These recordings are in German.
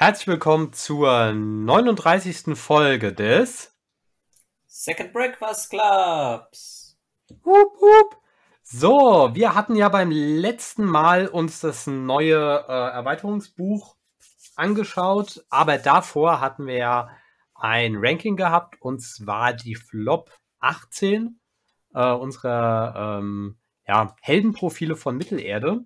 Herzlich willkommen zur 39. Folge des Second Breakfast Clubs. Hup, hup. So, wir hatten ja beim letzten Mal uns das neue äh, Erweiterungsbuch angeschaut, aber davor hatten wir ja ein Ranking gehabt und zwar die Flop 18 äh, unserer ähm, ja, Heldenprofile von Mittelerde.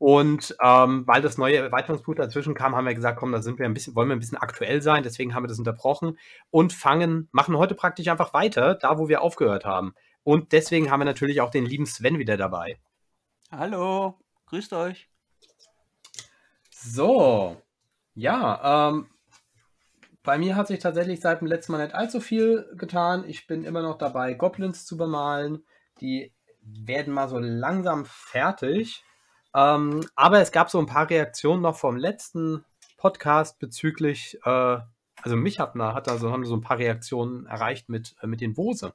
Und ähm, weil das neue Erweiterungsbuch dazwischen kam, haben wir gesagt, komm, da sind wir ein bisschen, wollen wir ein bisschen aktuell sein, deswegen haben wir das unterbrochen und fangen, machen heute praktisch einfach weiter, da wo wir aufgehört haben. Und deswegen haben wir natürlich auch den lieben Sven wieder dabei. Hallo, grüßt euch. So, ja, ähm, bei mir hat sich tatsächlich seit dem letzten Mal nicht allzu viel getan. Ich bin immer noch dabei, Goblins zu bemalen. Die werden mal so langsam fertig. Ähm, aber es gab so ein paar Reaktionen noch vom letzten Podcast bezüglich, äh, also mich hat, hat da so, haben so ein paar Reaktionen erreicht mit, äh, mit den Wose.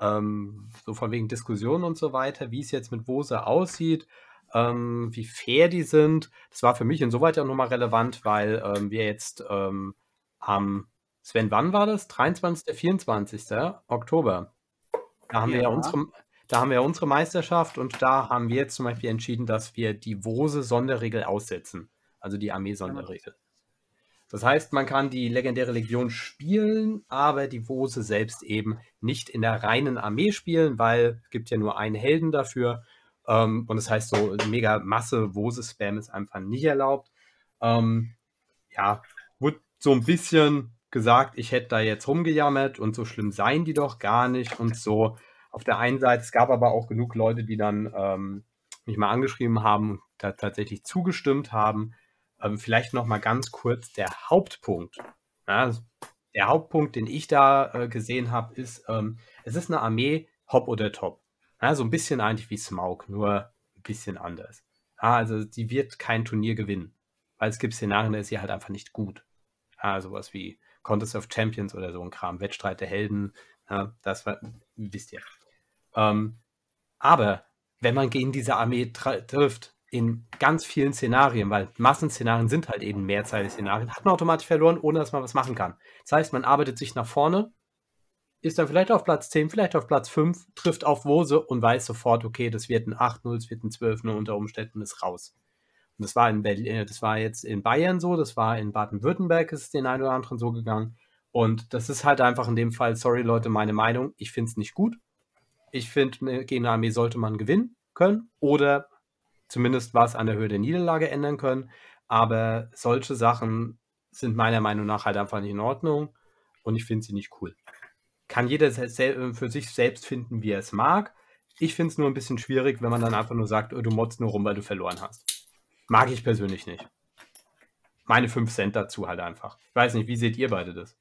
Ähm, so von wegen Diskussionen und so weiter, wie es jetzt mit Wose aussieht, ähm, wie fair die sind. Das war für mich insoweit ja nochmal relevant, weil ähm, wir jetzt ähm, am, Sven, wann war das? 23., 24. Oktober. Da haben ja. wir ja unsere, da haben wir unsere Meisterschaft und da haben wir jetzt zum Beispiel entschieden, dass wir die Wose-Sonderregel aussetzen. Also die Armee-Sonderregel. Das heißt, man kann die legendäre Legion spielen, aber die Wose selbst eben nicht in der reinen Armee spielen, weil es gibt ja nur einen Helden dafür. Ähm, und das heißt, so mega Masse Wose-Spam ist einfach nicht erlaubt. Ähm, ja, wurde so ein bisschen gesagt, ich hätte da jetzt rumgejammert und so schlimm seien die doch gar nicht und so auf der einen Seite, es gab aber auch genug Leute, die dann ähm, mich mal angeschrieben haben und da tatsächlich zugestimmt haben. Ähm, vielleicht noch mal ganz kurz der Hauptpunkt. Ja, der Hauptpunkt, den ich da äh, gesehen habe, ist, ähm, es ist eine Armee Hop oder Top. Ja, so ein bisschen eigentlich wie Smaug, nur ein bisschen anders. Ja, also die wird kein Turnier gewinnen, weil es gibt Szenarien, da ist sie halt einfach nicht gut. Ja, sowas wie Contest of Champions oder so ein Kram, Wettstreit der Helden, ja, das war, wisst ihr. Ähm, aber wenn man gegen diese Armee trifft, in ganz vielen Szenarien, weil Massenszenarien sind halt eben mehrzeilige Szenarien, hat man automatisch verloren, ohne dass man was machen kann. Das heißt, man arbeitet sich nach vorne, ist dann vielleicht auf Platz 10, vielleicht auf Platz 5, trifft auf Wose und weiß sofort, okay, das wird ein 8-0, das wird ein 12-0 unter Umständen ist raus. Und das war in Berlin, äh, das war jetzt in Bayern so, das war in Baden-Württemberg, ist es den einen oder anderen so gegangen. Und das ist halt einfach in dem Fall, sorry Leute, meine Meinung, ich finde es nicht gut. Ich finde, eine Gegnerarmee sollte man gewinnen können oder zumindest was an der Höhe der Niederlage ändern können. Aber solche Sachen sind meiner Meinung nach halt einfach nicht in Ordnung und ich finde sie nicht cool. Kann jeder für sich selbst finden, wie er es mag. Ich finde es nur ein bisschen schwierig, wenn man dann einfach nur sagt, oh, du motzt nur rum, weil du verloren hast. Mag ich persönlich nicht. Meine 5 Cent dazu halt einfach. Ich weiß nicht, wie seht ihr beide das?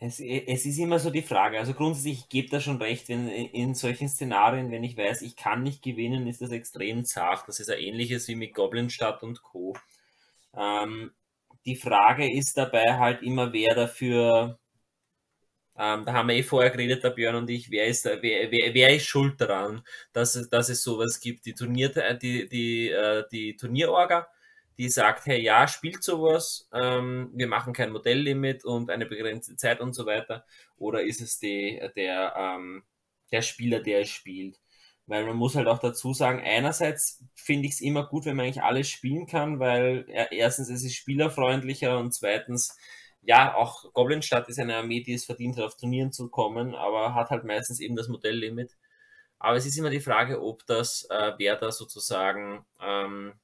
Es, es, ist immer so die Frage. Also grundsätzlich, ich gebe da schon recht, wenn in solchen Szenarien, wenn ich weiß, ich kann nicht gewinnen, ist das extrem zart. Das ist ja ähnliches wie mit Goblinstadt und Co. Ähm, die Frage ist dabei halt immer, wer dafür, ähm, da haben wir eh vorher geredet, der Björn und ich, wer ist, wer, wer, wer ist schuld daran, dass, dass es sowas gibt? Die Turnier, die, die, äh, die Turnierorga, die sagt, hey, ja, spielt sowas, ähm, wir machen kein Modelllimit und eine begrenzte Zeit und so weiter? Oder ist es die, der, ähm, der Spieler, der es spielt? Weil man muss halt auch dazu sagen, einerseits finde ich es immer gut, wenn man eigentlich alles spielen kann, weil erstens es spielerfreundlicher und zweitens, ja, auch Goblinstadt ist eine Armee, die es verdient hat, auf Turnieren zu kommen, aber hat halt meistens eben das Modelllimit. Aber es ist immer die Frage, ob das, äh, wer da sozusagen ähm,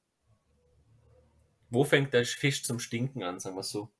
wo fängt der Fisch zum Stinken an, sagen wir so?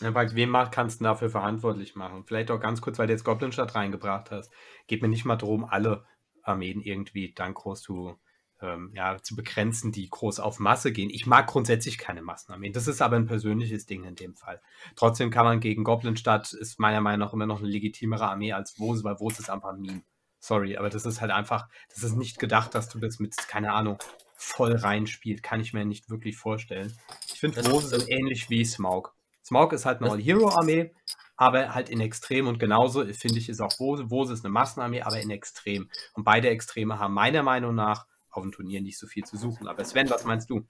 Ja, wem kannst du dafür verantwortlich machen? Vielleicht auch ganz kurz, weil du jetzt Goblinstadt reingebracht hast. Geht mir nicht mal darum, alle Armeen irgendwie dann groß zu, ähm, ja, zu begrenzen, die groß auf Masse gehen. Ich mag grundsätzlich keine Massenarmeen. Das ist aber ein persönliches Ding in dem Fall. Trotzdem kann man gegen Goblinstadt, ist meiner Meinung nach immer noch eine legitimere Armee als Wose, weil Wose ist einfach ein Meme. Sorry, aber das ist halt einfach, das ist nicht gedacht, dass du das mit, keine Ahnung, voll reinspielt, kann ich mir nicht wirklich vorstellen. Ich finde Rose sind ähnlich wie Smaug. Smaug ist halt eine All-Hero-Armee, aber halt in Extrem und genauso finde ich ist auch Wose. Wose ist eine Massenarmee, aber in Extrem. Und beide Extreme haben meiner Meinung nach auf dem Turnier nicht so viel zu suchen. Aber Sven, was meinst du?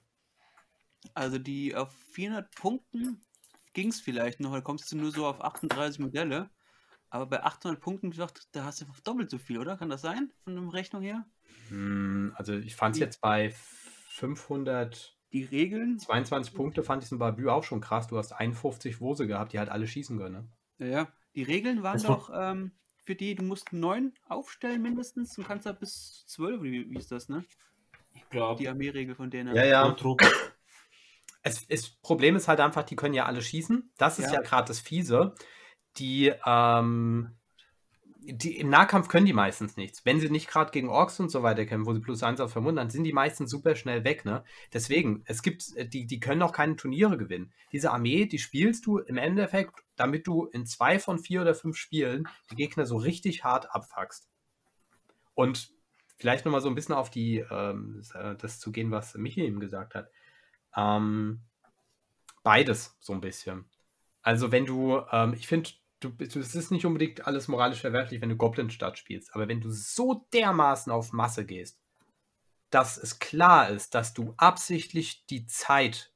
Also die auf 400 Punkten ging es vielleicht noch, da kommst du nur so auf 38 Modelle. Aber bei 800 Punkten, gesagt, da hast du doppelt so viel, oder? Kann das sein, von der Rechnung her? Hm, also ich fand es jetzt bei 500 Die Regeln? 22 Punkte fand ich es in Babü auch schon krass. Du hast 51 Wose gehabt, die halt alle schießen können. Ne? Ja, ja. Die Regeln waren Das war- doch ähm, für die, du musst neun aufstellen mindestens und kannst da bis zwölf, wie, wie ist das, ne? Ich glaube, Die Armeeregel von denen. Ja, ja. Es, es Problem ist halt einfach, die können ja alle schießen. Das ist Ja. ja, gerade das Fiese. Die, ähm, die, im Nahkampf können die meistens nichts. Wenn sie nicht gerade gegen Orks und so weiter kämpfen, wo sie plus eins auf Verwunden, dann sind die meistens super schnell weg. Ne? Deswegen, es gibt, äh, die, die können auch keine Turniere gewinnen. Diese Armee, die spielst du im Endeffekt, damit du in zwei von vier oder fünf Spielen die Gegner so richtig hart abfuckst. Und vielleicht nochmal so ein bisschen auf die, ähm, das zu gehen, was Michi eben gesagt hat. Ähm, beides so ein bisschen. Also wenn du, ähm, ich finde, du, bist- es ist nicht unbedingt alles moralisch verwerflich, wenn du Goblin-Stadt spielst, aber wenn du so dermaßen auf Masse gehst, dass es klar ist, dass du absichtlich die Zeit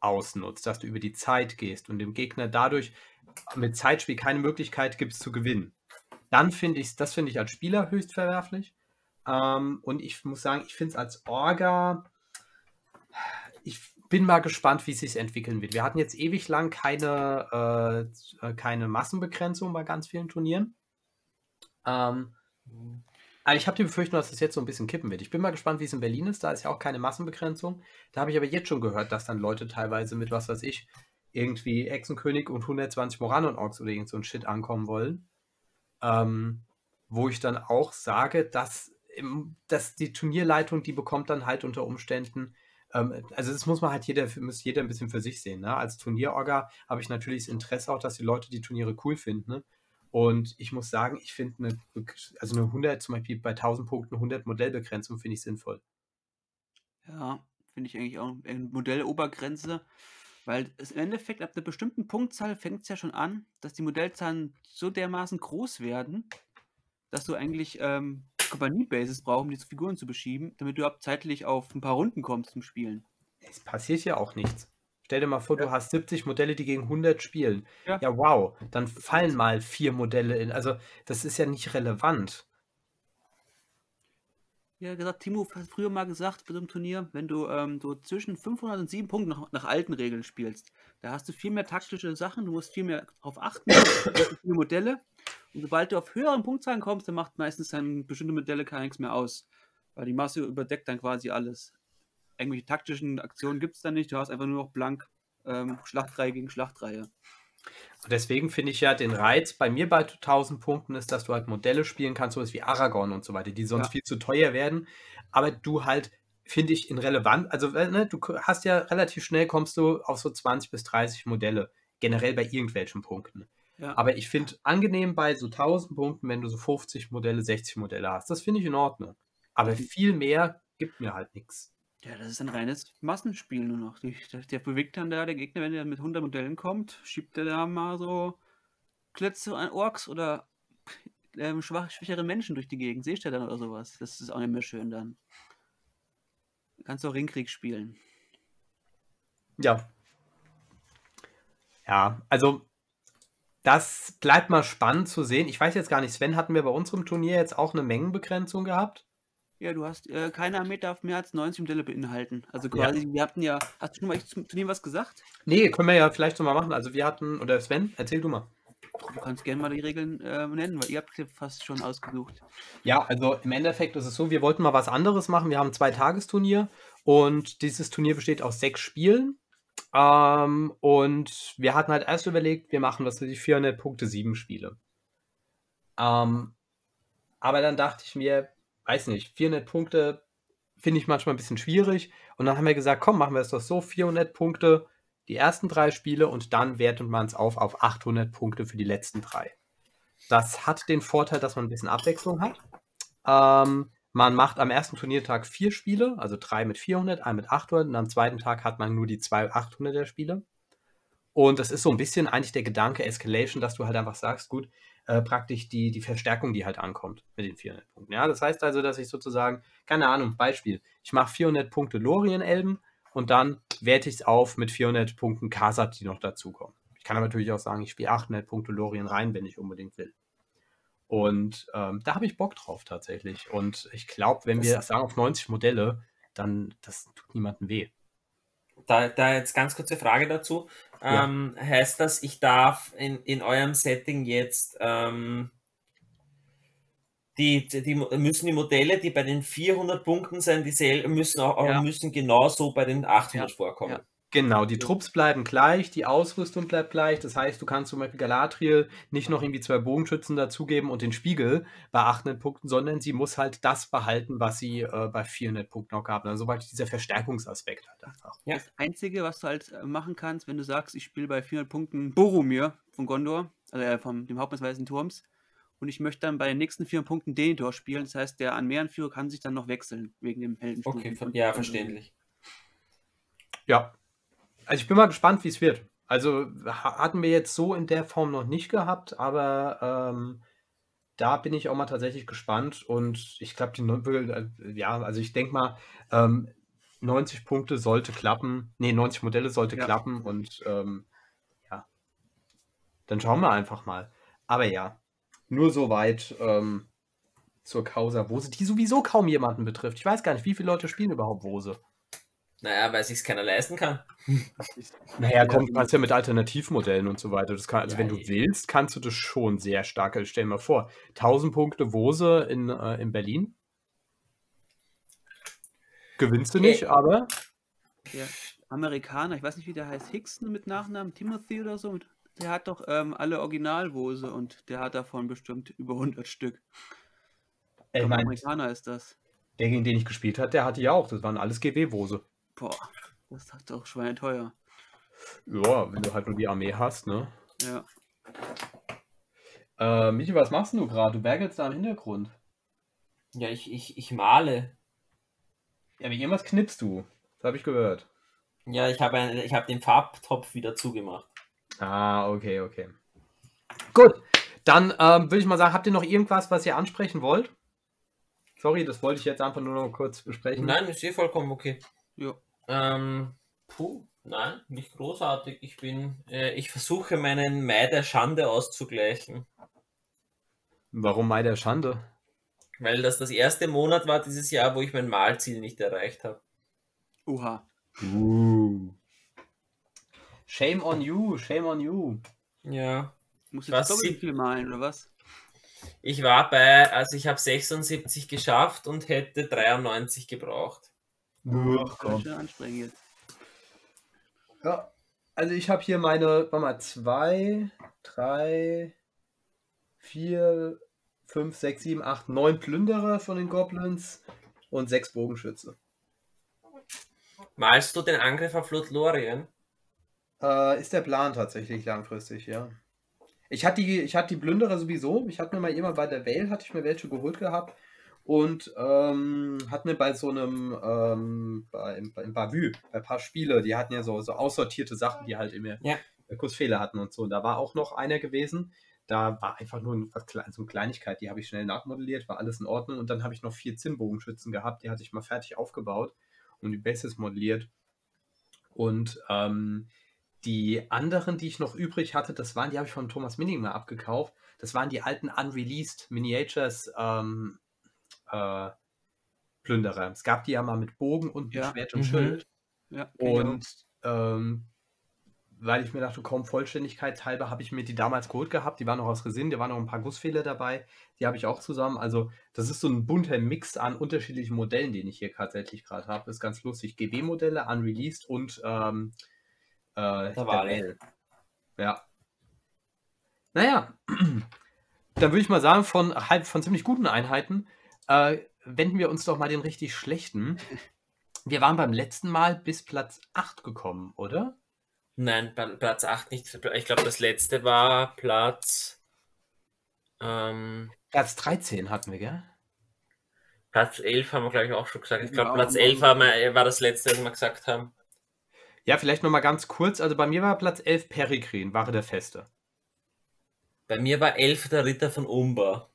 ausnutzt, dass du über die Zeit gehst und dem Gegner dadurch mit Zeitspiel keine Möglichkeit gibst zu gewinnen, dann finde ich das finde ich als Spieler höchst verwerflich. Ähm, und ich muss sagen, ich finde es als Orga, ich bin mal gespannt, wie es sich entwickeln wird. Wir hatten jetzt ewig lang keine, äh, äh, keine Massenbegrenzung bei ganz vielen Turnieren. Ähm, aber ich habe die Befürchtung, dass es jetzt so ein bisschen kippen wird. Ich bin mal gespannt, wie es in Berlin ist. Da ist ja auch keine Massenbegrenzung. Da habe ich aber jetzt schon gehört, dass dann Leute teilweise mit, was weiß ich, irgendwie Hexenkönig und 120 Moranon-Orks oder irgend so ein Shit ankommen wollen. Ähm, wo ich dann auch sage, dass, dass die Turnierleitung, die bekommt dann halt unter Umständen, also das muss man halt jeder, muss jeder ein bisschen für sich sehen. Ne? Als Turnierorga habe ich natürlich das Interesse auch, dass die Leute die Turniere cool finden. Ne? Und ich muss sagen, ich finde eine, also eine 100, zum Beispiel bei 1000 Punkten 100 Modellbegrenzung finde ich sinnvoll. Ja, finde ich eigentlich auch eine Modellobergrenze, weil es im Endeffekt ab einer bestimmten Punktzahl fängt es ja schon an, dass die Modellzahlen so dermaßen groß werden, dass du eigentlich ähm, Kompaniebases brauchst, um diese Figuren zu beschieben, damit du überhaupt zeitlich auf ein paar Runden kommst zum Spielen. Es passiert ja auch nichts. Stell dir mal vor, Ja. du hast 70 Modelle, die gegen 100 spielen. Ja. Ja, wow. Dann fallen mal vier Modelle in. Also, das ist ja nicht relevant. Ja, gesagt, Timo hat früher mal gesagt bei so einem Turnier, wenn du ähm, so zwischen 500 und 7 Punkten nach, nach alten Regeln spielst, da hast du viel mehr taktische Sachen, du musst viel mehr darauf achten, viele Modelle. Und sobald du auf höheren Punktzahlen kommst, dann macht meistens dann bestimmte Modelle gar nichts mehr aus. Weil die Masse überdeckt dann quasi alles. Irgendwelche taktischen Aktionen gibt es dann nicht, du hast einfach nur noch blank ähm, Schlachtreihe gegen Schlachtreihe. Und deswegen finde ich ja den Reiz bei mir bei 1000 Punkten ist, dass du halt Modelle spielen kannst, sowas wie Aragorn und so weiter, die sonst Ja. viel zu teuer werden. Aber du halt, finde ich, in relevant, also äh, ne, du hast ja relativ schnell kommst du auf so 20 bis 30 Modelle, generell bei irgendwelchen Punkten. Ja. Aber ich finde angenehm bei so 1000 Punkten, wenn du so 50 Modelle, 60 Modelle hast. Das finde ich in Ordnung. Aber viel mehr gibt mir halt nichts. Ja, das ist ein reines Massenspiel nur noch. Der, der bewegt dann da, der Gegner, wenn er mit 100 Modellen kommt, schiebt er da mal so Klötze an Orks oder ähm, schwach, schwächere Menschen durch die Gegend. Dann oder sowas? Das ist auch nicht mehr schön dann. Kannst du auch Ringkrieg spielen. Ja. Ja, also das bleibt mal spannend zu sehen. Ich weiß jetzt gar nicht, Sven, hatten wir bei unserem Turnier jetzt auch eine Mengenbegrenzung gehabt? Ja, du hast, äh, keine Armee darf mehr als 90 Modelle beinhalten. Also Ja. quasi, wir hatten ja, hast du schon mal zum Turnier was gesagt? Nee, können wir ja vielleicht so mal machen. Also wir hatten, oder Sven, erzähl du mal. Du kannst gerne mal die Regeln äh, nennen, weil ihr habt ja fast schon ausgesucht. Ja, also im Endeffekt ist es so, wir wollten mal was anderes machen. Wir haben ein Zwei-Tagesturnier und dieses Turnier besteht aus sechs Spielen. Ähm, und wir hatten halt erst überlegt, wir machen was für die 400 Punkte, sieben Spiele. Ähm, aber dann dachte ich mir, weiß nicht, 400 Punkte finde ich manchmal ein bisschen schwierig. Und dann haben wir gesagt, komm, machen wir es doch so, 400 Punkte die ersten drei Spiele und dann wertet man es auf auf 800 Punkte für die letzten drei. Das hat den Vorteil, dass man ein bisschen Abwechslung hat. Ähm, man macht am ersten Turniertag vier Spiele, also drei mit 400, ein mit 800 und am zweiten Tag hat man nur die zwei 800er Spiele. Und das ist so ein bisschen eigentlich der Gedanke Escalation, dass du halt einfach sagst, gut, äh, praktisch die, die Verstärkung, die halt ankommt mit den 400 Punkten. Ja, das heißt also, dass ich sozusagen, keine Ahnung, Beispiel, ich mache 400 Punkte Lorien-Elben und dann werte ich es auf mit 400 Punkten Kasat, die noch dazukommen. Ich kann aber natürlich auch sagen, ich spiele 800 Punkte Lorien rein, wenn ich unbedingt will. Und ähm, da habe ich Bock drauf tatsächlich. Und ich glaube, wenn wir sagen auf 90 Modelle, dann das tut niemandem weh. Da, da jetzt ganz kurze Frage dazu. Ja. Ähm, heißt das, ich darf in, in eurem Setting jetzt ähm, die, die müssen die Modelle, die bei den 400 Punkten sind, dieselben müssen auch Ja. müssen genauso bei den 800 Ja. vorkommen. Genau, die Trupps bleiben gleich, die Ausrüstung bleibt gleich. Das heißt, du kannst zum Beispiel Galadriel nicht noch irgendwie zwei Bogenschützen dazugeben und den Spiegel bei 800 Punkten, sondern sie muss halt das behalten, was sie äh, bei 400 Punkten auch gab. Also praktisch dieser Verstärkungsaspekt halt einfach. Ja. Das Einzige, was du halt äh, machen kannst, wenn du sagst, ich spiele bei 400 Punkten Boromir von Gondor, also äh, vom dem Hauptmann des Weißen Turms, und ich möchte dann bei den nächsten 400 Punkten Denethor spielen. Das heißt, der Anmehrenführer kann sich dann noch wechseln, wegen dem Heldenstufen. Okay, ver ja, verständlich. Ja. Also ich bin mal gespannt, wie es wird. Also ha- hatten wir jetzt so in der Form noch nicht gehabt, aber ähm, da bin ich auch mal tatsächlich gespannt und ich glaube, die äh, ja, also ich denke mal, ähm, 90 Punkte sollte klappen. Nee, 90 Modelle sollte Ja. klappen und ähm, ja, dann schauen wir einfach mal. Aber ja, nur soweit ähm, zur Causa Wose, die sowieso kaum jemanden betrifft. Ich weiß gar nicht, wie viele Leute spielen überhaupt Wose. Naja, weil sich keiner leisten kann. Naja, komm, du kannst ja mit Alternativmodellen und so weiter. Das kann, also Ja, wenn du eh. willst, kannst du das schon sehr stark. Also stell dir mal vor, 1000 Punkte Wose in, äh, in Berlin. Gewinnst du Okay. nicht, aber Der Amerikaner, ich weiß nicht, wie der heißt, Hickson mit Nachnamen, Timothy oder so, der hat doch ähm, alle Originalwose und der hat davon bestimmt über 100 Stück. ich Ein mein, Amerikaner ist das. der, gegen den ich gespielt hat, der hatte ja auch. Das waren alles GW-Wose. Boah, das ist doch schweineteuer. Ja, wenn du halt nur die Armee hast, ne? Ja. Äh, Michi, was machst du gerade? Du werkelst da im Hintergrund. Ja, ich, ich, ich male. Ja, wie irgendwas knippst du. Das habe ich gehört. Ja, ich habe ich habe den Farbtopf wieder zugemacht. Ah, okay, okay. Gut, dann ähm, würde ich mal sagen, habt ihr noch irgendwas, was ihr ansprechen wollt? Sorry, das wollte ich jetzt einfach nur noch kurz besprechen. Nein, ist eh vollkommen okay. Ja. Ähm, puh, nein, nicht großartig. Ich bin, äh, ich versuche meinen Mai der Schande auszugleichen. Warum Mai der Schande? Weil das das erste Monat war dieses Jahr, wo ich mein Malziel nicht erreicht habe. Oha. Uh. Shame on you, shame on you. Ja. Muss Was jetzt doppelt so viel malen, oder was? Ich war bei, also ich habe 76 geschafft und hätte 93 gebraucht. Ach, Ganz schön anstrengend jetzt. Ja, also ich habe hier meine, warte mal, zwei, drei, vier, fünf, sechs, sieben, acht, neun Plünderer von den Goblins und sechs Bogenschütze. Malst du den Angriff auf Lothlorien? Äh, ist der Plan tatsächlich langfristig, ja. Ich hatte die, ich hatte die Plünderer sowieso. Ich hatte mir mal jemand bei der Vale, hatte ich mir welche geholt gehabt. Und ähm, hat mir bei so einem, ähm, bei, bei, in Bavü, bei ein paar Spiele, die hatten ja so, so aussortierte Sachen, die halt immer Ja. Kursfehler hatten und so. Da war auch noch einer gewesen. Da war einfach nur was so eine Kleinigkeit, die habe ich schnell nachmodelliert, war alles in Ordnung. Und dann habe ich noch vier Zinnbogenschützen gehabt, die hatte ich mal fertig aufgebaut und die Bases modelliert. Und ähm, die anderen, die ich noch übrig hatte, das waren, die habe ich von Thomas Minning mal abgekauft. Das waren die alten Unreleased Miniatures ähm, äh, Plünderer. Es gab die ja mal mit Bogen und mit Ja. Schwert und Mhm. Schild. Ja. Und ähm, weil ich mir dachte, kaum Vollständigkeit halber habe ich mir die damals geholt gehabt. Die waren noch aus Resin, da waren noch ein paar Gussfehler dabei. Die habe ich auch zusammen. Also, das ist so ein bunter Mix an unterschiedlichen Modellen, den ich hier tatsächlich gerade habe. Ist ganz lustig. GB-Modelle, Unreleased und ähm, äh, der Wale. Vale. Ja. Naja, dann würde ich mal sagen, von, halb, von ziemlich guten Einheiten äh, wenden wir uns doch mal den richtig schlechten. Wir waren beim letzten Mal bis Platz 8 gekommen, oder? Nein, Pla- Platz 8 nicht. Ich glaube, das letzte war Platz. Ähm, Platz 13 hatten wir, gell? Platz 11 haben wir, glaube ich, auch schon gesagt. Ich Ja, glaube, Platz aber- 11 haben wir, war das letzte, was wir gesagt haben. Ja, vielleicht nochmal ganz kurz. Also bei mir war Platz 11 Perikrin, Ware der Feste. Bei mir war 11 der Ritter von Umba.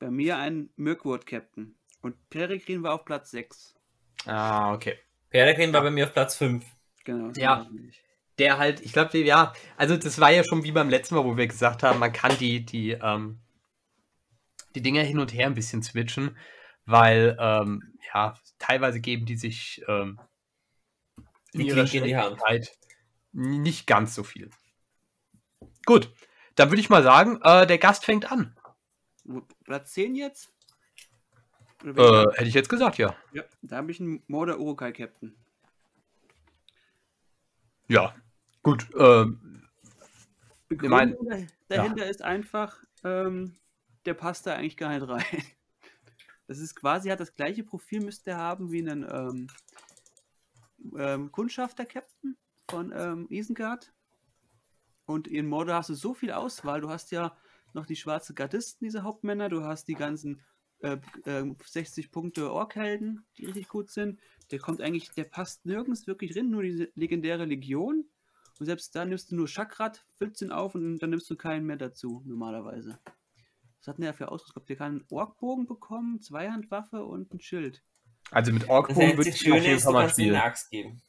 Bei mir ein Mirkwood Captain. Und Peregrin war auf Platz 6. Ah, okay. Peregrine war bei mir auf Platz 5. Genau. Ja. Der halt, ich glaube, ja, also das war ja schon wie beim letzten Mal, wo wir gesagt haben, man kann die, die, ähm, die Dinger hin und her ein bisschen switchen, weil, ähm, ja, teilweise geben die sich ähm, in Die ihrer Klinke in die Hand. Schnelligkeit nicht ganz so viel. Gut, dann würde ich mal sagen, äh, der Gast fängt an. Platz 10 jetzt? Äh, hätte ich jetzt gesagt, ja. Ja, da habe ich einen Mordor Urukai Captain. Ja, gut. Ähm, dah- dahinter ist einfach, ähm, der passt da eigentlich gar nicht rein. Das ist quasi, hat das gleiche Profil, müsste er haben wie einen ähm, ähm, Kundschafter-Captain von ähm, Isengard. Und in Mordor hast du so viel Auswahl. Du hast ja noch die schwarze Gardisten, diese Hauptmänner. Du hast die ganzen äh, ähm, 60 Punkte Orkhelden, die richtig gut sind. Der kommt eigentlich, der passt nirgends wirklich drin, nur diese legendäre Legion. Und selbst da nimmst du nur Chakrat, füllst ihn auf und dann nimmst du keinen mehr dazu, normalerweise. Was hat denn der für Ausrüstung? Der kann einen Orkbogen bekommen, Zweihandwaffe und ein Schild. also mit Orkbogen würde ich auf jeden Fall mal ihm eine spielen. Axt geben.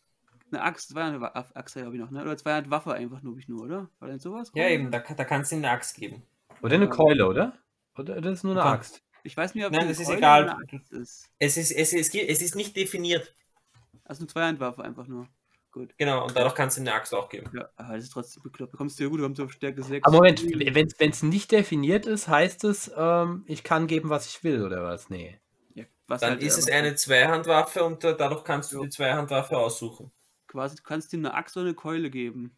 Eine Axt, Zweihandwaffe habe ich noch, ne? Oder Zweihandwaffe einfach nur, ich nur, oder? War denn sowas? Ja, eben, da, da kannst du ihm eine Axt geben. Oder eine Ja. Keule, oder? Oder das ist nur eine Axt. Ich weiß nicht, ob Nein, eine das ist Keule egal. oder eine Axt ist. Es ist, es, ist, es ist nicht definiert. Also eine Zweihandwaffe einfach nur. Gut. Genau, und dadurch kannst du eine Axt auch geben. Ja, aber das ist trotzdem bekloppt. Da kommst du ja gut, du kommst auf Stärke 6. Aber Moment, wenn es nicht definiert ist, heißt es, ähm, ich kann geben, was ich will, oder was? Nee. Ja, was Dann halt, ist äh, es eine halt Zweihandwaffe und äh, dadurch kannst du die Zweihandwaffe aussuchen. Quasi, du kannst ihm eine Axt oder eine Keule geben.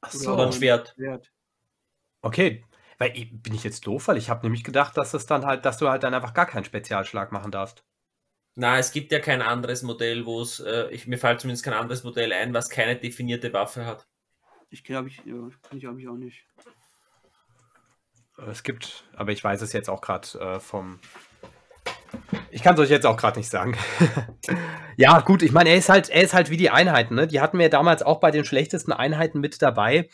Ach so. Oder ein Schwert. Wert. Okay. Weil bin ich jetzt doof, weil ich habe nämlich gedacht, dass es dann halt, dass du halt dann einfach gar keinen Spezialschlag machen darfst. Na, es gibt ja kein anderes Modell, wo es, äh, ich, mir fällt zumindest kein anderes Modell ein, was keine definierte Waffe hat. Ich glaube, ich, ja, kann ich, ich auch nicht. Es gibt, aber ich weiß es jetzt auch gerade äh, vom. Ich kann es euch jetzt auch gerade nicht sagen. ja, gut, ich meine, er ist halt, er ist halt wie die Einheiten, ne? Die hatten wir damals auch bei den schlechtesten Einheiten mit dabei.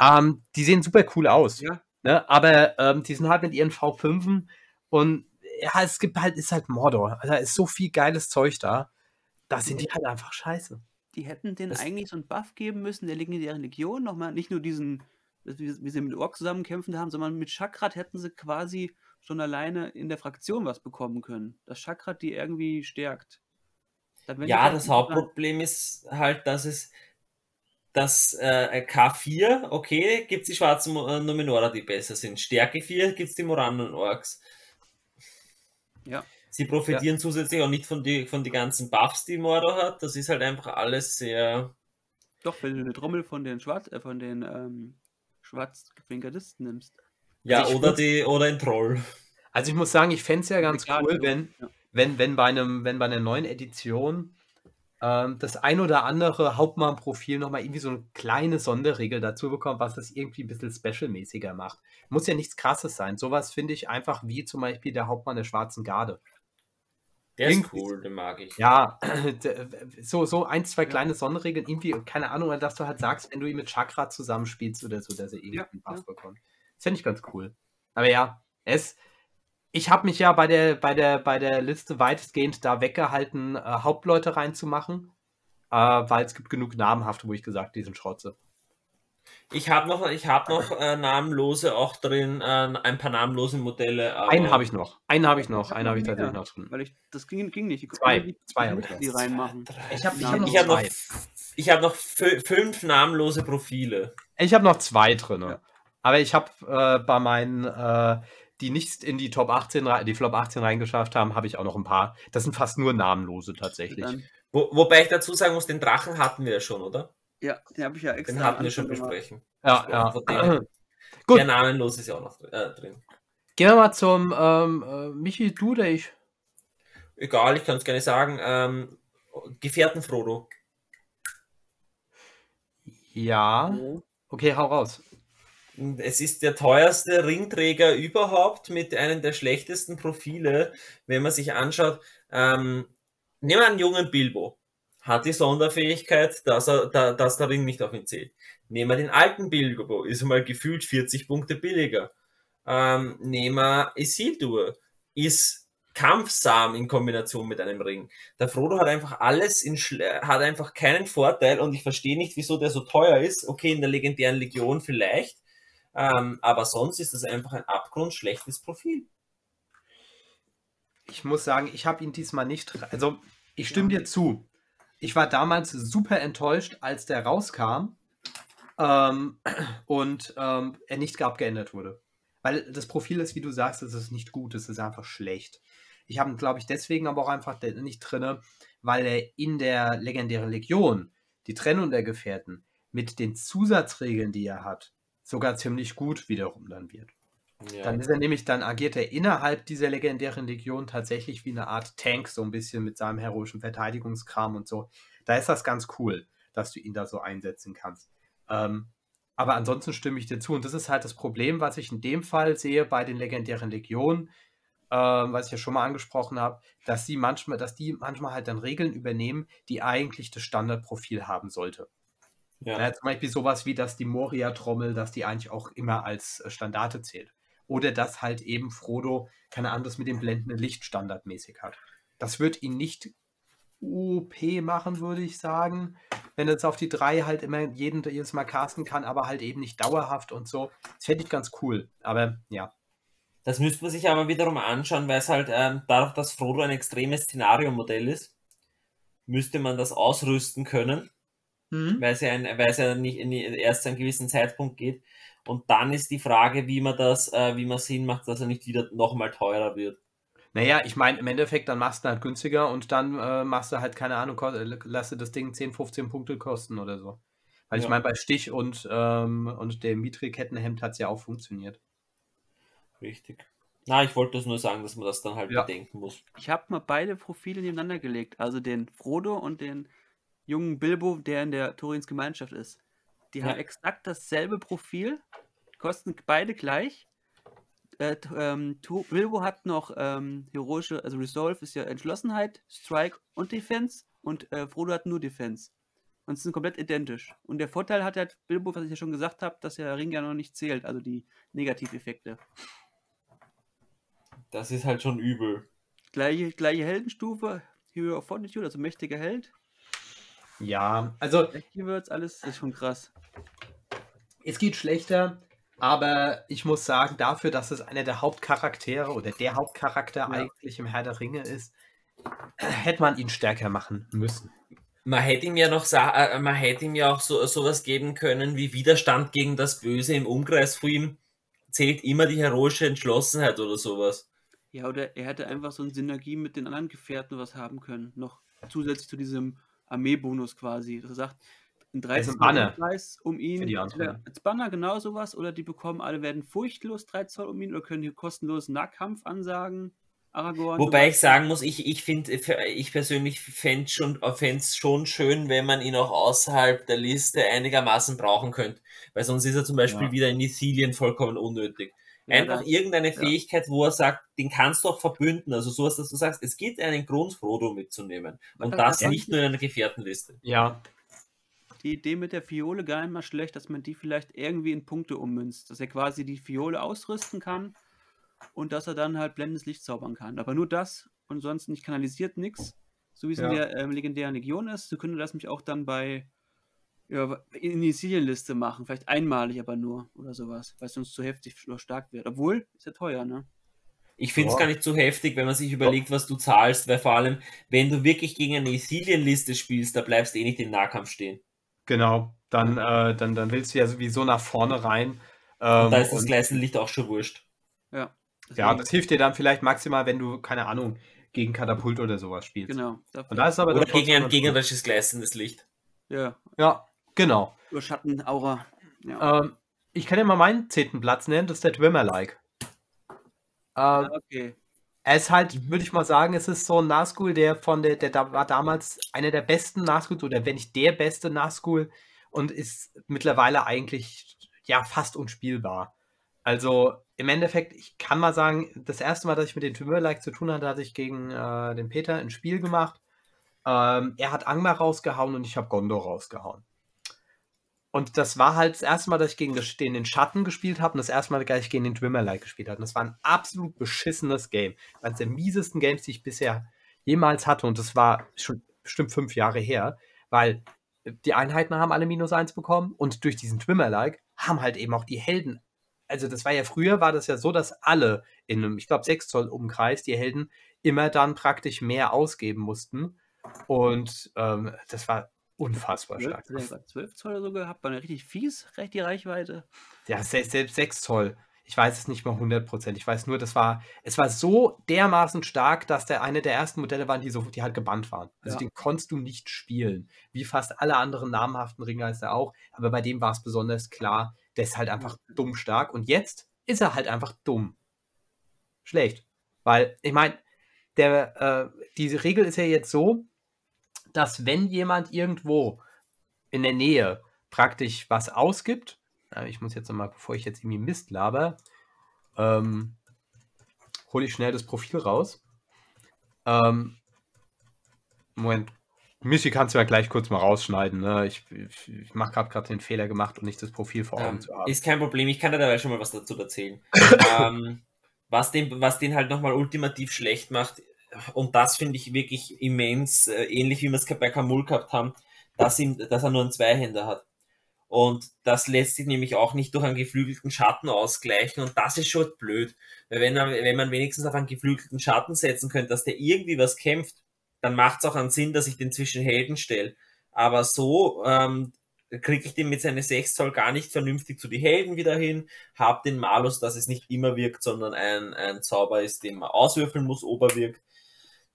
Ähm, die sehen super cool aus. Ja. Ne? Aber ähm, die sind halt mit ihren V5 und ja, es gibt halt, ist halt Mordor. Also, da ist so viel geiles Zeug da. Da sind die halt einfach scheiße. Die hätten den Das- eigentlich so einen Buff geben müssen, der legendären Legion nochmal, nicht nur diesen, wie, sie mit Ork zusammenkämpfen haben, sondern mit Chakrat hätten sie quasi schon alleine in der Fraktion was bekommen können. Das Chakrat die irgendwie stärkt. Ja, das. Hauptproblem ist halt, dass es das äh, K4, okay, gibt es die schwarzen äh, Numenora, die besser sind. Stärke 4 gibt es die Moranen Orks. Ja. Sie profitieren zusätzlich auch nicht von die, von die ganzen Buffs, die Mordor hat. Das ist halt einfach alles sehr. Doch, wenn du eine Trommel von den Schwarz, äh, von den ähm, Schwarzgardisten nimmst. Ja, Also oder find's- die oder ein Troll. Also ich muss sagen, ich fände es ja ganz Egal, cool, wenn, ja. wenn, wenn, bei einem, wenn bei einer neuen Edition ähm, das ein oder andere Hauptmann-Profil nochmal irgendwie so eine kleine Sonderregel dazu bekommt, was das irgendwie ein bisschen specialmäßiger macht. Muss ja nichts krasses sein. Sowas finde ich einfach wie zum Beispiel der Hauptmann der Schwarzen Garde. Der ist Irgendwie- cool, den mag ich. Ja, so, so ein, zwei Ja. kleine Sonderregeln, irgendwie, keine Ahnung, dass du halt sagst, wenn du ihn mit Chakra zusammenspielst oder so, dass er irgendwie Ja, einen Buff ja. bekommt. Das finde ich ganz cool. Aber ja, es, ich habe mich ja bei der, bei, der, bei der Liste weitestgehend da weggehalten, äh, Hauptleute reinzumachen, äh, weil es gibt genug namhafte, wo ich gesagt, die sind Schrotze. Ich habe noch, ich hab noch äh, namenlose auch drin, äh, ein paar namenlose Modelle. Aber Einen habe ich noch. Einen habe ich noch. Ich hab einen noch habe ich tatsächlich noch drin. Weil ich, das ging, ging nicht. Die Zwei. Zwei die hab ich mussten die reinmachen. Ich habe ich hab noch Ich habe noch, ich hab noch fü- fünf namenlose Profile. Ich habe noch zwei drin. Ja. Aber ich habe äh, bei meinen, äh, die nicht in die Top 18, rei- die Flop 18 reingeschafft haben, habe ich auch noch ein paar. Das sind fast nur namenlose tatsächlich. Wo, wobei ich dazu sagen muss, den Drachen hatten wir ja schon, oder? ja, den habe ich ja extra. Den hatten wir schon besprechen. Ja, ja. Gut. Der namenlos ist ja auch noch drin. Äh, drin. Gehen wir mal zum ähm, äh, Michi, du oder ich? Egal, ich kann es gerne sagen. Ähm, Gefährten Frodo. Ja. Oh. Okay, hau raus. Es ist der teuerste Ringträger überhaupt mit einem der schlechtesten Profile, wenn man sich anschaut. Ähm, nehmen wir einen jungen Bilbo. Hat die Sonderfähigkeit, dass, er, da, dass der Ring nicht auf ihn zählt. Nehmen wir den alten Bilbo, ist mal gefühlt 40 Punkte billiger. Ähm, nehmen wir Isildur, ist Kampfsam in Kombination mit einem Ring. Der Frodo hat einfach alles in hat einfach keinen Vorteil und ich verstehe nicht, wieso der so teuer ist. Okay, in der legendären Legion vielleicht, ähm, aber sonst ist das einfach ein abgrundschlechtes Profil. Ich muss sagen, ich habe ihn diesmal nicht. Also, ich stimme ja. dir zu. Ich war damals super enttäuscht, als der rauskam ähm, und ähm, er nicht abgeändert wurde. Weil das Profil ist, wie du sagst, es ist nicht gut, es ist einfach schlecht. Ich habe ihn, glaube ich, deswegen aber auch einfach nicht drin, weil er in der legendären Legion die Trennung der Gefährten mit den Zusatzregeln, die er hat, sogar ziemlich gut wiederum dann wird. Ja. Dann ist er nämlich, dann agiert er innerhalb dieser legendären Legion tatsächlich wie eine Art Tank, so ein bisschen mit seinem heroischen Verteidigungskram und so. Da ist das ganz cool, dass du ihn da so einsetzen kannst. Ähm, aber ansonsten stimme ich dir zu. Und das ist halt das Problem, was ich in dem Fall sehe bei den legendären Legionen, ähm, was ich ja schon mal angesprochen habe, dass sie manchmal, dass die manchmal halt dann Regeln übernehmen, die eigentlich das Standardprofil haben sollte. Ja. Ja, zum Beispiel sowas wie, dass die Moria-Trommel, dass die eigentlich auch immer als äh, Standarte zählt. Oder dass halt eben Frodo, keine das mit dem blendenden Licht standardmäßig hat. Das wird ihn nicht OP machen, würde ich sagen. Wenn er jetzt auf die drei halt immer jeden, jedes Mal casten kann, aber halt eben nicht dauerhaft und so. Das fände ich ganz cool. Aber ja. Das müsste man sich aber wiederum anschauen, weil es halt ähm, dadurch, dass Frodo ein extremes Szenariomodell ist, müsste man das ausrüsten können, mhm. weil, es ja ein, weil es ja nicht, in, erst zu einem gewissen Zeitpunkt geht. Und dann ist die Frage, wie man das, äh, wie man Sinn macht, dass er nicht wieder nochmal teurer wird. Naja, ich meine, im Endeffekt, dann machst du halt günstiger und dann äh, machst du halt, keine Ahnung, lass du das Ding 10, 15 Punkte kosten oder so. Weil ja. ich meine, bei Stich und, ähm, und dem Mitri-Kettenhemd hat es ja auch funktioniert. Richtig. Na, ich wollte das nur sagen, dass man das dann halt ja. bedenken muss. Ich habe mal beide Profile nebeneinander gelegt, also den Frodo und den jungen Bilbo, der in der Torins Gemeinschaft ist. Die ja. haben exakt dasselbe Profil, kosten beide gleich äh, ähm, Bilbo hat noch ähm, heroische, also Resolve ist ja Entschlossenheit, Strike und Defense und äh, Frodo hat nur Defense. Und sie sind komplett identisch. Und der Vorteil hat halt Bilbo, was ich ja schon gesagt habe, dass der Ring ja noch nicht zählt, also die Negativeffekte. Das ist halt schon übel. Gleiche, gleiche Heldenstufe, Hero of Fortitude, also mächtiger Held. Ja, also. Hier wird's alles, ist schon krass. Es geht schlechter. Aber ich muss sagen, dafür, dass es einer der Hauptcharaktere oder der Hauptcharakter ja. eigentlich im Herr der Ringe ist, hätte man ihn stärker machen müssen. Man hätte ihm ja noch äh, man hätte ihm ja auch so sowas geben können wie Widerstand gegen das Böse im Umkreis von ihm zählt immer die heroische Entschlossenheit oder sowas. Ja, oder er hätte einfach so eine Synergie mit den anderen Gefährten was haben können, noch zusätzlich zu diesem Armeebonus quasi. Dass er sagt, ein 13 Preis um ihn. Als Banner genau sowas. Oder die bekommen alle, werden furchtlos 3 Zoll um ihn oder können hier kostenlos Nahkampf ansagen. Aragorn. Wobei ich sagen muss, ich, ich finde, ich persönlich fände es schon, schon schön, wenn man ihn auch außerhalb der Liste einigermaßen brauchen könnte. Weil sonst ist er zum Beispiel ja. wieder in Ithilien vollkommen unnötig. Ja, Einfach irgendeine Fähigkeit, ja. wo er sagt, den kannst du auch verbünden. Also sowas, dass du sagst, es gibt einen Grund, Frodo mitzunehmen. Und das nicht nur in einer Gefährtenliste. Ja, die Idee mit der Fiole gar nicht mal schlecht, dass man die vielleicht irgendwie in Punkte ummünzt. Dass er quasi die Fiole ausrüsten kann und dass er dann halt blendendes Licht zaubern kann. Aber nur das und sonst nicht kanalisiert nichts. So wie es ja. in der ähm, legendären Legion ist. So könnte das mich auch dann bei ja, in die Serienliste machen. Vielleicht einmalig aber nur oder sowas. Weil es sonst zu heftig oder stark wird. Obwohl, ist ja teuer, ne? Ich finde es gar nicht zu heftig, wenn man sich überlegt, was du zahlst, weil vor allem, wenn du wirklich gegen eine Isilien-Liste spielst, da bleibst du eh nicht im Nahkampf stehen. Genau, dann, äh, dann, dann willst du ja sowieso nach vorne rein. Ähm, da ist das Gleisenlicht auch schon wurscht. Ja. Ja, das hilft dir dann vielleicht maximal, wenn du, keine Ahnung, gegen Katapult oder sowas spielst. Genau. Und da ist aber oder gegen ein gegnerisches gleißendes Licht. Ja. Ja, genau. Über Schattenaura. Ja. Ähm, ich kann ja mal meinen zehnten Platz nennen, das ist der Dwimmer-like. Ähm, okay. Er ist halt, würde ich mal sagen, es ist so ein Nazgul, der von der, der war damals einer der besten Nazguls oder wenn nicht der beste Nazgul und ist mittlerweile eigentlich ja fast unspielbar. Also im Endeffekt, ich kann mal sagen, das erste Mal, dass ich mit den Tumor-like zu tun hatte, hatte ich gegen äh, den Peter ein Spiel gemacht. Ähm, er hat Angmar rausgehauen und ich habe Gondor rausgehauen. Und das war halt das erste Mal, dass ich gegen den, Schatten gespielt habe und das erste Mal, dass ich gegen den Dwimmerlike gespielt habe. Und das war ein absolut beschissenes Game. Eines der miesesten Games, die ich bisher jemals hatte. Und das war schon bestimmt fünf Jahre her, weil die Einheiten haben alle minus eins bekommen und durch diesen Twimmer-like haben halt eben auch die Helden. Also das war ja früher, war das ja so, dass alle in einem, ich glaube, 6 Zoll Umkreis, die Helden immer dann praktisch mehr ausgeben mussten. Und ähm, das war unfassbar 12, stark. 12 Zoll oder so gehabt, war eine richtig fies, recht die Reichweite. Ja, selbst, selbst 6 Zoll. Ich weiß es nicht mal 100%. Ich weiß nur, das war, es war so dermaßen stark, dass der eine der ersten Modelle waren, die, so, die halt gebannt waren. Also Ja. den konntest du nicht spielen. Wie fast alle anderen namhaften Ringgeister auch. Aber bei dem war es besonders klar, der ist halt einfach dumm stark. Und jetzt ist er halt einfach dumm. Schlecht. Weil, ich meine, der, äh, diese Regel ist ja jetzt so, dass wenn jemand irgendwo in der Nähe praktisch was ausgibt, ich muss jetzt nochmal, bevor ich jetzt irgendwie Mist laber, ähm, hole ich schnell das Profil raus. Ähm, Moment, Michi kannst du ja gleich kurz mal rausschneiden. Ne? Ich, ich, ich mache gerade gerade den Fehler gemacht und nicht das Profil vor Augen Ähm, zu haben. ist kein Problem, ich kann dir dabei schon mal was dazu erzählen. ähm, was, den, was den halt nochmal ultimativ schlecht macht, und das finde ich wirklich immens, äh, ähnlich wie wir es bei Kamul gehabt haben, dass, ihm, dass er nur einen Zweihänder hat. Und das lässt sich nämlich auch nicht durch einen geflügelten Schatten ausgleichen und das ist schon blöd. Weil wenn, er, wenn man wenigstens auf einen geflügelten Schatten setzen könnte, dass der irgendwie was kämpft, dann macht es auch einen Sinn, dass ich den zwischen Helden stelle. Aber so ähm, kriege ich den mit seinen 6 Zoll gar nicht vernünftig zu die Helden wieder hin, hab den Malus, dass es nicht immer wirkt, sondern ein, ein Zauber ist, den man auswürfeln muss, oberwirkt.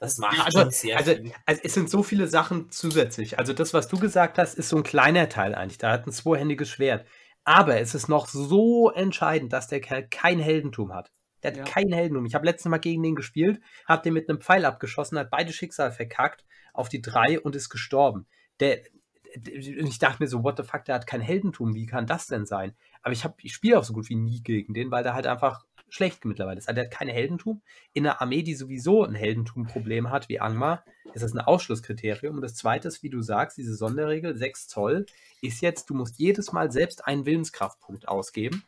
Das macht Ja, also, schon sehr also, also es sind so viele Sachen zusätzlich. Also das, was du gesagt hast, ist so ein kleiner Teil eigentlich. Da hat ein zweihändiges Schwert. Aber es ist noch so entscheidend, dass der Kerl kein Heldentum hat. Der hat Ja. kein Heldentum. Ich habe letztes Mal gegen den gespielt, habe den mit einem Pfeil abgeschossen, hat beide Schicksal verkackt auf die drei und ist gestorben. Der, der- ich dachte mir so, what the fuck, der hat kein Heldentum. Wie kann das denn sein? Aber ich, hab- ich spiele auch so gut wie nie gegen den, weil der halt einfach schlecht mittlerweile ist. Also der hat kein Heldentum in einer Armee, die sowieso ein Heldentum-Problem hat, wie Angmar, ist das ein Ausschlusskriterium. Und das zweite ist, wie du sagst, diese Sonderregel, 6 Zoll, ist jetzt, du musst jedes Mal selbst einen Willenskraftpunkt ausgeben,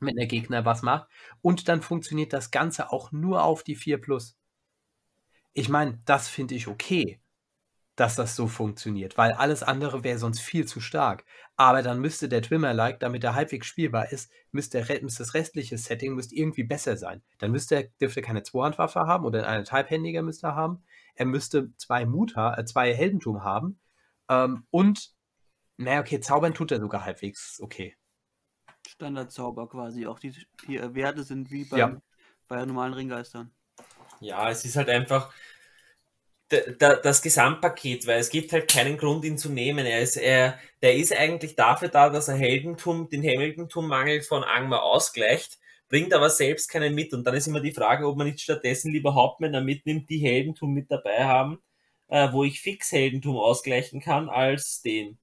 wenn der Gegner was macht. Und dann funktioniert das Ganze auch nur auf die 4 Plus. Ich meine, das finde ich okay, dass das so funktioniert, weil alles andere wäre sonst viel zu stark. Aber dann müsste der Twimmer-like, damit er halbwegs spielbar ist, müsste, müsste das restliche Setting müsste irgendwie besser sein. Dann müsste er, dürfte er keine Zweihandwaffe haben oder eine Type-Händiger müsste er haben. Er müsste zwei Mut äh, zwei Heldentum haben. Ähm, und, naja, okay, zaubern tut er sogar halbwegs okay. Standardzauber quasi. Auch die, die äh, Werte sind wie bei, Ja. bei normalen Ringgeistern. Ja, es ist halt einfach das Gesamtpaket, weil es gibt halt keinen Grund, ihn zu nehmen. Er ist, er, der ist eigentlich dafür da, dass er Heldentum, den Heldentummangel von Angmar ausgleicht, bringt aber selbst keinen mit. Und dann ist immer die Frage, ob man nicht stattdessen lieber Hauptmänner mitnimmt, die Heldentum mit dabei haben, äh, wo ich fix Heldentum ausgleichen kann, als den.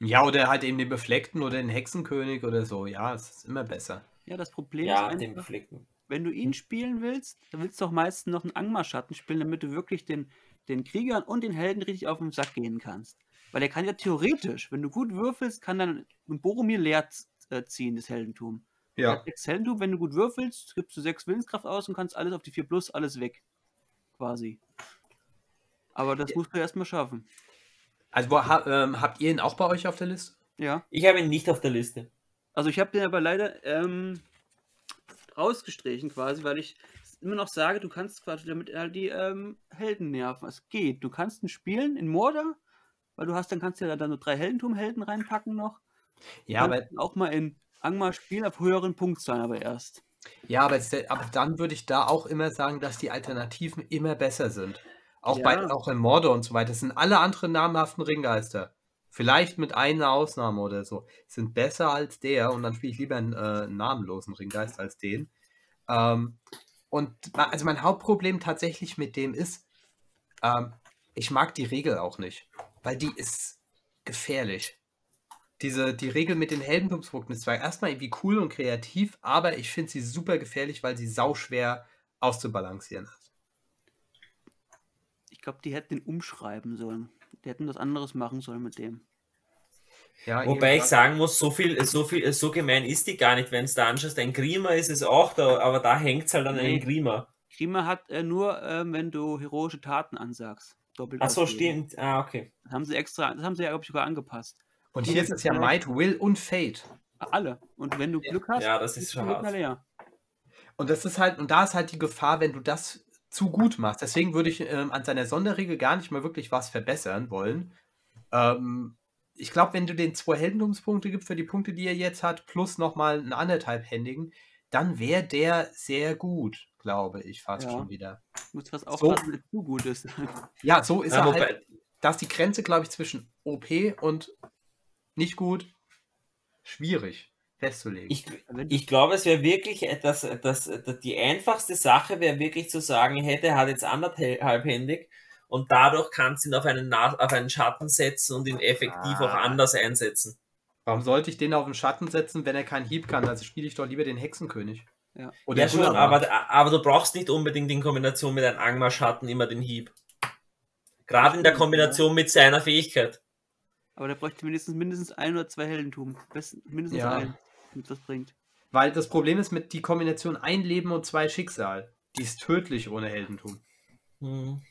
Ja, oder halt eben den Befleckten oder den Hexenkönig oder so. Ja, es ist immer besser. Ja, das Problem Ja, ist den einfach, Befleckten. wenn du ihn spielen willst, dann willst du auch meistens noch einen Angmar-Schatten spielen, damit du wirklich den, den Kriegern und den Helden richtig auf den Sack gehen kannst. Weil er kann ja theoretisch, wenn du gut würfelst, kann dann ein Boromir leer äh, ziehen, das Heldentum. Er Ja. hat sechs Heldentum, wenn du gut würfelst, gibst du sechs Willenskraft aus und kannst alles auf die 4 plus, alles weg. Quasi. Aber das musst du erstmal schaffen. Also wo, ha, ähm, habt ihr ihn auch bei euch auf der Liste? Ja. Ich habe ihn nicht auf der Liste. Also ich habe den aber leider ähm, rausgestrichen quasi, weil ich immer noch sage, du kannst quasi damit die ähm, Helden nerven. Es geht. Du kannst ihn spielen in Mordor, weil du hast, dann kannst du ja dann nur drei Heldentum-Helden reinpacken noch. Ja, aber auch mal in Angmar spielen, auf höheren Punktzahlen aber erst. Ja, aber, es- aber dann würde ich da auch immer sagen, dass die Alternativen immer besser sind. Auch, bei, Ja. auch in Mordor und so weiter. Das sind alle anderen namhaften Ringgeister. Vielleicht mit einer Ausnahme oder so. Sind besser als der und dann spiele ich lieber einen äh, namenlosen Ringgeist als den. Ähm, und also mein Hauptproblem tatsächlich mit dem ist, ähm, ich mag die Regel auch nicht. Weil die ist gefährlich. Diese, die Regel mit den Heldentumspunkten ist zwar erstmal irgendwie cool und kreativ, aber ich finde sie super gefährlich, weil sie sauschwer auszubalancieren ist. Ich glaube, die hätten den umschreiben sollen. Die hätten was anderes machen sollen mit dem. Ja, Wobei ich sagen muss, so viel, so viel, so gemein ist die gar nicht. Wenn es da anschaust, ein Grima ist es auch, da, aber da hängt es halt an Nee. einem Grima. Grima hat er nur, ähm, wenn du heroische Taten ansagst. Doppelt Ach so, stimmt. Ah, okay. Das haben sie extra, das haben sie ja, glaube ich, sogar angepasst. Und hier ist es ja Might, Will und Fate. Alle. Und wenn du Glück hast, Ja, das ist schon leer. Und das ist halt, und da ist halt die Gefahr, wenn du das zu gut machst. Deswegen würde ich ähm, an seiner Sonderregel gar nicht mal wirklich was verbessern wollen. Ähm, ich glaube, wenn du den zwei Heldentumspunkte gibst für die Punkte, die er jetzt hat, plus nochmal einen anderthalbhändigen, dann wäre der sehr gut, glaube ich, fast Ja. schon wieder. Du musst was So. aufpassen, wenn es zu gut ist. Ja, so ist Ja, er wobei, halt. Da ist die Grenze, glaube ich, zwischen OP und nicht gut schwierig festzulegen. ich, ich glaube, es wäre wirklich etwas, das, das, die einfachste Sache wäre wirklich zu sagen, hätte, er hat jetzt anderthalbhändig und dadurch kannst du ihn auf einen, Na- auf einen Schatten setzen und ihn effektiv auch Ah. anders einsetzen. Warum sollte ich den auf den Schatten setzen, wenn er keinen Hieb kann? Also spiele ich doch lieber den Hexenkönig. Ja. Oder ja, schon, aber, aber du brauchst nicht unbedingt in Kombination mit einem Angmar-Schatten immer den Hieb. Gerade in der Kombination mit seiner Fähigkeit. Aber der bräuchte mindestens, mindestens ein oder zwei Heldentum. Mindestens Ja. ein, damit das bringt. Weil das Problem ist mit die Kombination ein Leben und zwei Schicksal. Die ist tödlich ohne Heldentum. Hm.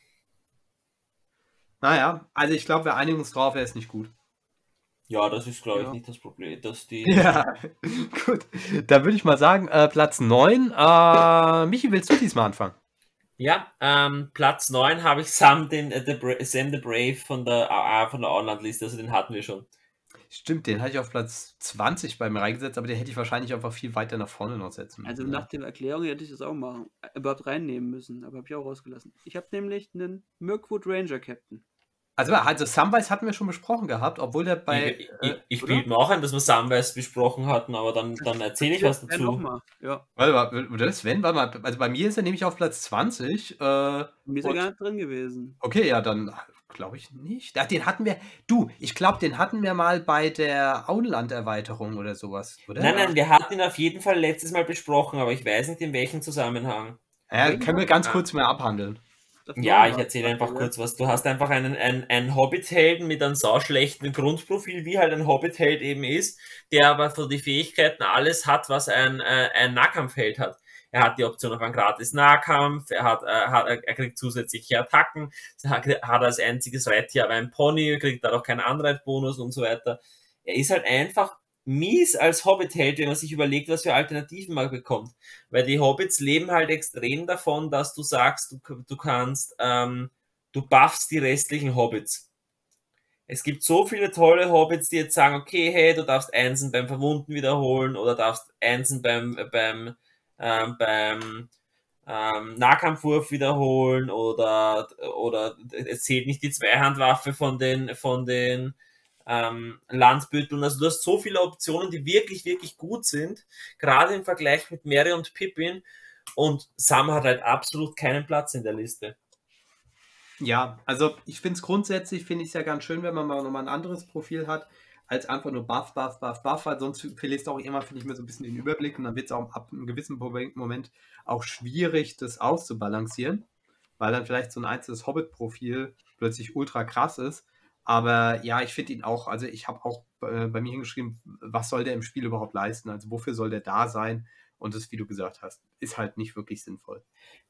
Naja, also ich glaube, wir einigen uns drauf, er ist nicht gut. Ja, das ist, glaube ich, Ja. nicht das Problem. Dass die, Ja, gut. Dann würde ich mal sagen, äh, Platz 9. Äh, Michi, willst du diesmal anfangen? Ja, ähm, Platz 9 habe ich Sam, den, äh, the Bra Sam the Brave von der, äh, von der Online-Liste, also den hatten wir schon. Stimmt, den hatte ich auf Platz 20 bei mir reingesetzt, aber den hätte ich wahrscheinlich einfach viel weiter nach vorne noch setzen Also müssen. nach der Erklärung hätte ich das auch machen, überhaupt reinnehmen müssen, aber habe ich auch rausgelassen. Ich habe nämlich einen Mirkwood Ranger Captain. Also, also Samwise hatten wir schon besprochen gehabt, obwohl der bei. ich ich, äh, ich bilde mir auch ein, dass wir Samwise besprochen hatten, aber dann, dann erzähle ich was Ja, dazu. nochmal. Ja, warte mal, oder Sven, warte mal, also bei mir ist er nämlich auf Platz 20. Äh, mir ist er gar nicht drin gewesen. okay, ja, dann glaube ich nicht. Ach, den hatten wir, du, ich glaube, den hatten wir mal bei der Auenland-Erweiterung oder sowas, oder? Nein, nein, wir hatten ihn auf jeden Fall letztes Mal besprochen, aber ich weiß nicht in welchem Zusammenhang. Ja, können wir ganz kurz mal abhandeln. Das Ja, ich erzähle einfach kurz was. Du hast einfach einen, einen, einen Hobbit-Helden mit einem sauschlechten Grundprofil, wie halt ein Hobbit-Held eben ist, der aber für die Fähigkeiten alles hat, was ein, äh, ein Nahkampfheld hat. Er hat die Option auf einen gratis Nahkampf, er hat, äh, hat er kriegt zusätzliche Attacken, er hat, hat als einziges Reittier aber ein Pony, kriegt dadurch keinen Anreitbonus und so weiter. Er ist halt einfach mies als Hobbit-Held, wenn man sich überlegt, was für Alternativen man bekommt. Weil die Hobbits leben halt extrem davon, dass du sagst, du, du kannst, ähm, du buffst die restlichen Hobbits. Es gibt so viele tolle Hobbits, die jetzt sagen, okay, hey, du darfst Einsen beim Verwunden wiederholen oder darfst Einsen beim, beim, ähm, beim ähm, Nahkampfwurf wiederholen oder, oder es zählt nicht die Zweihandwaffe von den, von den ähm, Landbütteln. Also du hast so viele Optionen, die wirklich, wirklich gut sind, gerade im Vergleich mit Mary und Pippin. Und Sam hat halt absolut keinen Platz in der Liste. Ja, also ich finde es grundsätzlich, finde ich es ja ganz schön, wenn man mal nochmal ein anderes Profil hat, als einfach nur Buff, Buff, Buff, Buff, weil sonst verlierst du auch immer, finde ich, mir so ein bisschen den Überblick und dann wird es auch ab einem gewissen Moment auch schwierig, das auszubalancieren, weil dann vielleicht so ein einzelnes Hobbit-Profil plötzlich ultra krass ist. Aber ja, ich finde ihn auch, also ich habe auch äh, bei mir hingeschrieben, was soll der im Spiel überhaupt leisten? Also wofür soll der da sein? Und das, wie du gesagt hast, ist halt nicht wirklich sinnvoll.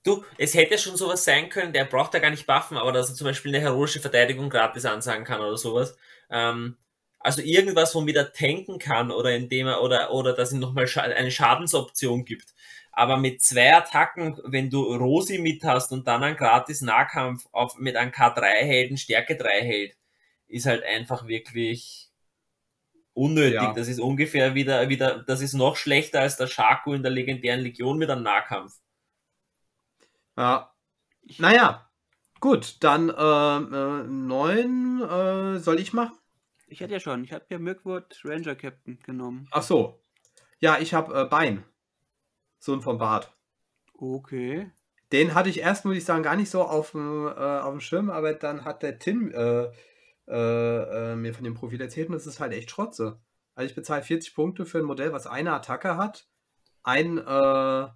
Du, es hätte schon sowas sein können, der braucht ja gar nicht buffen, aber dass er zum Beispiel eine heroische Verteidigung gratis ansagen kann oder sowas. Ähm, also irgendwas, womit er tanken kann oder indem er, oder, oder dass ihm nochmal Scha eine Schadensoption gibt. Aber mit zwei Attacken, wenn du Rosi mit hast und dann einen gratis Nahkampf auf, mit einem K3-Helden Stärke 3 hält, ist halt einfach wirklich unnötig. Ja. Das ist ungefähr wieder, wieder, das ist noch schlechter als der Shaku in der legendären Legion mit einem Nahkampf. Ja. Naja, gut, dann äh, äh, neun äh, soll ich machen? Ich hatte ja schon, ich habe ja Mirkwood Ranger Captain genommen. Ach so. Ja, ich habe äh, Bein. Sohn vom Bart. Okay. Den hatte ich erst, muss ich sagen, gar nicht so auf dem, äh, auf dem Schirm, aber dann hat der Tim äh, äh, äh, mir von dem Profil erzählt und das ist halt echt Schrotze. Also ich bezahle 40 Punkte für ein Modell, was eine Attacke hat, ein, äh,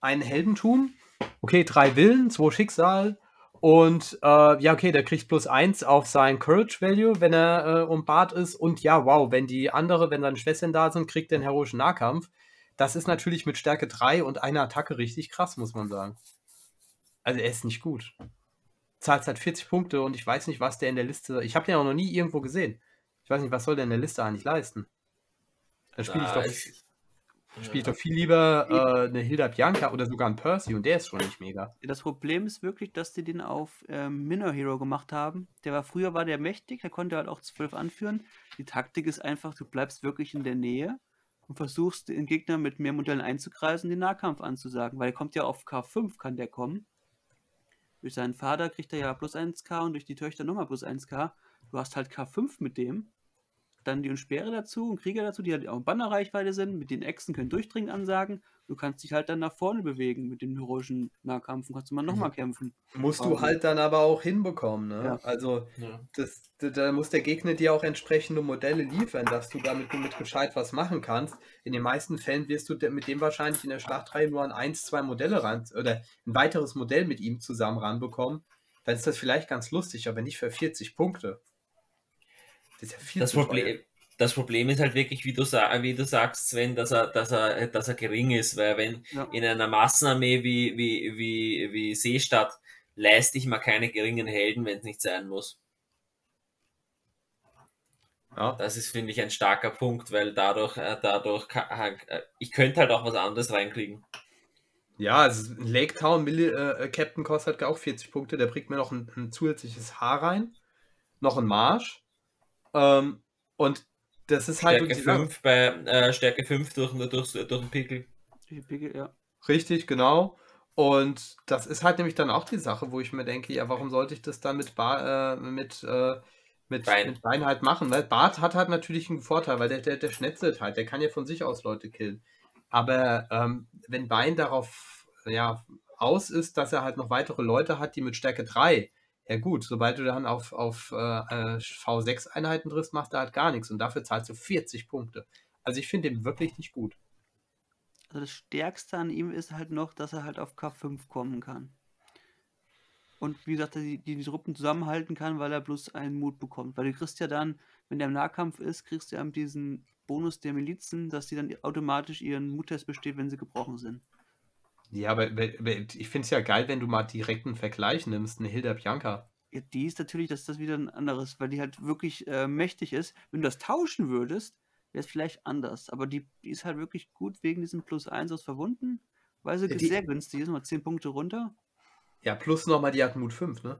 ein Heldentum, okay, drei Willen, zwei Schicksal Und äh, ja, okay, der kriegt plus eins auf sein Courage Value, wenn er äh, um Bart ist. Und ja, wow, wenn die andere, wenn seine Schwestern da sind, kriegt er einen heroischen Nahkampf. Das ist natürlich mit Stärke 3 und einer Attacke richtig krass, muss man sagen. Also er ist nicht gut. Zahlt halt 40 Punkte und ich weiß nicht, was der in der Liste. Ich habe den auch noch nie irgendwo gesehen. Ich weiß nicht, was soll der in der Liste eigentlich leisten? Dann spiele ich, doch, ist- spiel ich doch viel lieber äh, eine Hilda Bianca oder sogar einen Percy und der ist schon nicht mega. Das Problem ist wirklich, dass die den auf ähm, Minor Hero gemacht haben. Der war früher war der mächtig, der konnte halt auch zwölf anführen. Die Taktik ist einfach, du bleibst wirklich in der Nähe und versuchst den Gegner mit mehr Modellen einzukreisen, den Nahkampf anzusagen, weil er kommt ja auf K5, kann der kommen. Durch seinen Vater kriegt er ja plus 1k und durch die Töchter nochmal plus 1k. Du hast halt K5 mit dem. Dann die und Speere dazu und Krieger dazu, die halt auch in Bannerreichweite sind. Mit den Echsen können durchdringen ansagen. Du kannst dich halt dann nach vorne bewegen mit dem heroischen Nahkampf und kannst du mal nochmal kämpfen. Musst du du halt dann aber auch hinbekommen, ne? Ja. Also Ja. das, da- da muss der Gegner dir auch entsprechende Modelle liefern, dass du damit mit gescheit was machen kannst. In den meisten Fällen wirst du mit dem wahrscheinlich in der Schlachtreihe nur an eins, zwei Modelle ran oder ein weiteres Modell mit ihm zusammen ranbekommen. Dann ist das vielleicht ganz lustig, aber nicht für 40 Punkte. Das ist ja viel Das zu. Problem, das Problem ist halt wirklich, wie du, wie du sagst, Sven, dass er, dass er, dass er gering ist, weil wenn Ja. in einer Massenarmee wie, wie, wie, wie Seestadt leiste ich mal keine geringen Helden, wenn es nicht sein muss. Ja. Das ist, finde ich, ein starker Punkt, weil dadurch, äh, dadurch, äh, ich könnte halt auch was anderes reinkriegen. Ja, also ein Lake Town Milli äh, Captain kostet halt auch 40 Punkte. Der bringt mir noch ein, ein zusätzliches Haar rein, noch ein Marsch. Ähm, und das ist halt Stärke wirklich- ja, 5 bei äh, Stärke 5 durch, durch, durch den Pickel. Pickel, ja. richtig, genau. Und das ist halt nämlich dann auch die Sache, wo ich mir denke, ja, warum sollte ich das dann mit, ba äh, mit, äh, mit, Bein. mit Bein halt machen? Weil Bart hat halt natürlich einen Vorteil, weil der, der, der schnetzelt halt, der kann ja von sich aus Leute killen. Aber ähm, wenn Bein darauf ja, aus ist, dass er halt noch weitere Leute hat, die mit Stärke 3, ja gut, sobald du dann auf, auf äh, äh, V6-Einheiten triffst, machst du halt gar nichts und dafür zahlst du 40 Punkte. Also ich finde ihn wirklich nicht gut. Also das Stärkste an ihm ist halt noch, dass er halt auf K5 kommen kann. Und wie gesagt, die, die Truppen zusammenhalten kann, weil er bloß einen Mut bekommt. Weil du kriegst ja dann, wenn der im Nahkampf ist, kriegst du ja diesen Bonus der Milizen, dass die dann automatisch ihren Muttest besteht, wenn sie gebrochen sind. Ja, aber ich finde es ja geil, wenn du mal direkt einen Vergleich nimmst, eine Hilda Bianca. Ja, die ist natürlich, dass das wieder ein anderes, weil die halt wirklich äh, mächtig ist. Wenn du das tauschen würdest, wäre es vielleicht anders. Aber die, die ist halt wirklich gut wegen diesem Plus 1 aus Verwunden, weil sie die- sehr günstig ist, mal 10 Punkte runter. Ja, plus nochmal die hat Mut 5, ne?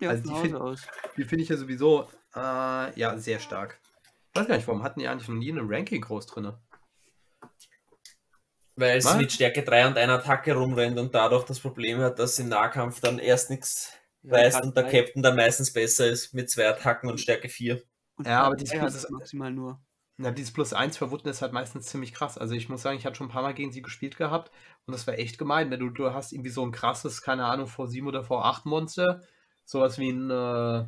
Ja, Also die Hause find- aus. Die finde ich ja sowieso, äh, ja, sehr stark. Ich weiß gar nicht, warum hatten die eigentlich noch nie eine Ranking groß drin? Weil es mit Stärke 3 und einer Attacke rumrennt und dadurch das Problem hat, dass im Nahkampf dann erst nichts Ja, weiß K3 und der Captain dann meistens besser ist mit zwei Attacken und Stärke 4. Und Ja, aber K3 dieses Plus maximal nur. Na, dieses Plus 1 verwunden ist halt meistens ziemlich krass. Also ich muss sagen, ich hatte schon ein paar Mal gegen sie gespielt gehabt und das war echt gemein, wenn du, du hast irgendwie so ein krasses, keine Ahnung, V7 oder V8 Monster, sowas wie ein, äh,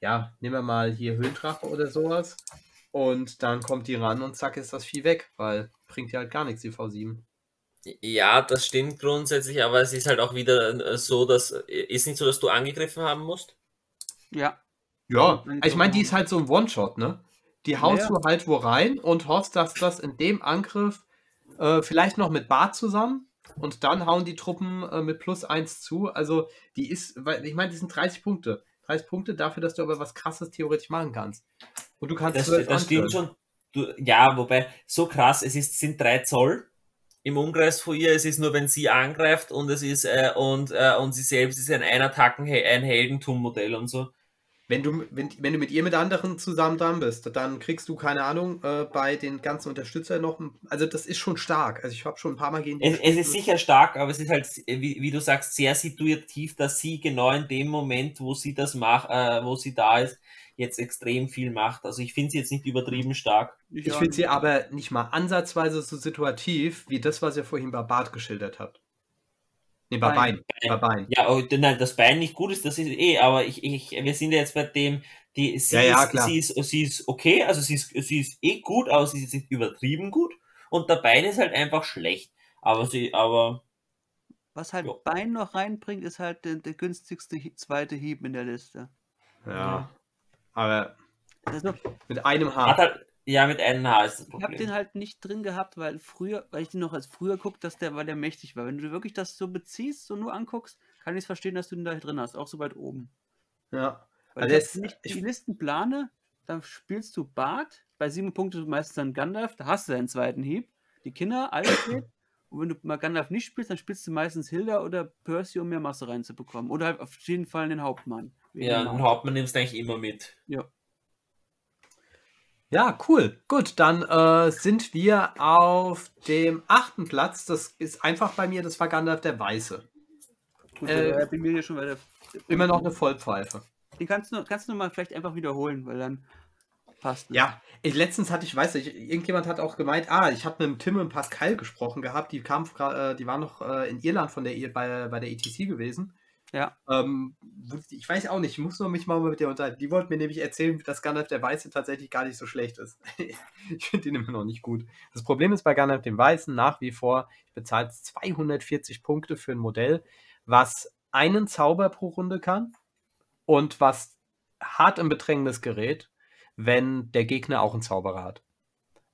ja, nehmen wir mal hier Höhendrache oder sowas und dann kommt die ran und zack ist das Vieh weg, weil bringt ja halt gar nichts, die V7. Ja, das stimmt grundsätzlich, aber es ist halt auch wieder äh, so, dass ist nicht so, dass du angegriffen haben musst. Ja, Ja, also ich meine, die ist halt so ein One-Shot, ne? Die haust Ja. du halt wo rein und hoffst, dass das in dem Angriff äh, vielleicht noch mit Bart zusammen und dann hauen die Truppen äh, mit plus 1 zu. Also die ist, weil ich meine, die sind 30 Punkte. 30 Punkte dafür, dass du aber was krasses theoretisch machen kannst. Und du kannst Das, 12 das stimmt schon. Du, ja, wobei, so krass, es ist, sind drei Zoll im Umkreis von ihr, es ist nur, wenn sie angreift und es ist, äh, und, äh, und sie selbst ist ein Einattacken, ein Heldentum-Modell und so. Wenn du, wenn, wenn du mit ihr mit anderen zusammen dran bist, dann kriegst du, keine Ahnung, äh, bei den ganzen Unterstützern noch, ein- also das ist schon stark. Also ich habe schon ein paar Mal gegen die Es, es ist sicher stark, aber es ist halt, wie, wie du sagst, sehr situativ, dass sie genau in dem Moment, wo sie das macht, äh, wo sie da ist, jetzt extrem viel macht. Also ich finde sie jetzt nicht übertrieben stark. Ich auch finde sie aber nicht mal ansatzweise so situativ, wie das, was ihr vorhin bei Bart geschildert habt. Nee, bei Bein. Bein. Bei Bein. Ja, oh, nein, das Bein nicht gut ist, das ist eh, aber ich, ich, wir sind ja jetzt bei dem, die, sie, Ja, ja, ist, klar. sie, ist, sie ist okay, also sie ist, sie ist eh gut, aber sie ist nicht übertrieben gut. Und der Bein ist halt einfach schlecht. Aber sie, aber Was halt Jo. Bein noch reinbringt, ist halt der, der günstigste zweite Hieb in der Liste. Ja. Aber Also, mit einem Hat Haar. halt, ja, mit Haar ist das ich habe den halt nicht drin gehabt, weil früher, weil ich den noch als früher guck, dass der, weil der mächtig war. Wenn du wirklich das so beziehst, so nur anguckst, kann ich es verstehen, dass du den da drin hast, auch so weit oben. Ja. Weil Also ich, es- wenn ich die Listen plane, dann spielst du Bart, bei sieben Punkten meistens dann Gandalf, da hast du deinen zweiten Hieb, die Kinder, Alfred. Und wenn du mal Gandalf nicht spielst, dann spielst du meistens Hilda oder Percy, um mehr Masse reinzubekommen. Oder halt auf jeden Fall den Hauptmann. Ja, den. Hauptmann nimmst du eigentlich immer mit. Ja. Ja, cool. Gut, dann äh, sind wir auf dem achten Platz. Das ist einfach bei mir, das war Gandalf der Weiße. Gut, Äh, äh, bin mir hier schon weiter. Immer noch eine Vollpfeife. Den kannst du, kannst du mal vielleicht einfach wiederholen, weil dann passt es. Ja, ich, letztens hatte ich, weiß nicht, irgendjemand hat auch gemeint, ah, ich habe mit Tim und Pascal gesprochen gehabt, die kamen, gra- äh, die waren noch äh, in Irland von der, I- bei, bei der ETC gewesen. Ja. Ähm, ich weiß auch nicht, ich muss nur mich mal mit der unterhalten. Die wollten mir nämlich erzählen, dass Gandalf der Weiße tatsächlich gar nicht so schlecht ist. ich finde ihn immer noch nicht gut. Das Problem ist bei Gandalf dem Weißen nach wie vor, ich bezahle 240 Punkte für ein Modell, was einen Zauber pro Runde kann und was hart im Bedrängnis gerät, wenn der Gegner auch einen Zauberer hat.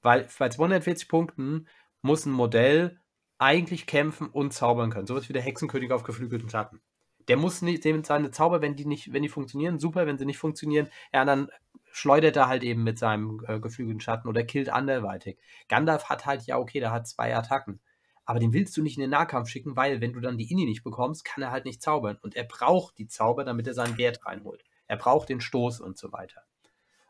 Weil bei 240 Punkten muss ein Modell eigentlich kämpfen und zaubern können. Sowas wie der Hexenkönig auf geflügelten Schatten. Der muss nicht, dem seine Zauber, wenn die nicht, wenn die funktionieren, super, wenn sie nicht funktionieren, ja, dann schleudert er halt eben mit seinem äh, geflügelten Schatten oder killt anderweitig. Gandalf hat halt, ja, okay, der hat zwei Attacken. Aber den willst du nicht in den Nahkampf schicken, weil, wenn du dann die Inni nicht bekommst, kann er halt nicht zaubern. Und er braucht die Zauber, damit er seinen Wert reinholt. Er braucht den Stoß und so weiter.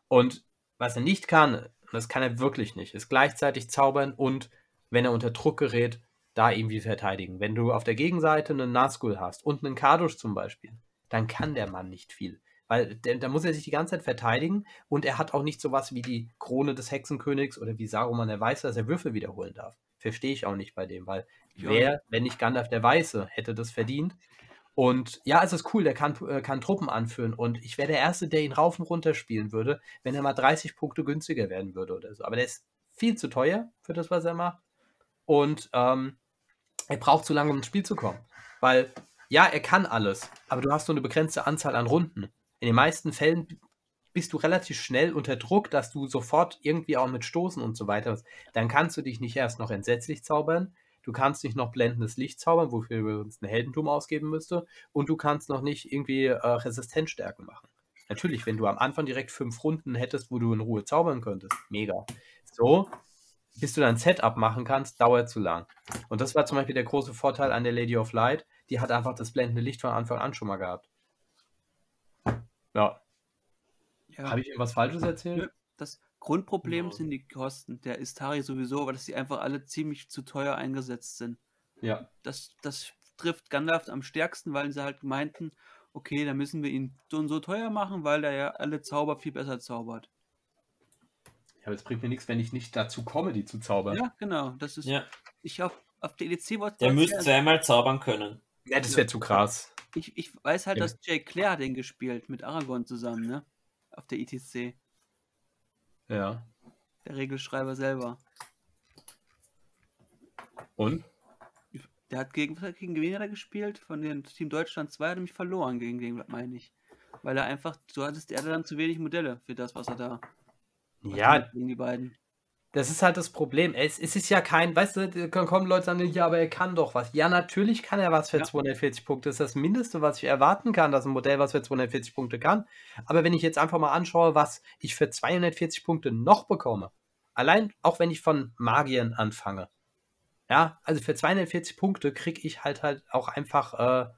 Und was er nicht kann, und das kann er wirklich nicht, ist gleichzeitig zaubern und, wenn er unter Druck gerät, da irgendwie verteidigen. Wenn du auf der Gegenseite einen Nazgul hast und einen Kardusch zum Beispiel, dann kann der Mann nicht viel. Weil da muss er sich die ganze Zeit verteidigen und er hat auch nicht sowas wie die Krone des Hexenkönigs oder wie Saruman der Weiße, dass er Würfel wiederholen darf. Verstehe ich auch nicht bei dem, weil auch wer, wenn nicht Gandalf der Weiße, hätte das verdient. Und ja, es ist cool, der kann, äh, kann Truppen anführen und ich wäre der Erste, der ihn rauf und runter spielen würde, wenn er mal 30 Punkte günstiger werden würde oder so. Aber der ist viel zu teuer für das, was er macht. Und ähm, er braucht zu lange, um ins Spiel zu kommen. Weil, ja, er kann alles, aber du hast nur eine begrenzte Anzahl an Runden. In den meisten Fällen bist du relativ schnell unter Druck, dass du sofort irgendwie auch mit Stoßen und so weiter, dann kannst du dich nicht erst noch entsetzlich zaubern, du kannst nicht noch blendendes Licht zaubern, wofür wir uns ein Heldentum ausgeben müsste, und du kannst noch nicht irgendwie äh, Resistenzstärken machen. Natürlich, wenn du am Anfang direkt fünf Runden hättest, wo du in Ruhe zaubern könntest, mega. So, bis du dein Setup machen kannst, dauert zu lang. Und das war zum Beispiel der große Vorteil an der Lady of Light. Die hat einfach das blendende Licht von Anfang an schon mal gehabt. Ja. Ja. Habe ich irgendwas Falsches erzählt? Das Grundproblem Ja. sind die Kosten der Istari sowieso, weil dass die einfach alle ziemlich zu teuer eingesetzt sind. Ja. Das, das trifft Gandalf am stärksten, weil sie halt meinten, okay, dann müssen wir ihn so und so teuer machen, weil er ja alle Zauber viel besser zaubert. Aber es bringt mir nichts, wenn ich nicht dazu komme, die zu zaubern. Ja, genau. Das ist. Ja, Ich auf, auf der EDC wollte der müsste zweimal zaubern können. Ja, das wäre zu krass. ich, ich weiß halt, Ja. dass Jay Claire den gespielt mit Aragorn zusammen, ne? Auf der ETC. Ja. Der Regelschreiber selber. Und? Der hat gegen, gegen wen hat er gespielt? Von dem Team Deutschland 2 hat er nämlich verloren gegen den, meine ich. Weil er einfach, du hattest, er hatte dann zu wenig Modelle für das, was er da Ja, gegen die beiden. das ist halt das Problem. Es, es ist ja kein, weißt du, da kommen Leute sagen, ja, aber er kann doch was. Ja, natürlich kann er was für Ja. 240 Punkte. Das ist das Mindeste, was ich erwarten kann, dass ein Modell was für 240 Punkte kann. Aber wenn ich jetzt einfach mal anschaue, was ich für 240 Punkte noch bekomme, allein auch wenn ich von Magiern anfange, ja, also für 240 Punkte kriege ich halt halt auch einfach, äh,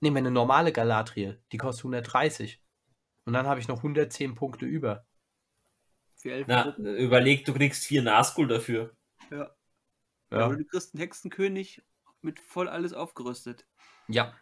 nehmen wir eine normale Galadriel, die kostet 130. Und dann habe ich noch 110 Punkte über. Für elf Na, Gruppen. überleg, du kriegst vier Nazgul dafür. Ja. Ja. Aber du kriegst einen Hexenkönig mit voll alles aufgerüstet. Ja,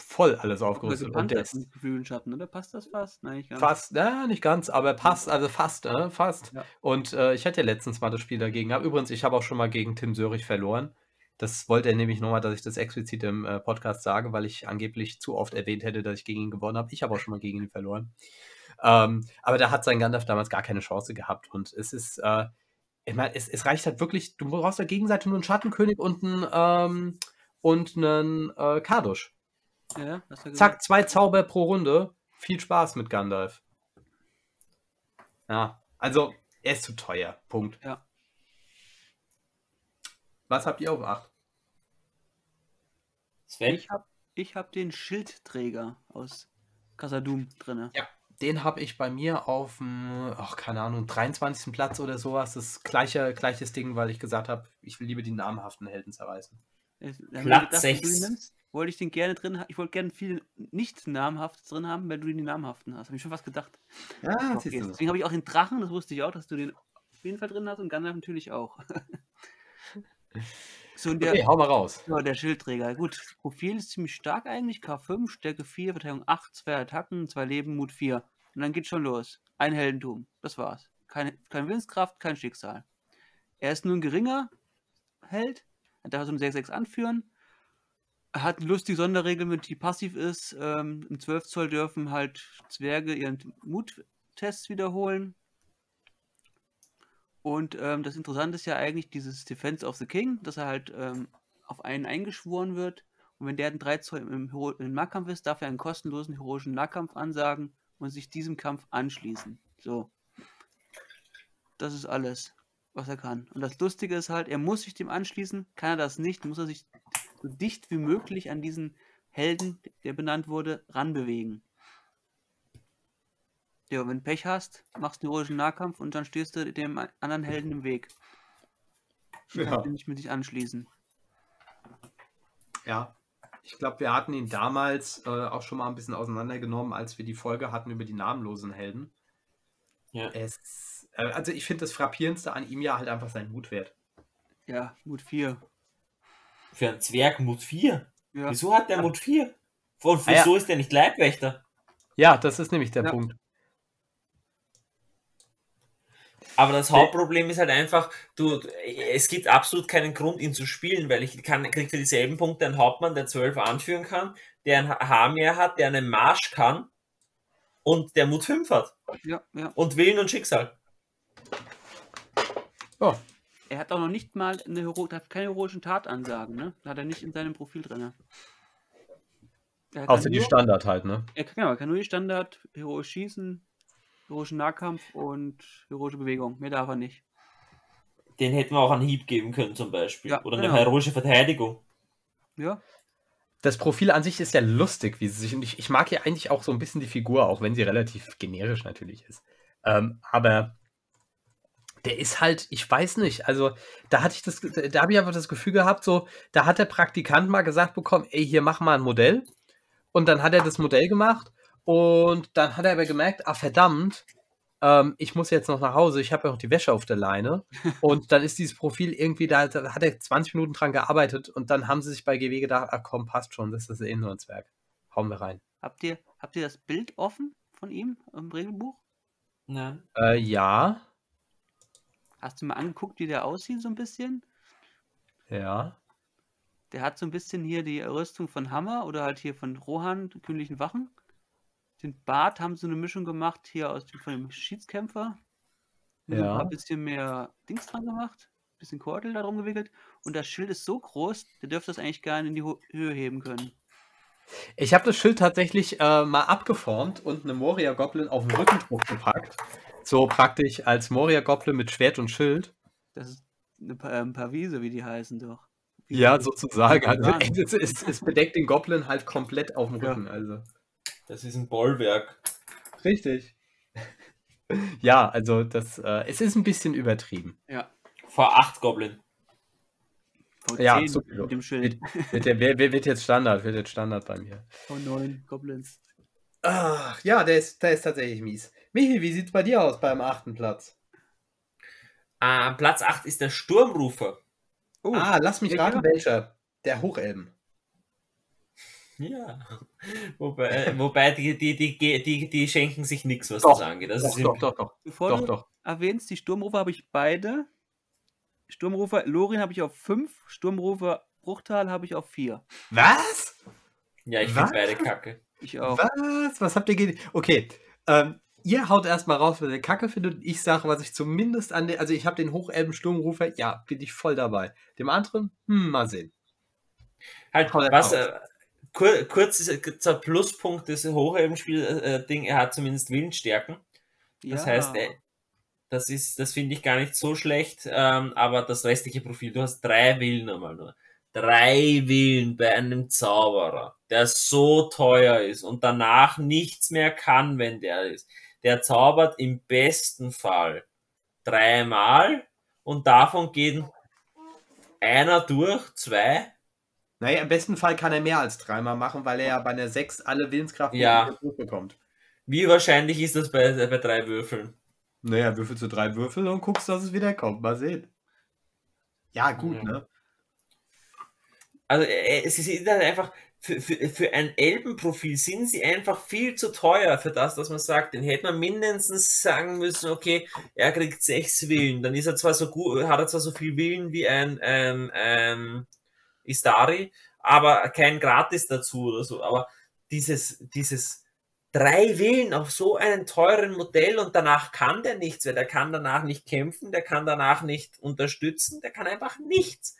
voll alles Oder aufgerüstet. Und der ist Geflügelschatten, oder? Passt das fast? Nein, nicht ganz. fast, na, nicht ganz, aber passt, also fast, äh, fast. Ja. Und äh, ich hatte ja letztens mal das Spiel dagegen gehabt. Übrigens, ich habe auch schon mal gegen Tim Sörich verloren. Das wollte er nämlich nochmal, dass ich das explizit im äh, Podcast sage, weil ich angeblich zu oft erwähnt hätte, dass ich gegen ihn gewonnen habe. Ich habe auch schon mal gegen ihn verloren. Ähm, aber da hat sein Gandalf damals gar keine Chance gehabt. Und es ist, äh, ich meine, es, es reicht halt wirklich, du brauchst der Gegenseite nur einen Schattenkönig und einen, ähm, und einen äh, Kardusch. Ja. Zack, zwei Zauber pro Runde. Viel Spaß mit Gandalf. Ja, also er ist zu teuer. Punkt. Ja. Was habt ihr auf 8? Sven? Ich habe ich hab den Schildträger aus Casadum drin. Ja, den habe ich bei mir auf dem, ach, keine Ahnung, 23. Platz oder sowas. Das gleiche, gleiches Ding, weil ich gesagt habe, ich will lieber die namhaften Helden zerreißen. Platz du ihn 6. nimmst, wollte ich den gerne drin haben. Ich wollte gerne viel nicht namhaftes drin haben, wenn du die namhaften hast. Habe ich schon was gedacht. Ja, Okay, deswegen habe ich auch den Drachen, das wusste ich auch, dass du den auf jeden Fall drin hast und Gandalf natürlich auch. so, der, Okay, hau mal raus. ja, der Schildträger. Gut, Profil ist ziemlich stark eigentlich. K5, Stärke 4, Verteidigung 8, 2 Attacken, 2 Leben, Mut 4. Und dann geht's schon los. Ein Heldentum. Das war's. Keine, keine Willenskraft, kein Schicksal. Er ist nur ein geringer Held. Er darf so eine 6-6 anführen. Er hat eine lustige Sonderregel, mit die passiv ist. Ähm, Im 12 Zoll dürfen halt Zwerge ihren Muttests wiederholen. Und ähm, das Interessante ist ja eigentlich dieses Defense of the King, dass er halt ähm, auf einen eingeschworen wird. Und wenn der einen 3 Zoll im, Hero im Nahkampf ist, darf er einen kostenlosen heroischen Nahkampf ansagen und sich diesem Kampf anschließen. So. Das ist alles, was er kann. Und das Lustige ist halt, er muss sich dem anschließen. Kann er das nicht, muss er sich so dicht wie möglich an diesen Helden, der benannt wurde, ranbewegen. Ja, wenn du Pech hast, machst du einen heroischen Nahkampf und dann stehst du dem anderen Helden im Weg. Du Ja. ihn nicht mit sich anschließen. Ja. Ich glaube, wir hatten ihn damals äh, auch schon mal ein bisschen auseinandergenommen, als wir die Folge hatten über die namenlosen Helden. Ja. Es, äh, also ich finde das Frappierendste an ihm ja halt einfach sein Mutwert. Ja, Mut 4. Für einen Zwerg Mut 4. Ja. Wieso hat der Mut 4? Und Ah, ja. wieso ist der nicht Leibwächter? Ja, das ist nämlich der Ja. Punkt. Aber das Hauptproblem ist halt einfach, du, es gibt absolut keinen Grund, ihn zu spielen, weil ich kann, kriegt für dieselben Punkte einen Hauptmann, der 12 anführen kann, der ein Haar mehr hat, der einen Marsch kann und der Mut 5 hat. Ja, ja. Und Willen und Schicksal. Ja, Er hat auch noch nicht mal eine Hero hat keine heroischen Tatansagen, ne? Hat er nicht in seinem Profil drin. Er außer die nur- Standard halt, ne? Er kann, genau, er kann nur die Standard, heroisch schießen, heroischen Nahkampf und heroische Bewegung. Mehr darf er nicht. Den hätten wir auch einen Hieb geben können zum Beispiel. Ja, Oder eine genau. heroische Verteidigung. Ja, Das Profil an sich ist ja lustig, wie sie sich. Und ich, ich mag ja eigentlich auch so ein bisschen die Figur, auch wenn sie relativ generisch natürlich ist. Ähm, aber der ist halt, ich weiß nicht, also da hatte ich das, da habe ich einfach das Gefühl gehabt, so, da hat der Praktikant mal gesagt bekommen, ey, hier mach mal ein Modell. Und dann hat er das Modell gemacht und dann hat er aber gemerkt, ah verdammt, ähm, ich muss jetzt noch nach Hause, ich habe ja noch die Wäsche auf der Leine. Und dann ist dieses Profil irgendwie, da, da hat er 20 Minuten dran gearbeitet und dann haben sie sich bei GW gedacht, ah komm, passt schon, das ist eh nur ein Zwerg. Hauen wir rein. habt ihr, habt ihr das Bild offen von ihm im Regelbuch? Nein. Äh, ja, Hast du mal angeguckt, wie der aussieht so ein bisschen? ja. Der hat so ein bisschen hier die Rüstung von Hammer oder halt hier von Rohan, königlichen Wachen. Den Bart haben sie eine Mischung gemacht hier aus dem, von dem Schiedskämpfer. Ja. Ein bisschen mehr Dings dran gemacht, bisschen Kordel da drum gewickelt. Und das Schild ist so groß, der dürfte das eigentlich gar nicht in die Ho Höhe heben können. Ich habe das Schild tatsächlich äh, mal abgeformt und eine Moria Goblin auf den Rückendruck gepackt. So praktisch als Moria Goblin mit Schwert und Schild. Das ist eine pa ähm, Pavise, wie die heißen doch. Wie Ja, sozusagen. Ja, Also, es, es, es bedeckt den Goblin halt komplett auf dem Ja. Rücken. Also. Das ist ein Bollwerk. Richtig. Ja, also das, äh, es ist ein bisschen übertrieben. Ja, V8 Goblin. V10 Ja, so- mit dem Schild. Wird, der, wer, wer wird jetzt Standard? Wird jetzt Standard bei mir. V9 Goblins. Ach, ja, der ist, der ist tatsächlich mies. Michi, wie sieht's bei dir aus beim achten Platz? Äh, Platz 8 ist der Sturmrufer. Oh, ah, lass mich raten, welcher. Der Hochelben. Ja. Wobei, wobei die, die, die, die, die schenken sich nichts, was Doch, das angeht. Das Doch, ist doch, doch, doch. bevor Doch, du doch. erwähnst, die Sturmrufer habe ich beide. Sturmrufer Lorin habe ich auf 5, Sturmrufer Bruchtal habe ich auf 4. Was? Ja, ich finde beide kacke. Ich auch. Was? Was habt ihr ge Okay, ähm, ihr haut erstmal raus, was ihr kacke findet. und Ich sage, was ich zumindest an der. Also, ich habe den Hochelben Sturmrufer. Ja, bin ich voll dabei. Dem anderen, hm, mal sehen. Halt, was, äh, kur, kurz ist ein Pluspunkt des Hochhebenspiel-Ding, äh, er hat zumindest Willensstärken. Das ja. heißt, äh, das ist, das finde ich gar nicht so schlecht, ähm, aber das restliche Profil, du hast drei Willen einmal nur. Drei Willen bei einem Zauberer, der so teuer ist und danach nichts mehr kann, wenn der ist. Der zaubert im besten Fall dreimal und davon gehen einer durch, zwei. Naja, im besten Fall kann er mehr als dreimal machen, weil er ja bei einer 6 alle Willenskraft ja. bekommt. Wie wahrscheinlich ist das bei, bei drei Würfeln? Naja, würfelst du drei Würfel und guckst, dass es wieder kommt. Mal sehen. Ja, gut, ja. ne? Also, äh, es ist halt einfach, für, für, für ein Elbenprofil sind sie einfach viel zu teuer für das, was man sagt. Den hätte man mindestens sagen müssen, okay, er kriegt sechs Willen. Dann ist er zwar so gut, hat er zwar so viel Willen wie ein, ein, ein Istari, aber kein Gratis dazu oder so. Aber dieses, dieses drei Willen auf so einem teuren Modell und danach kann der nichts, weil der kann danach nicht kämpfen, der kann danach nicht unterstützen, der kann einfach nichts.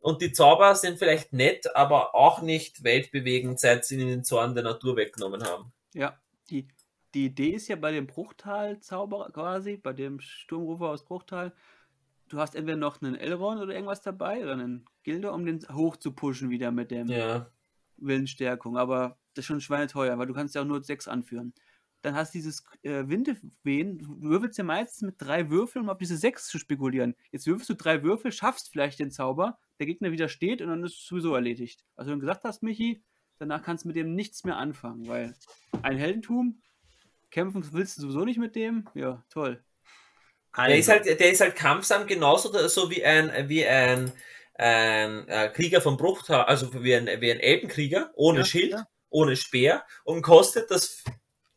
Und die Zauber sind vielleicht nett, aber auch nicht weltbewegend, seit sie den Zorn der Natur weggenommen haben. Ja, die, die Idee ist ja bei dem Bruchtal-Zauberer quasi, bei dem Sturmrufer aus Bruchtal, du hast entweder noch einen Elrond oder irgendwas dabei oder einen Gilder, um den hoch zu pushen wieder mit dem ja. Willensstärkung. Aber das ist schon schweineteuer, weil du kannst ja auch nur sechs anführen dann hast du dieses äh, Windewehen. Du würfelst ja meistens mit drei Würfeln, um auf diese sechs zu spekulieren. Jetzt würfelst du drei Würfel, schaffst vielleicht den Zauber, der Gegner widersteht und dann ist es sowieso erledigt. Also, wenn du gesagt hast, Michi, danach kannst du mit dem nichts mehr anfangen, weil ein Heldentum, kämpfen willst du sowieso nicht mit dem, ja, toll. Der, ist halt, der ist halt kampfsam genauso so wie ein, wie ein, ein äh, Krieger vom Bruchtal, also wie ein, wie ein Elbenkrieger, ohne ja, Schild, ja. ohne Speer und kostet das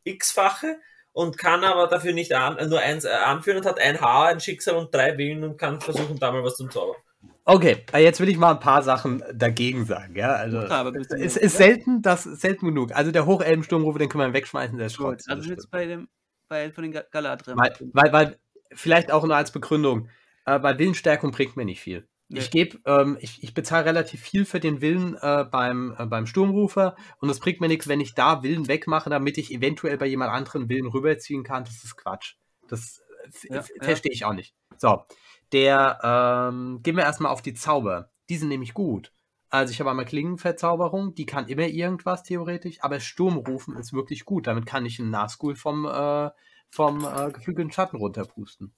x-fache und kann aber dafür nicht an, nur eins äh, anführen und hat ein Haar, ein Schicksal und drei Willen und kann versuchen, da mal was zu zaubern. Okay, äh, jetzt will ich mal ein paar Sachen dagegen sagen. Ja, also es ist selten, das selten genug. Also der Hochelbensturmrufe, den können wir wegschmeißen, der ist Schrott. Also jetzt bei dem, bei von den Galadrim. Weil, weil, weil, vielleicht auch nur als Begründung, äh, bei Willensstärkung bringt mir nicht viel. Ich gebe, ähm, ich, ich bezahle relativ viel für den Willen äh, beim, äh, beim Sturmrufer und es bringt mir nichts, wenn ich da Willen wegmache, damit ich eventuell bei jemand anderen Willen rüberziehen kann. Das ist Quatsch. Das äh, ja, verstehe ja. ich auch nicht. So, der, ähm, gehen wir erstmal auf die Zauber. Die sind nämlich gut. Also ich habe einmal Klingenverzauberung, die kann immer irgendwas theoretisch, aber Sturmrufen ist wirklich gut. Damit kann ich einen Nazgul vom, äh, vom äh, geflügelten Schatten runterpusten.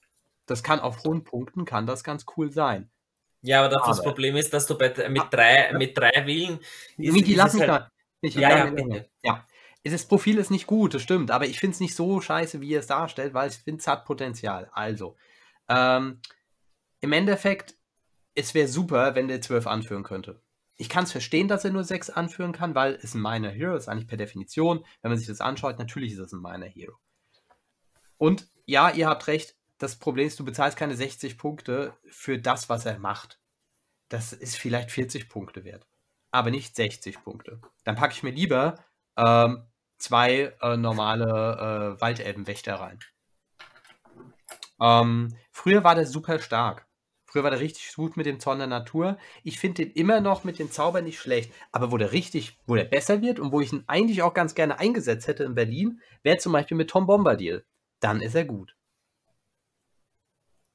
Das kann auf hohen Punkten, kann das ganz cool sein. Ja, aber, aber das Problem ist, dass du bei, mit, drei, mit drei Willen. Miki, lass mich halt, da. Ich, ja, ja, bitte. Ja. Das Profil ist nicht gut, das stimmt, aber ich finde es nicht so scheiße, wie ihr es darstellt, weil ich finde, es hat Potenzial. Also, ähm, im Endeffekt, es wäre super, wenn der 12 anführen könnte. Ich kann es verstehen, dass er nur 6 anführen kann, weil es ein Minor Hero ist, eigentlich per Definition. Wenn man sich das anschaut, natürlich ist es ein Minor Hero. Und ja, ihr habt recht, das Problem ist, du bezahlst keine 60 Punkte für das, was er macht. Das ist vielleicht 40 Punkte wert, aber nicht 60 Punkte. Dann packe ich mir lieber ähm, zwei äh, normale äh, Waldelbenwächter rein. Ähm, früher war der super stark. Früher war der richtig gut mit dem Zorn der Natur. Ich finde den immer noch mit den Zaubern nicht schlecht. Aber wo der richtig, wo der besser wird und wo ich ihn eigentlich auch ganz gerne eingesetzt hätte in Berlin, wäre zum Beispiel mit Tom Bombadil. Dann ist er gut.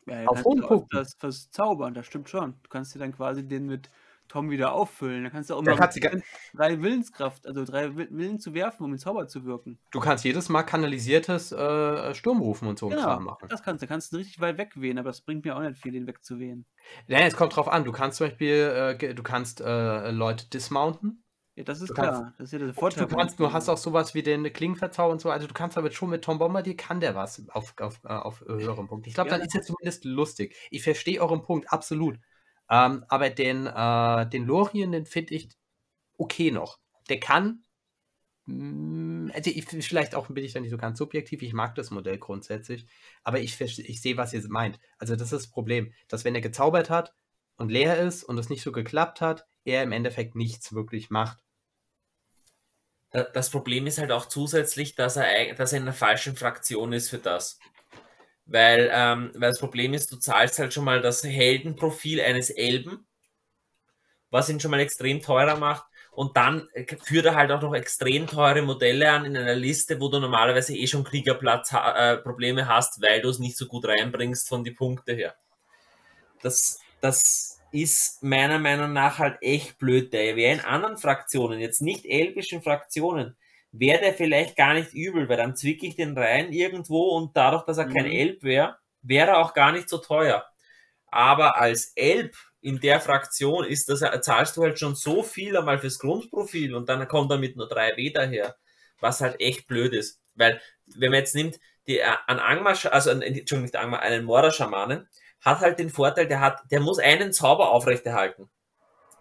Ja, auf hohen Punkten. Das verzaubern, das stimmt schon. Du kannst dir dann quasi den mit Tom wieder auffüllen. Dann kannst du auch mal drei Willenskraft, also drei Willen zu werfen, um den Zauber zu wirken. Du kannst jedes Mal kanalisiertes äh, Sturmrufen und so genau, machen. Das kannst du. Da kannst du richtig weit wegwehen, aber das bringt mir auch nicht viel, den wegzuwehen. Ja, es kommt drauf an. Du kannst zum Beispiel, äh, du kannst äh, Leute dismounten. Ja, das ist du klar. Kannst, das ist ja der Vorteil. Du kannst, du hast auch sowas wie den Klingenverzauber und so. Also du kannst aber schon mit Tom Bombardier kann der was auf, auf, äh, auf höherem Punkt. Ich glaube, ja, dann ist er zumindest lustig. Ich verstehe euren Punkt, absolut. Ähm, aber den, äh, den Lorien, den finde ich okay noch. Der kann, mh, mm, also ich, vielleicht auch bin ich da nicht so ganz subjektiv, ich mag das Modell grundsätzlich, aber ich, ich sehe, was ihr meint. Also das ist das Problem, dass wenn er gezaubert hat und leer ist und es nicht so geklappt hat, er im Endeffekt nichts wirklich macht. Das Problem ist halt auch zusätzlich, dass er, dass er in einer falschen Fraktion ist für das. Weil, ähm, weil das Problem ist, du zahlst halt schon mal das Heldenprofil eines Elben was ihn schon mal extrem teurer macht. Und dann führt er halt auch noch extrem teure Modelle an in einer Liste, wo du normalerweise eh schon Kriegerplatz-Probleme äh, hast, weil du es nicht so gut reinbringst von die Punkte her. Das, das ist meiner Meinung nach halt echt blöd. Der wäre in anderen Fraktionen, jetzt nicht elbischen Fraktionen, wäre der vielleicht gar nicht übel, weil dann zwicke ich den rein irgendwo und dadurch, dass er mhm. kein Elb wäre, wäre er auch gar nicht so teuer. Aber als Elb in der Fraktion ist das, zahlst du halt schon so viel einmal fürs Grundprofil und dann kommt damit nur 3W daher, was halt echt blöd ist. Weil, wenn man jetzt nimmt, die, äh, an Angmar, also, Entschuldigung, nicht Angmar, einen Mora-Schamanen, hat halt den Vorteil, der hat, der muss einen Zauber aufrechterhalten.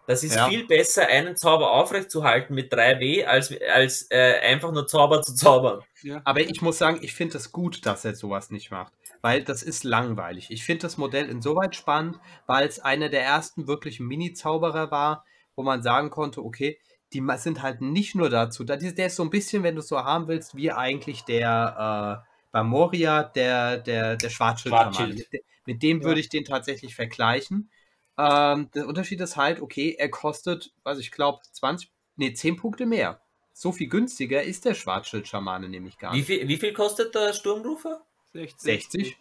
Das ist ja. viel besser, einen Zauber aufrechtzuhalten mit 3W, als, als äh, einfach nur Zauber zu zaubern. Ja. Aber ich muss sagen, ich finde es gut, dass er sowas nicht macht weil das ist langweilig. Ich finde das Modell insoweit spannend, weil es einer der ersten wirklichen Mini-Zauberer war, wo man sagen konnte, okay, die sind halt nicht nur dazu, der ist so ein bisschen, wenn du es so haben willst, wie eigentlich der äh, bei Moria, der, der, der Schwarzschild. Schwarzschild. Mit, dem ja. würde ich den tatsächlich vergleichen. Ähm, der Unterschied ist halt, okay, er kostet, was ich glaube, 20, nee, 10 Punkte mehr. So viel günstiger ist der Schwarzschild-Schamane nämlich gar nicht. Wie viel, wie viel kostet der Sturmrufer? 60. 60.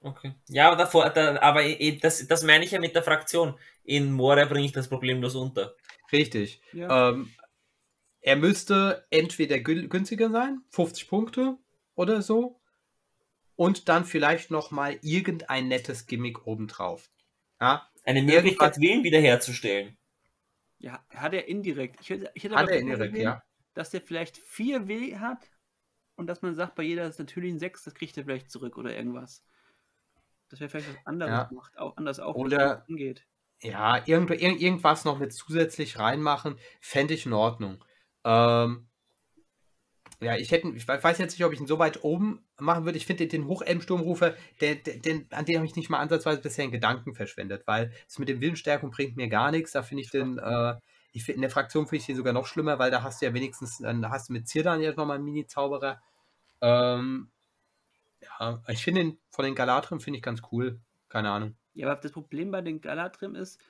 Okay. Ja, aber, davor, da, aber das, das meine ich ja mit der Fraktion. In Moria bringe ich das problemlos unter. Richtig. Ja. Ähm, er müsste entweder günstiger sein, 50 Punkte oder so, und dann vielleicht nochmal irgendein nettes Gimmick obendrauf. Ja? Eine Möglichkeit, Willen wiederherzustellen. Ja, hat er indirekt. Ich hätte, ich hätte hat er indirekt, gesehen, ja. Dass der vielleicht 4 W hat und dass man sagt, bei jeder ist natürlich ein 6, das kriegt er vielleicht zurück oder irgendwas. Das wäre vielleicht was anderes ja. gemacht, auch anders auch oder angeht. Ja, irgend, irgendwas noch mit zusätzlich reinmachen, fände ich in Ordnung. Ähm, ja, ich hätte, ich weiß jetzt nicht, ob ich ihn so weit oben machen würde. Ich finde den Hochelm-Sturmrufer, den, den, an den habe ich nicht mal ansatzweise bisher in Gedanken verschwendet, weil es mit dem Willensstärkung bringt mir gar nichts. Da finde ich den, äh, ich find, in der Fraktion finde ich den sogar noch schlimmer, weil da hast du ja wenigstens, dann hast du mit Zirdan jetzt nochmal einen Mini-Zauberer. Ähm, ja, ich finde den von den Galatrim finde ich ganz cool. Keine Ahnung. Ja, aber das Problem bei den Galatrim ist,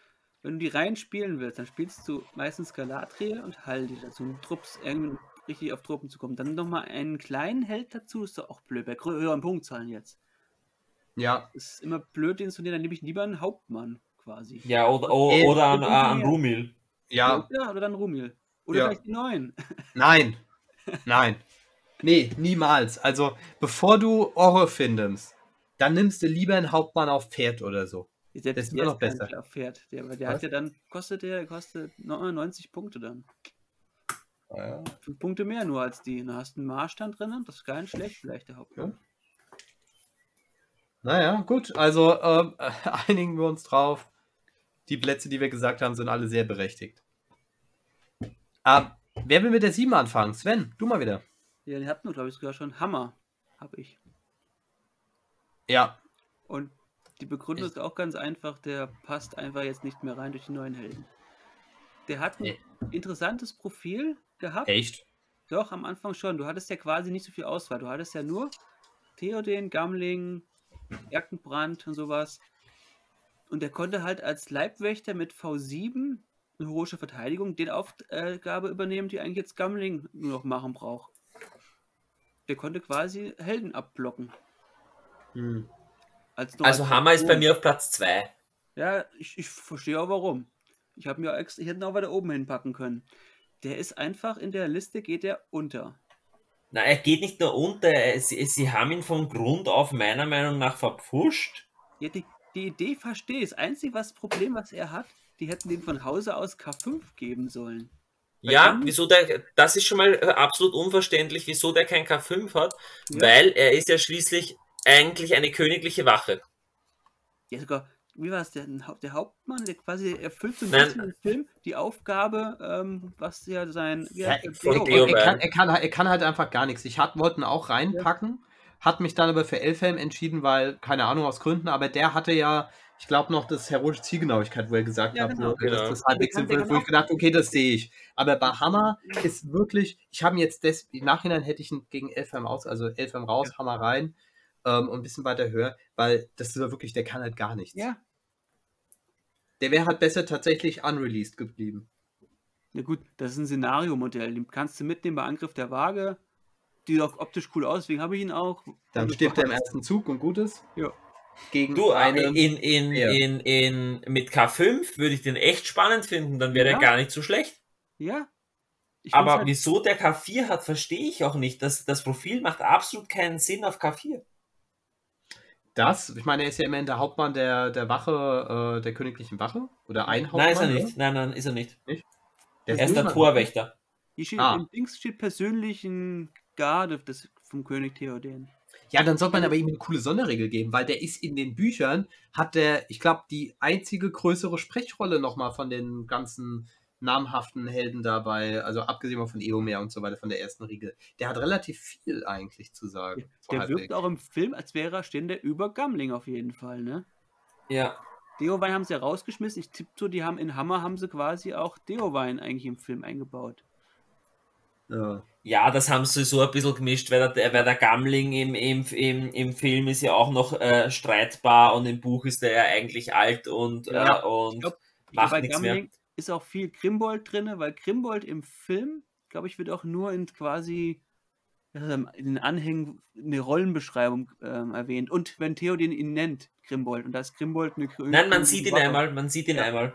wenn du die rein spielen willst, dann spielst du meistens Galatrie und Haldi dazu. Und Trupps irgendwie richtig auf Truppen zu kommen. Dann nochmal einen kleinen Held dazu, ist doch auch blöd. Bei höheren Punktzahlen jetzt. Ja. Ist immer blöd, den zu nehmen, dann nehme ich lieber einen Hauptmann quasi. Ja, oder, oder, oder an, an Rumil. Ja. Ja, oder dann Rumil. Oder ja. vielleicht die neuen. Nein. Nein. Nee, niemals. Also, bevor du Orre findest, dann nimmst du lieber einen Hauptmann auf Pferd oder so. Selbst das ist immer noch besser. Auf Pferd. Der, der hat ja dann, kostet der, kostet 90 Punkte dann. Ja. Fünf Punkte mehr nur als die. Da hast du einen Marschstand drin, das ist gar nicht schlecht, vielleicht der Hauptmann. Ja. Naja, gut. Also ähm, einigen wir uns drauf. Die Plätze, die wir gesagt haben, sind alle sehr berechtigt. Ähm, wer will mit der 7 anfangen? Sven, du mal wieder. Ja, den hatten wir, glaube ich, sogar schon. Hammer, habe ich. Ja. Und die Begründung ist auch ganz einfach, der passt einfach jetzt nicht mehr rein durch die neuen Helden. Der hat ein nee. interessantes Profil gehabt. Echt? Doch, am Anfang schon. Du hattest ja quasi nicht so viel Auswahl. Du hattest ja nur Theoden, Gamling, Erkenbrand und sowas. Und der konnte halt als Leibwächter mit V7 eine hohe Verteidigung den Aufgabe übernehmen, die eigentlich jetzt Gamling nur noch machen braucht. Der konnte quasi Helden abblocken. Hm. also Hammer ist bei mir auf Platz 2. Ja, ich, ich verstehe auch warum. Ich habe mir extra, ich hätte ihn auch weiter oben hinpacken können. Der ist einfach in der Liste, geht er unter. Na, er geht nicht nur unter, sie, sie haben ihn von Grund auf meiner Meinung nach verpfuscht. Ja, die, die Idee verstehe ich. Das einzige was Problem, was er hat, die hätten ihm von Hause aus K5 geben sollen. Ja, wieso der, das ist schon mal äh, absolut unverständlich, wieso der kein K5 hat, ja. weil er ist ja schließlich eigentlich eine königliche Wache. Ja, sogar, wie war es, der, der Hauptmann, der quasi erfüllt so ein bisschen im Film die Aufgabe, ähm, was ja sein. Ja, er, er, kann, er, kann, er kann halt einfach gar nichts. Ich wollte ihn auch reinpacken, ja. hat mich dann aber für Elfhelm entschieden, weil, keine Ahnung aus Gründen, aber der hatte ja ich glaube noch das heroische Zielgenauigkeit, wo er gesagt ja, hat, genau. wo, genau. das, halbwegs sinnvoll wo ich gedacht, okay, das sehe ich. Aber bei Hammer ist wirklich, ich habe jetzt des, im Nachhinein hätte ich ihn gegen Elfheim aus, also Elfheim raus, ja. Hammer rein ähm, und ein bisschen weiter höher, weil das ist wirklich, der kann halt gar nichts. Ja. Der wäre halt besser tatsächlich unreleased geblieben. Ja gut, das ist ein Szenariomodell. Den kannst du mitnehmen bei Angriff der Waage. Die sieht auch optisch cool aus, deswegen habe ich ihn auch. Dann stirbt er im ersten Zug und gut ist. Ja. Gegen Du, eine. in, in, Ja. in, in, mit K5 würde ich den echt spannend finden, dann wäre Ja. er gar nicht so schlecht. Ja. Aber halt, wieso der K4 hat, verstehe ich auch nicht. Das, das Profil macht absolut keinen Sinn auf K4. Das, ich meine, er ist ja immerhin der Hauptmann der, der Wache, äh, der königlichen Wache. Oder ein Hauptmann. Nein, ist er oder? nicht. Nein, nein, ist er nicht. Der Er ist der Torwächter. hier steht, Ah. Im Dings steht persönlich ein Garde des, vom König Theoden. Ja, dann sollte man aber ihm eine coole Sonderregel geben, weil der ist in den Büchern, hat der, ich glaube, die einzige größere Sprechrolle nochmal von den ganzen namhaften Helden dabei, also abgesehen mal von Eomer und so weiter, von der ersten Riege. Der hat relativ viel eigentlich zu sagen. So Der wirkt auch im Film, als wäre er ständig über Gambling auf jeden Fall, ne? Ja. Deowein haben sie ja rausgeschmissen. Ich tippe so, die haben in Hammer haben sie quasi auch Deowein eigentlich im Film eingebaut. Ja. Ja, das haben sie so ein bisschen gemischt, weil der, weil der Gamling im, im, im, im Film ist ja auch noch äh, streitbar und im Buch ist er ja eigentlich alt und, Ja, äh, und glaub, macht nichts mehr. Ist auch viel Grimbold drin, weil Grimbold im Film, glaube ich, wird auch nur in quasi in den Anhängen eine Rollenbeschreibung ähm, erwähnt. Und wenn Theoden ihn nennt, Grimbold, und da ist Grimbold eine Grö- Nein, man sieht ihn Wache. einmal, man sieht ihn Ja. einmal.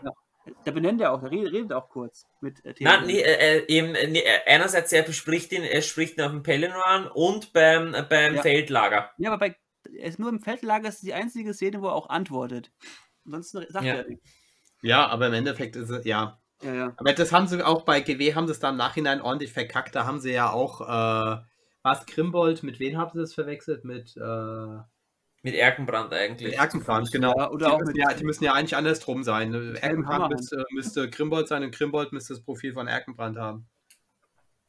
Da benennt er auch, der redet, redet auch kurz mit äh, Nein, Theoden. nee, äh, äh, eben, nee, äh, einerseits er bespricht ihn, er spricht ihn auf dem Pelennor an und beim, äh, beim Ja. Feldlager. Ja, aber bei, er ist nur im Feldlager ist die einzige Szene, wo er auch antwortet. Ansonsten sagt Ja. er nichts. Ja, aber im Endeffekt ist es, ja. Ja, ja. Aber das haben sie auch bei GW, haben sie es da im Nachhinein ordentlich verkackt. Da haben sie ja auch, äh, was, Grimbold, mit wem haben sie das verwechselt? Mit, äh, Mit Erkenbrand mit eigentlich. Erkenbrand, genau. Ja, oder die, auch müssen mit- ja, die müssen ja eigentlich andersrum sein. Erkenbrand Hammerhand. müsste, müsste Grimbold sein und Grimbold müsste das Profil von Erkenbrand haben.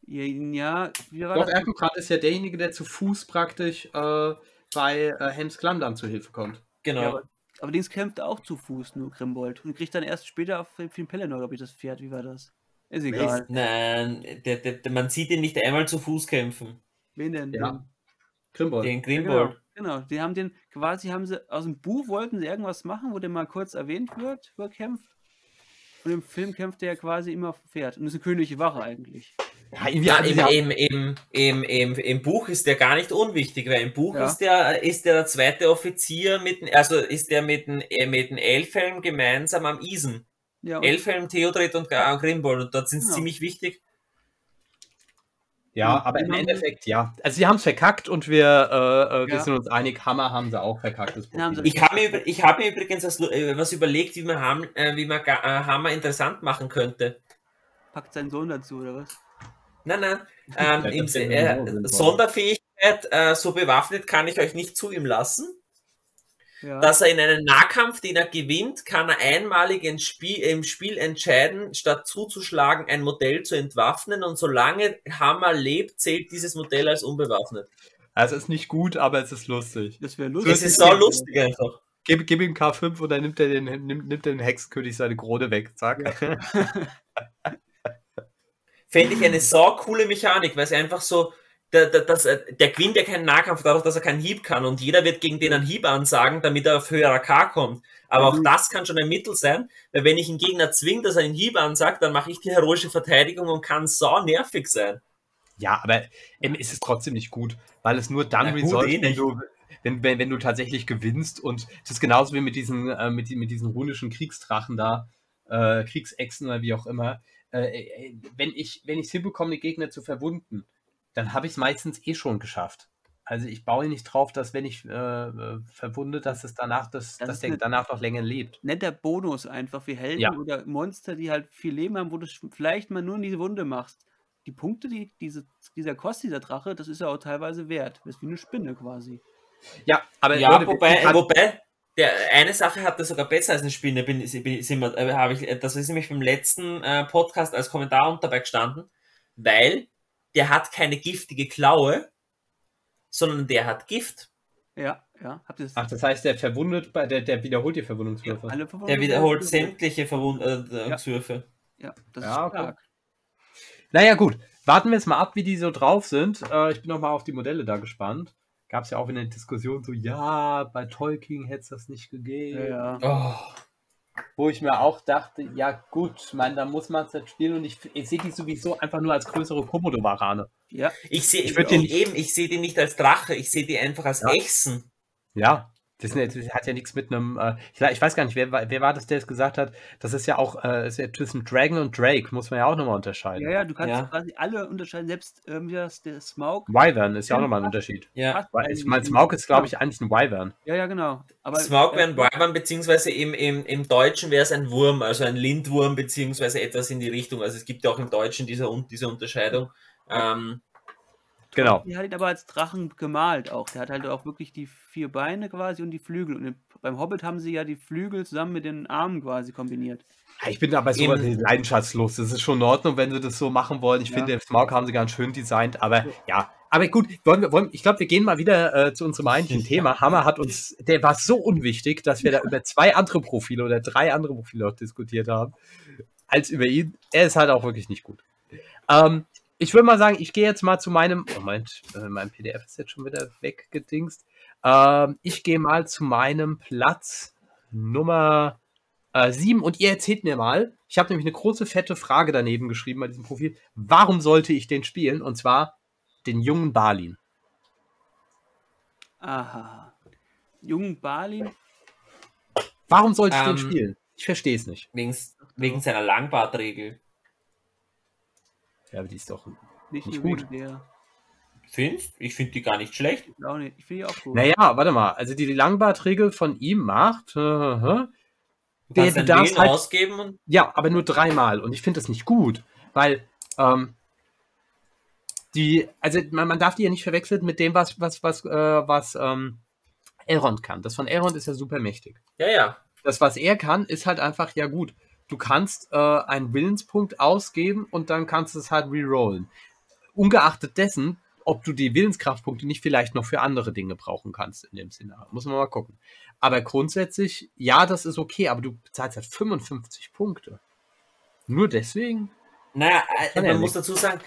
Ja, ja wie war Doch, das? Erkenbrand ist ja derjenige, der zu Fuß praktisch äh, bei äh, Helms Klamm dann zu Hilfe kommt. Genau. Ja, aber, Dings kämpft auch zu Fuß, nur Grimbold. Und kriegt dann erst später auf den Pelennor, glaube ich, das Pferd. Wie war das? Ist egal. Nein, der, der, der, man sieht ihn nicht einmal zu Fuß kämpfen. Wen denn? Ja. Den- Grimbold. Den Ja, genau, Grimbold. genau. Die haben den quasi, haben sie aus dem Buch wollten sie irgendwas machen, wo der mal kurz erwähnt wird, wo er kämpft. Und im Film kämpft er ja quasi immer auf dem Pferd. Und das ist eine königliche Wache eigentlich. Ja, im, ja- im, im, im, im, im Buch ist der gar nicht unwichtig, weil im Buch Ja. ist der, ist der, der zweite Offizier mit, den- also ist der mit dem, äh, mit dem Elfhelm gemeinsam am Isen. Ja, Elfhelm, Theodred und Grimbold und dort sind sie ziemlich wichtig. Ja, aber im Endeffekt, ja. Also sie haben es verkackt und wir, äh, äh, wir Ja. sind uns einig, Hammer haben sie auch verkackt. Ich habe mir, ich hab mir übrigens was, äh, was überlegt, wie man, Ham, wie man Hammer interessant machen könnte. packt seinen Sohn dazu, oder was? Nein, nein. Ähm, Ja, im, äh. Sonderfähigkeit, äh, so bewaffnet kann ich euch nicht zu ihm lassen. Ja. dass er in einem Nahkampf, den er gewinnt, kann er einmalig ins Spiel, im Spiel entscheiden, statt zuzuschlagen, ein Modell zu entwaffnen und solange Hammer lebt, zählt dieses Modell als unbewaffnet. Also es ist nicht gut, aber es ist lustig. das wäre Es lustig. ist so lustig einfach. Gib, gib ihm K5 und dann nimmt er den, nimmt, nimmt den Hexenkönig seine Krone weg. Zack. Fände ich eine so coole Mechanik, weil es einfach so, der, der, das, äh, der gewinnt ja keinen Nahkampf dadurch, dass er keinen Hieb kann und jeder wird gegen den einen Hieb ansagen, damit er auf höherer K kommt. Aber auch Mhm. das kann schon ein Mittel sein, weil wenn ich einen Gegner zwinge, dass er einen Hieb ansagt, dann mache ich die heroische Verteidigung und kann so nervig sein. Ja, aber ähm, es ist trotzdem nicht gut, weil es nur dann resolved, eh wenn du, wenn, wenn, wenn du tatsächlich gewinnst. Und das ist genauso wie mit diesen, äh, mit, mit diesen runischen Kriegsdrachen da, äh, Kriegsechsen oder wie auch immer. Äh, äh, wenn ich wenn ich es hinbekomme, die Gegner zu verwunden, dann habe ich es meistens eh schon geschafft. Also ich baue nicht drauf, dass wenn ich äh, verwunde, dass es danach, dass, Das dass der eine- danach noch länger lebt. Netter Bonus einfach für Helden Ja. oder Monster, die halt viel Leben haben, wo du vielleicht mal nur in diese Wunde machst. Die Punkte, die diese, dieser kostet, dieser Drache, das ist ja auch teilweise wert. Das ist wie eine Spinne quasi. Ja, aber Ja, Leute, wobei, wobei, der, eine Sache hat er sogar besser als eine Spinne, bin, bin, sind wir, äh, ich, äh, das ist nämlich beim letzten äh, Podcast als Kommentar und dabei gestanden, weil der hat keine giftige Klaue, sondern der hat Gift. Ja, ja. Habt ihr das? Ach, das heißt, der verwundet, bei der, der wiederholt die Verwundungswürfe. alle Der wiederholt sämtliche Verwundungswürfe. Ja, das Ja, ist okay. stark. Naja, gut. Warten wir jetzt mal ab, wie die so drauf sind. Äh, ich bin noch mal auf die Modelle da gespannt. Gab es ja auch in der Diskussion so, ja, bei Tolkien hätte es das nicht gegeben. Ja. Oh. wo ich mir auch dachte, ja gut, man, da muss man es jetzt spielen und ich, ich sehe die sowieso einfach nur als größere Komodo-Varane. Ja. Ich sehe Ich den- eben, ich sehe die nicht als Drache, ich sehe die einfach als Ja. Echsen. Ja, das, ist nicht- das hat ja nichts mit einem, äh, ich, ich weiß gar nicht, wer, war- wer war das, der es gesagt hat, das ist ja auch, äh, ist ja zwischen Dragon und Drake, muss man ja auch nochmal unterscheiden. Ja, ja, du kannst Ja. quasi alle unterscheiden, selbst ähm, das, der Smaug. Wyvern ist ja auch nochmal ein Unterschied. Ja. Ich meine. Smaug ist, glaube ich, eigentlich ein Wyvern. Ja, ja, genau. Aber Smaug äh, wäre ein Wyvern, beziehungsweise im, im, im Deutschen wäre es ein Wurm, also ein Lindwurm, beziehungsweise etwas in die Richtung. Also es gibt ja auch im Deutschen diese, diese Unterscheidung. Ähm, Genau. Die hat ihn aber als Drachen gemalt auch. Der hat halt auch wirklich die vier Beine quasi und die Flügel. Und im- beim Hobbit haben sie ja die Flügel zusammen mit den Armen quasi kombiniert. Ja, Ich bin sowas Eben. nicht leidenschaftslos. Das ist schon in Ordnung, wenn sie das so machen wollen. Ich Ja. finde, Smaug haben sie ganz schön designt, aber ja. Aber gut, wollen wir, wollen, ich glaube, wir gehen mal wieder äh, zu unserem eigentlichen Thema. Hammer hat uns, der war so unwichtig, dass wir da über zwei andere Profile oder drei andere Profile auch diskutiert haben, als über ihn. Er ist halt auch wirklich nicht gut. Ähm, ich würde mal sagen, ich gehe jetzt mal zu meinem, Moment, äh, mein PDF ist jetzt schon wieder weggedingst. Ähm, ich gehe mal zu meinem Platz Nummer äh, sieben und ihr erzählt mir mal, ich habe nämlich eine große fette Frage daneben geschrieben bei diesem Profil, warum sollte ich den spielen? Und zwar den jungen Balin. Aha. Jungen Balin. Warum sollte ich den Ähm, spielen? Ich verstehe es nicht. wegen, wegen seiner Langbartregel. Ja, aber die ist doch. Nicht, Nicht gut. der. Findest? Ich finde die gar nicht schlecht. Auch nicht. Ich finde die auch gut. Naja, warte mal. Also die Langbartregel von ihm macht. Äh, äh, Der- du darfst halt- ausgeben und Ja, aber nur dreimal. Und ich finde das nicht gut, weil ähm, die, also man, man darf die ja nicht verwechseln mit dem, was, was, was, äh, was ähm, Elrond kann. Das von Elrond ist ja super mächtig. ja, ja. Das, was er kann, ist halt einfach, ja gut, du kannst äh, einen Willenspunkt ausgeben und dann kannst du es halt rerollen. Ungeachtet dessen, ob du die Willenskraftpunkte nicht vielleicht noch für andere Dinge brauchen kannst in dem Szenario. Muss man mal gucken. Aber grundsätzlich, ja, das ist okay, aber du bezahlst halt 55 Punkte. Nur deswegen? Naja, äh, man muss nicht. dazu sagen,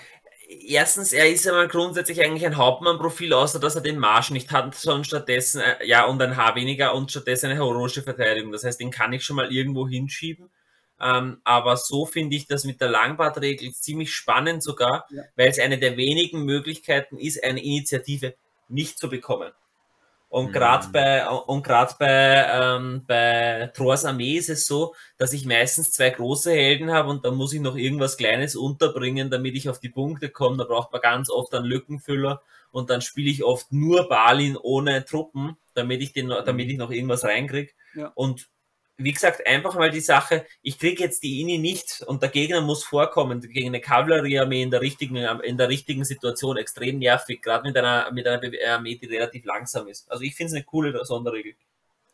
erstens, er ist ja mal grundsätzlich eigentlich ein Hauptmann-Profil, außer dass er den Marsch nicht hat, sondern stattdessen, äh, ja, und ein Haar weniger und stattdessen eine heroische Verteidigung. Das heißt, den kann ich schon mal irgendwo hinschieben. Ähm, aber so finde ich das mit der Langbartregel ziemlich spannend sogar, Ja. weil es eine der wenigen Möglichkeiten ist, eine Initiative nicht zu bekommen. Und Mhm. gerade bei und gerade bei ähm, bei Troas Armee ist es so, dass ich meistens zwei große Helden habe und dann muss ich noch irgendwas Kleines unterbringen, damit ich auf die Punkte komme. Da braucht man ganz oft einen Lückenfüller und dann spiele ich oft nur Balin ohne Truppen, damit ich den, noch- damit ich noch irgendwas reinkrieg. Ja. Und wie gesagt, einfach mal die Sache, ich kriege jetzt die Ini nicht und der Gegner muss vorkommen gegen eine Kavalleriearmee in der richtigen, in der richtigen Situation extrem nervig, gerade mit einer, mit einer Armee, die relativ langsam ist. Also ich finde es eine coole Sonderregel.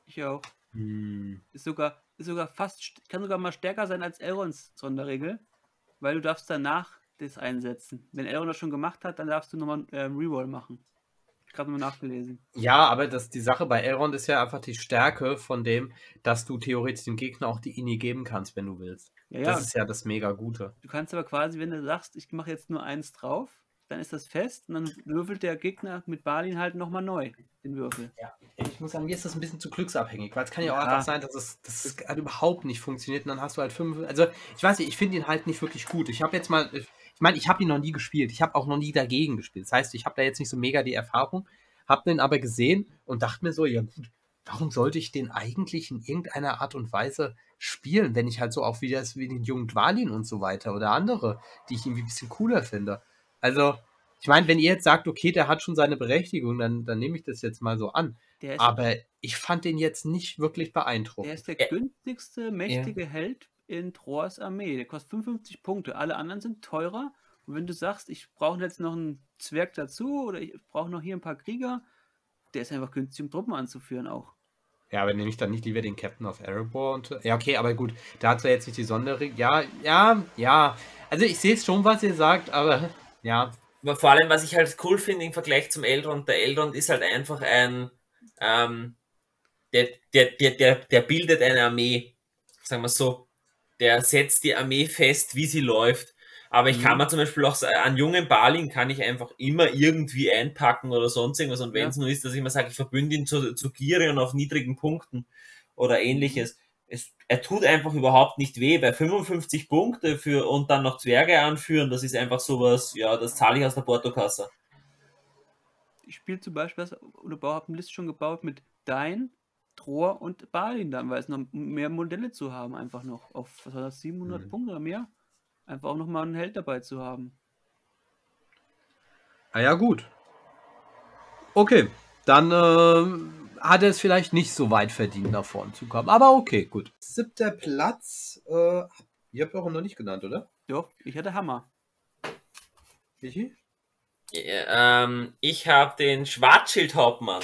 Ich auch. Hm. Ist sogar, ist sogar fast, st- kann sogar mal stärker sein als Elrons Sonderregel, weil du darfst danach das einsetzen. Wenn Elrond das schon gemacht hat, dann darfst du nochmal ähm, Reroll machen. Gerade nochmal nachgelesen. Ja, aber das, die Sache bei Elrond ist ja einfach die Stärke von dem, dass du theoretisch dem Gegner auch die Ini geben kannst, wenn du willst. Ja, ja, Das ist ja das mega Gute. du kannst aber quasi, wenn du sagst, ich mache jetzt nur eins drauf, dann ist das fest und dann würfelt der Gegner mit Balin halt nochmal neu den Würfel. Ja, ich muss sagen, mir ist das ein bisschen zu glücksabhängig, weil es kann ja auch Ja. einfach sein, dass es, dass es halt überhaupt nicht funktioniert und dann hast du halt fünf. Also, ich weiß nicht, ich finde ihn halt nicht wirklich gut. Ich habe jetzt mal, meine, ich habe ihn noch nie gespielt. Ich habe auch noch nie dagegen gespielt. Das heißt, ich habe da jetzt nicht so mega die Erfahrung, habe den aber gesehen und dachte mir so, ja gut, warum sollte ich den eigentlich in irgendeiner Art und Weise spielen, wenn ich halt so auch wie, das, wie den jungen Dwalin und so weiter oder andere, die ich irgendwie ein bisschen cooler finde. Also, ich meine, wenn ihr jetzt sagt, okay, der hat schon seine Berechtigung, dann, dann nehme ich das jetzt mal so an. Der Aber ich fand den jetzt nicht wirklich der beeindruckend. ist der Ja. günstigste, mächtige Held in Troas Armee. Der kostet 55 Punkte. Alle anderen sind teurer. Und wenn du sagst, ich brauche jetzt noch einen Zwerg dazu oder ich brauche noch hier ein paar Krieger, der ist einfach günstig, um Truppen anzuführen auch. Ja, aber nehme ich dann nicht lieber den Captain of Erebor und. Ja, okay, aber gut, da hat er jetzt nicht die Sonderregel. Ja, ja, ja. Also ich sehe es schon, was ihr sagt, aber ja. Aber vor allem, was ich halt cool finde im Vergleich zum Elrond, der Elrond ist halt einfach ein, ähm, der, der, der, der, der bildet eine Armee, sagen wir so. Der setzt die Armee fest, wie sie läuft. Aber ich Mhm. kann mir zum Beispiel auch, sa- an jungen Balin kann ich einfach immer irgendwie einpacken oder sonst irgendwas. Und wenn Ja. es nur ist, dass ich mal sage, ich verbünde ihn zu, zu Girion auf niedrigen Punkten oder ähnliches. es, er tut einfach überhaupt nicht weh, bei 55 Punkte für und dann noch Zwerge anführen, das ist einfach sowas, ja, das zahle ich aus der Portokasse. Ich spiele zum Beispiel, oder habe eine Liste schon gebaut mit Dein, Trohr und Balin dann, weil es noch mehr Modelle zu haben, einfach noch auf was war das, 700 mhm. Punkte oder mehr. Einfach auch nochmal einen Held dabei zu haben. Ah ja, gut. Okay, dann äh, hat er es vielleicht nicht so weit verdient, nach vorne zu kommen. Aber okay, gut. Siebter Platz. Äh, ihr habt auch noch nicht genannt, oder? Doch, ich hatte Hammer. Michi? Ja, ähm, ich habe den Schwarzschildhauptmann.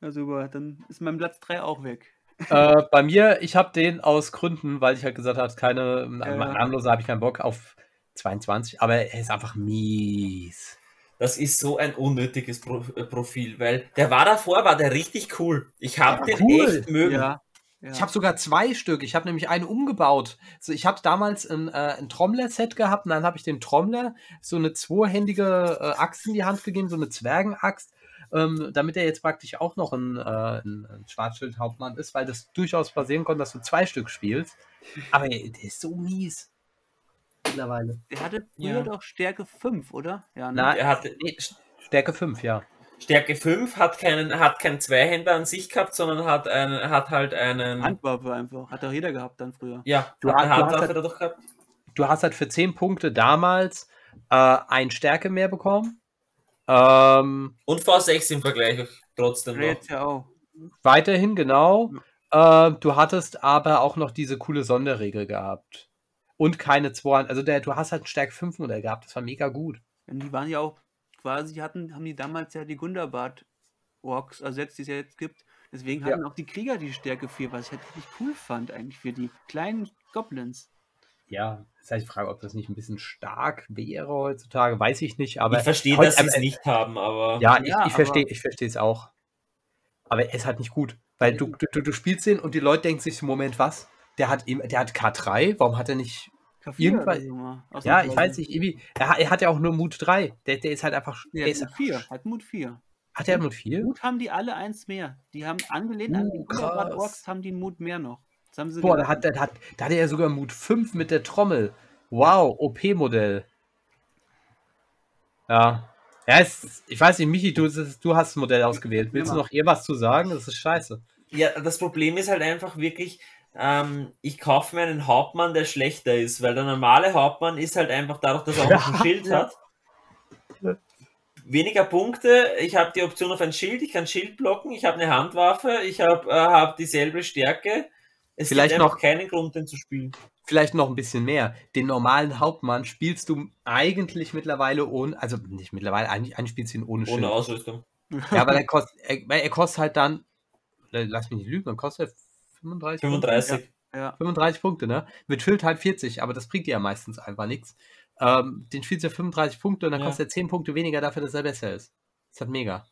Ja, super. Dann ist mein Platz 3 auch weg. Äh, bei mir, ich habe den aus Gründen, weil ich halt gesagt habe, keine, äh, namenloser habe ich keinen Bock auf 22, aber er ist einfach mies. Das ist so ein unnötiges Pro äh, Profil, weil der war davor, war der richtig cool. Ich habe den cool. echt mögen. Ja. Ja. Ich habe sogar zwei Stück. Ich habe nämlich einen umgebaut. So, ich habe damals ein, äh, ein Trommler-Set gehabt und dann habe ich dem Trommler so eine zweihändige äh, Axt in die Hand gegeben, so eine Zwergenaxt, ähm, damit er jetzt praktisch auch noch ein, äh, ein, ein Schwarzschild-Hauptmann ist, weil das durchaus passieren konnte, dass du zwei Stück spielst. Aber der ist so mies mittlerweile. Der hatte früher ja. doch Stärke 5, oder? Ja, ne? Na, er hatte nee, Stärke 5, ja. Stärke 5 hat keinen, hat keinen Zweihänder an sich gehabt, sondern hat einen, hat halt einen. Handwaffe einfach. Hat doch jeder gehabt dann früher. Ja, du, hast, Handwaffe halt, doch gehabt. Du hast halt für 10 Punkte damals äh, ein Stärke mehr bekommen. Ähm, Und V6 im Vergleich trotzdem. Auch. Weiterhin, genau. Äh, du hattest aber auch noch diese coole Sonderregel gehabt und keine 2. Also der, du hast halt ein Stärke 5 Modell gehabt, das war mega gut. Und die waren ja auch quasi, hatten, haben die damals ja die Gundabad-Orks ersetzt, die es ja jetzt gibt. Deswegen hatten ja. auch die Krieger die Stärke 4, was ich halt richtig cool fand, eigentlich für die kleinen Goblins. Ja, das heißt, ich frage, ob das nicht ein bisschen stark wäre heutzutage, weiß ich nicht, aber. Ich verstehe, dass sie es nicht haben, aber. Ja, ich, ja, ich verstehe ich verstehe es auch. Aber er ist halt nicht gut. Weil du, du, du spielst den und die Leute denken sich, Moment, was? der hat, der hat K3, warum hat er nicht irgendwann. Ja, ich weiß nicht, irgendwie. Er, er, hat ja auch nur Mut 3. Der, der ist halt einfach. Der, der ist Mut 4. Hat Mut 4. Hat er Mut 4? Mut haben die alle eins mehr. Die haben angelehnt uh, an die Orks, haben die Mut mehr noch. Boah, da hat, da, hat, da hat er sogar Mut 5 mit der Trommel. Wow, OP-Modell. Ja. Ja, es, ich weiß nicht, Michi, du, du hast das Modell ausgewählt. Willst du noch ihr was zu sagen? Das ist scheiße. Ja, das Problem ist halt einfach wirklich, ähm, ich kaufe mir einen Hauptmann, der schlechter ist, weil der normale Hauptmann ist halt einfach dadurch, dass er auch ein Schild ja. hat. Weniger Punkte, ich habe die Option auf ein Schild, ich kann Schild blocken, ich habe eine Handwaffe, ich habe äh, hab dieselbe Stärke. Es vielleicht gibt noch keinen Grund, den zu spielen. Vielleicht noch ein bisschen mehr. Den normalen Hauptmann spielst du eigentlich mittlerweile ohne, also nicht mittlerweile, eigentlich, eigentlich spielst du ihn ohne Schild. Ohne Ausrüstung. Ja, weil er kostet, er, er kostet halt dann, lass mich nicht lügen, dann kostet er 35? 35. Punkte? Ja, ja. 35 Punkte, ne? Mit Schild halt 40, aber das bringt dir ja meistens einfach nichts. Ähm, den spielst du 35 Punkte und dann ja. kostet er 10 Punkte weniger dafür, dass er besser ist. Das ist halt mega.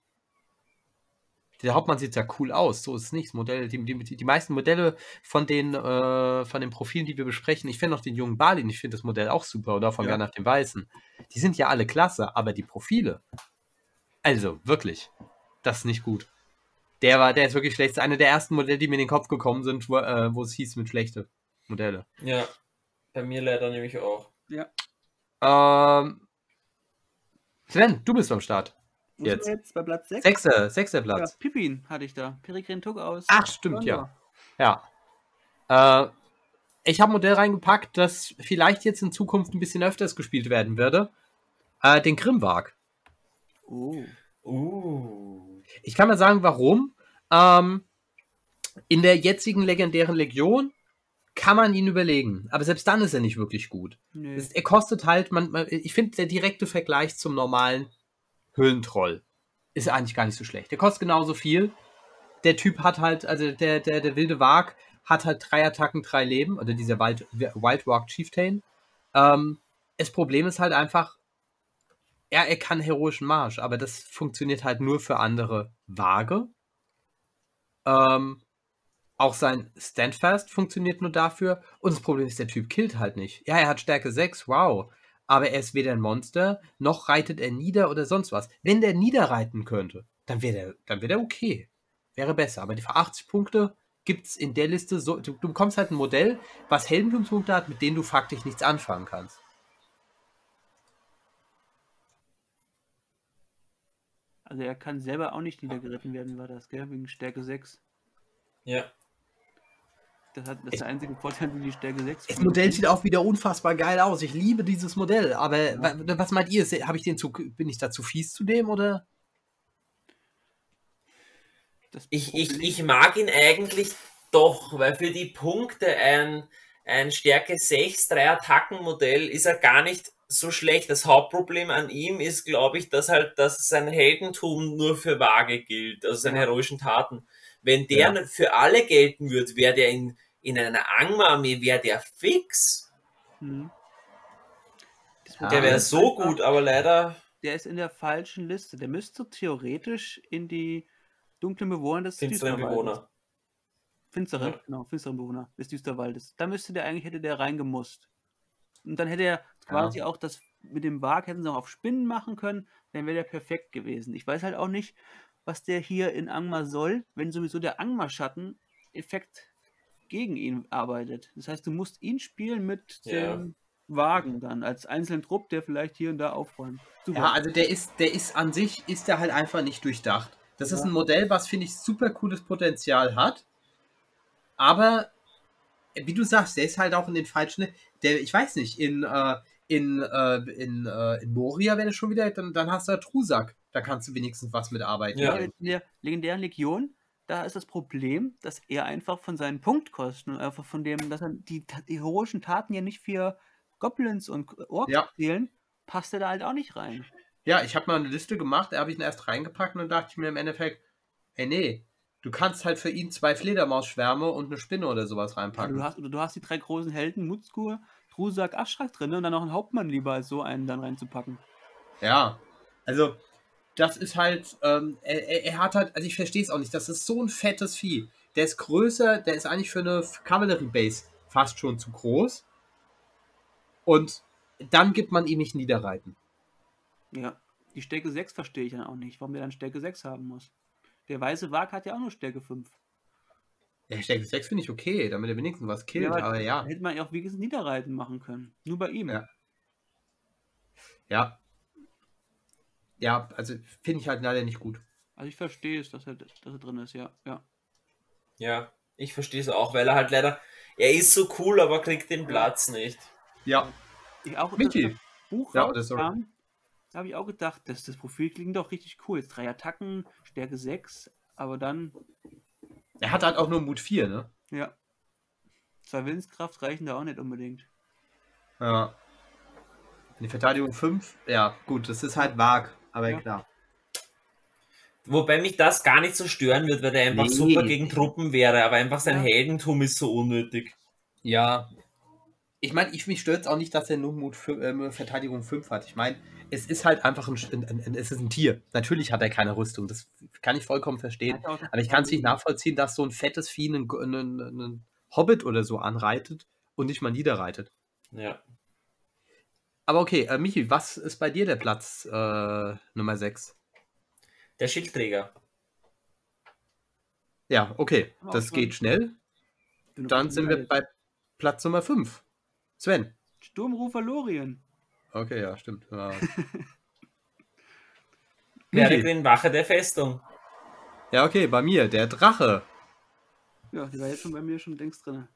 Der Hauptmann sieht ja cool aus, so ist es nicht. Modell, die, die, die meisten Modelle von den, äh, von den Profilen, die wir besprechen, ich finde auch den jungen Balin, ich finde das Modell auch super, oder von ja. nach dem Weißen. Die sind ja alle klasse, aber die Profile, also wirklich, das ist nicht gut. Der war, der ist wirklich schlecht. Das ist eine der ersten Modelle, die mir in den Kopf gekommen sind, wo, äh, wo es hieß mit schlechte Modelle. Ja, bei mir leider nämlich auch. Ja. Ähm, Sven, du bist am Start. Jetzt. jetzt bei Platz 6? Sechster, sechster Platz. Ja, Pippin hatte ich da. Peregrin Tuck aus. Ach, stimmt, ja. Ja. Äh, ich habe ein Modell reingepackt, das vielleicht jetzt in Zukunft ein bisschen öfters gespielt werden würde. Äh, den Grimwag. Oh. Uh. Ich kann mal sagen, warum. Ähm, in der jetzigen legendären Legion kann man ihn überlegen. Aber selbst dann ist er nicht wirklich gut. Nee. er kostet halt, man, man ich finde, der direkte Vergleich zum normalen Höhlentroll ist eigentlich gar nicht so schlecht. Der kostet genauso viel. Der Typ hat halt, also der, der, der wilde Wag hat halt drei Attacken, drei Leben, oder dieser Wild, Wild Walk Chieftain. Ähm, das Problem ist halt einfach, ja, er kann heroischen Marsch, aber das funktioniert halt nur für andere Waage. Ähm, auch sein Standfast funktioniert nur dafür. Und das Problem ist, der Typ killt halt nicht. Ja, er hat Stärke 6, wow. Aber er ist weder ein Monster, noch reitet er nieder oder sonst was. Wenn der niederreiten könnte, dann wäre der, dann wär der okay. Wäre besser. Aber die für 80 Punkte, gibt es in der Liste so, du, du bekommst halt ein Modell, was Heldentumspunkte hat, mit denen du faktisch nichts anfangen kannst. Also er kann selber auch nicht niedergeritten werden, war das, gell? Wegen Stärke 6. Ja. Das, hat, das ist der einzige Vorteil, wie die Stärke 6. Das Modell sieht auch wieder unfassbar geil aus. Ich liebe dieses Modell. Aber wa- was meint ihr? Habe ich den zu, bin ich da zu fies zu dem oder? Das Ich, ich, ich mag ihn eigentlich doch, weil für die Punkte ein, ein Stärke 6 3 Attackenmodell ist er gar nicht so schlecht. Das Hauptproblem an ihm ist, glaube ich, dass halt dass sein Heldentum nur für Vage gilt, also seine Ja. heroischen Taten. Wenn der für alle gelten würde, wäre der in, in einer Angma-Armee, wäre der fix. Ja, Der wäre so gut, aber leider Der ist in der falschen Liste. Der müsste theoretisch in die dunklen Bewohner des finsteren Düsterwaldes. Bewohner. Finsteren, Ja. genau, finsteren Bewohner des Düsterwaldes. Da müsste der eigentlich, hätte der reingemusst. Und dann hätte er quasi auch das mit dem Wag, hätten sie auch auf Spinnen machen können, dann wäre der perfekt gewesen. Ich weiß halt auch nicht, was der hier in Angmar soll, wenn sowieso der Angmar-Schatten-Effekt gegen ihn arbeitet. Das heißt, du musst ihn spielen mit Ja. dem Wagen dann, als einzelnen Trupp, der vielleicht hier und da aufräumt. Super. Ja, also der ist, der ist an sich, ist der halt einfach nicht durchdacht. Das ist Ja. ein Modell, was, finde ich, super cooles Potenzial hat. Aber, wie du sagst, der ist halt auch in den falschen. Der, ich weiß nicht, in, äh, in, äh, in, äh, in Moria, wenn es schon wieder, dann, dann hast du da Trusak. Da kannst du wenigstens was mitarbeiten. Ja. in der legendären Legion, da ist das Problem, dass er einfach von seinen Punktkosten und einfach von dem, dass er die, heroischen Taten ja nicht für Goblins und Orks Ja. zählen, passt er da halt auch nicht rein. Ja, ich habe mal eine Liste gemacht, da habe ich ihn erst reingepackt und dann dachte ich mir im Endeffekt, ey nee, du kannst halt für ihn zwei Fledermausschwärme und eine Spinne oder sowas reinpacken. du, hast, du hast die drei großen Helden, Mutzkur, Trusak, Aschrak drin und dann noch einen Hauptmann lieber als so einen dann reinzupacken. Ja, also das ist halt, ähm, er, er- hat halt, also ich verstehe es auch nicht, das ist so ein fettes Vieh. Der ist größer, der ist eigentlich für eine Cavalry Base fast schon zu groß. Und dann gibt man ihm nicht Niederreiten. Ja. Die Stärke 6 verstehe ich dann auch nicht, warum der dann Stärke 6 haben muss. Der weiße Wag hat ja auch nur Stärke 5. Der Stärke 6 finde ich okay, damit er wenigstens was killt, aber aber ja. Hätte man ja auch wenigstens Niederreiten machen können. Nur bei ihm. Ja. Ja. Ja, also finde ich halt leider nicht gut. Also ich verstehe es, dass er, dass er drin ist, ja. ja. Ja, ich verstehe es auch, weil er halt leider, er ist so cool, aber kriegt den Platz nicht. Ja. Ich auch, Michi. das Buch Ja, oder sorry. rauskam, da habe ich auch gedacht, das, das Profil klingt doch richtig cool. Jetzt drei Attacken, Stärke 6, aber dann, Er hat halt auch nur Mut 4, ne? ja. Zwei Willenskraft reichen da auch nicht unbedingt. Ja. Die Verteidigung 5, ja, gut, das ist halt vag, aber Ja. klar. Wobei mich das gar nicht so stören wird, weil der einfach Nee. super gegen Truppen wäre, aber einfach sein Ja. Heldentum ist so unnötig. Ja. Ich meine, ich, mich stört es auch nicht, dass er nur Mut für, äh, Verteidigung 5 hat. Ich meine, es ist halt einfach ein, ein, ein, es ist ein Tier. Natürlich hat er keine Rüstung, das kann ich vollkommen verstehen. Aber ich kann es nicht nachvollziehen, dass so ein fettes Vieh einen, einen, einen Hobbit oder so anreitet und nicht mal niederreitet. Ja. Aber okay, äh, Michi, was ist bei dir der Platz äh, Nummer 6? Der Schildträger. Ja, okay, das geht schnell. Dann sind wir bei Platz Nummer 5. Sven. Sturmrufer Lorien. Okay, ja, stimmt. Ja. Drin Wache der Festung. ja, okay, bei mir, der Drache. Ja, die war jetzt schon bei mir schon längst drin.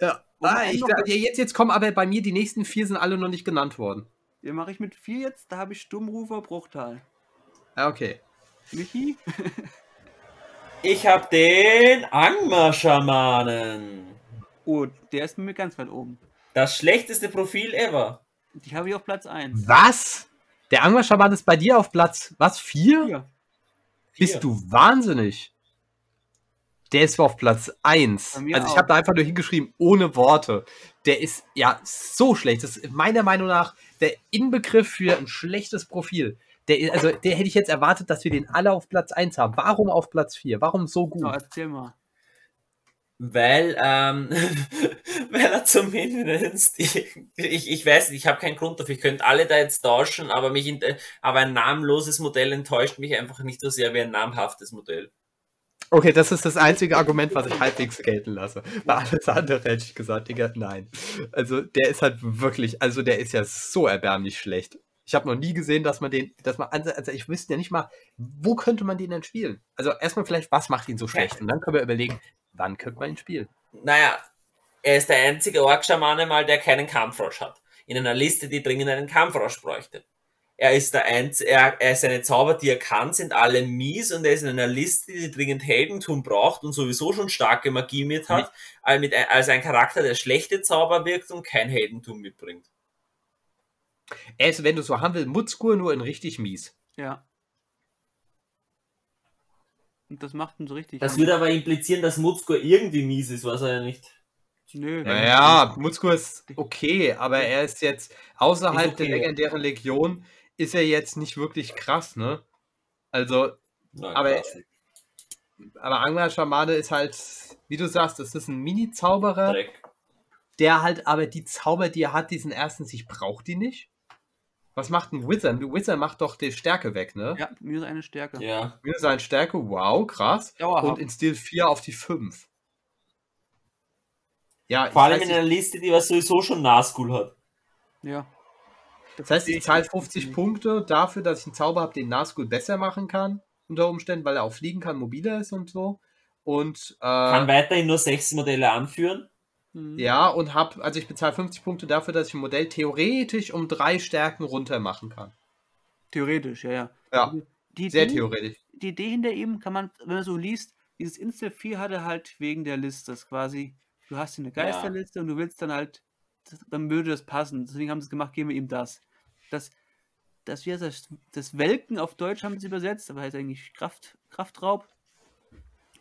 Ja, ah, ich, ja, jetzt, jetzt kommen aber bei mir die nächsten vier sind alle noch nicht genannt worden. Den mache ich mit vier jetzt, da habe ich Sturmrufer Bruchtal. Ah, okay. Michi? Ich habe den Angmar-Schamanen. Oh, der ist mir ganz weit oben. Das schlechteste Profil ever. Die habe ich auf Platz 1. Was? Der Angmerschaman ist bei dir auf Platz, was, vier? Ja. Bist Vier. du wahnsinnig? Der ist auf Platz 1. Bei mir Also ich habe da einfach nur hingeschrieben, ohne Worte. Der ist ja so schlecht. Das ist meiner Meinung nach der Inbegriff für ein schlechtes Profil. Der, also, der hätte ich jetzt erwartet, dass wir den alle auf Platz 1 haben. Warum auf Platz 4? Warum so gut? So, erzähl mal. Weil, ähm, weil er zumindest, ich, ich, ich weiß nicht, ich habe keinen Grund dafür, ich könnte alle da jetzt tauschen, aber mich, in- aber ein namenloses Modell enttäuscht mich einfach nicht so sehr wie ein namhaftes Modell. Okay, das ist das einzige Argument, was ich halbwegs gelten lasse. Bei alles andere hätte ich gesagt, Digga, nein. Also der ist halt wirklich, also der ist ja so erbärmlich schlecht. Ich habe noch nie gesehen, dass man den, dass man, also also ich wüsste ja nicht mal, wo könnte man den denn spielen? Also erstmal vielleicht, was macht ihn so schlecht? Und dann können wir überlegen, wann könnte man ihn spielen? Naja, er ist der einzige Orkschamane mal, der keinen Kampfrosch hat. In einer Liste, die dringend einen Kampfrosch bräuchte. Er ist der Einz er, er ist seine Zauber, die er kann, sind alle mies und er ist in einer Liste, die dringend Heldentum braucht und sowieso schon starke Magie mit hat, als, mit, als ein Charakter, der schlechte Zauber wirkt und kein Heldentum mitbringt. Er ist, wenn du so haben willst, Mutzgur nur in richtig mies. Ja. Und das macht ihn so richtig. Das würde aber implizieren, dass Mutzgur irgendwie mies ist, was er ja nicht. Nö. Naja, Mutzgur ist okay, aber er ist jetzt außerhalb Ist okay, der legendären Legion ist er jetzt nicht wirklich krass, ne? Also, Nein, Aber- krass. aber Angler Schamane ist halt, wie du sagst, das ist ein Mini-Zauberer, der halt aber die Zauber, die er hat, die sind erstens, ich brauche die nicht. Was macht ein Wizard? Ein Wizard macht doch die Stärke weg, ne? Ja, minus eine Stärke. Ja. Minus eine Stärke, wow, krass. Dauerhaft. Und in Stil 4 auf die 5. Ja, Vor allem das in einer Liste, die was sowieso schon Nazgul hat. Ja. Das heißt, ich zahle 50 Punkte dafür, dass ich einen Zauber habe, den Nazgul besser machen kann, unter Umständen, weil er auch fliegen kann, mobiler ist und so. Und Kann äh, weiterhin nur sechs Modelle anführen. Mhm. ja, und hab, also ich bezahle 50 Punkte dafür, dass ich ein Modell theoretisch um drei Stärken runter machen kann. Theoretisch, ja, ja. Ja, Die sehr Idee- theoretisch. die Idee hinter ihm kann man, wenn man so liest, dieses Instant 4 hat er halt wegen der Liste. Das quasi, du hast hier eine Geisterliste und du willst dann halt, dann würde das passen. Deswegen haben sie es gemacht, geben wir ihm das. Das, das, wie heißt das, das Welken auf Deutsch haben sie übersetzt, aber heißt eigentlich Kraft, Kraftraub.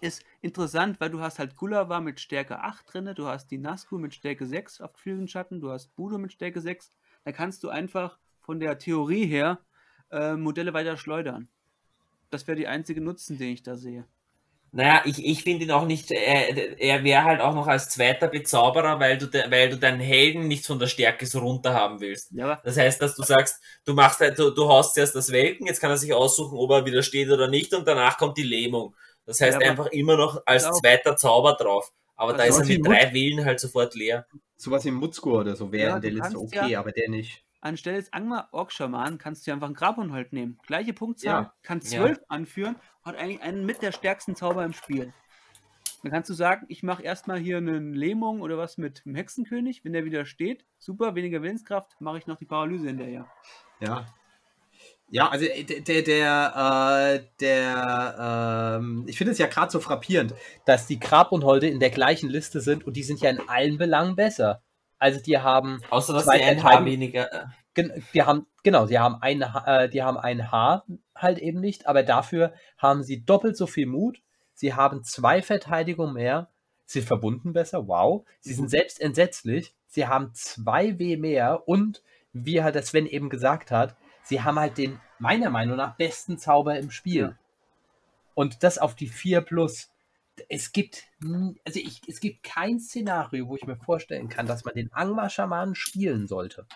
Ist interessant, weil du hast halt Gulliver mit Stärke 8 drin, du hast die Nazgul mit Stärke 6 auf Schatten, du hast Budo mit Stärke 6. Da kannst du einfach von der Theorie her äh, Modelle weiter schleudern. Das wäre die einzige Nutzen, den ich da sehe. Naja, ich, ich finde ihn auch nicht, er, er wäre halt auch noch als zweiter Bezauberer, weil du, de, weil du deinen Helden nicht von der Stärke so runter haben willst. Ja, Das heißt, dass du sagst, du machst halt, du, du haust zuerst das Welken, jetzt kann er sich aussuchen, ob er widersteht oder nicht, und danach kommt die Lähmung. Das heißt Ja, einfach immer noch als Genau. zweiter Zauber drauf. Aber da Also ist er mit Mut- drei Willen halt sofort leer. Sowas wie Mutzgur oder so wäre Ja, in der kannst okay, ja- aber der nicht. anstelle des Angmar Ork Schaman kannst du ja einfach einen Grabunhold nehmen. Gleiche Punktzahl, Ja. kann Ja. 12 anführen, hat eigentlich einen mit der stärksten Zauber im Spiel. Dann kannst du sagen, ich mache erstmal hier eine Lähmung oder was mit dem Hexenkönig. Wenn der wieder steht, super, weniger Willenskraft, mache ich noch die Paralyse hinterher. Ja. Ja, also äh, der, der, der, äh, der ähm, ich finde es ja gerade so frappierend, dass die Grabunholde in der gleichen Liste sind und die sind ja in allen Belangen besser. Also die haben, Außer dass Zwei die Verteidigung- weniger. äh, die haben, genau, die haben ein, äh, die haben ein Haar halt eben nicht, aber dafür haben sie doppelt so viel Mut. Sie haben zwei Verteidigungen mehr, sind verbunden besser, wow. Sie sind selbst entsetzlich, sie haben zwei W mehr und, wie halt der Sven eben gesagt hat, sie haben halt den, meiner Meinung nach, besten Zauber im Spiel. Ja. Und das auf die 4 plus. Es gibt, also ich, es gibt kein Szenario, wo ich mir vorstellen kann, dass man den Angmar-Schamanen spielen sollte.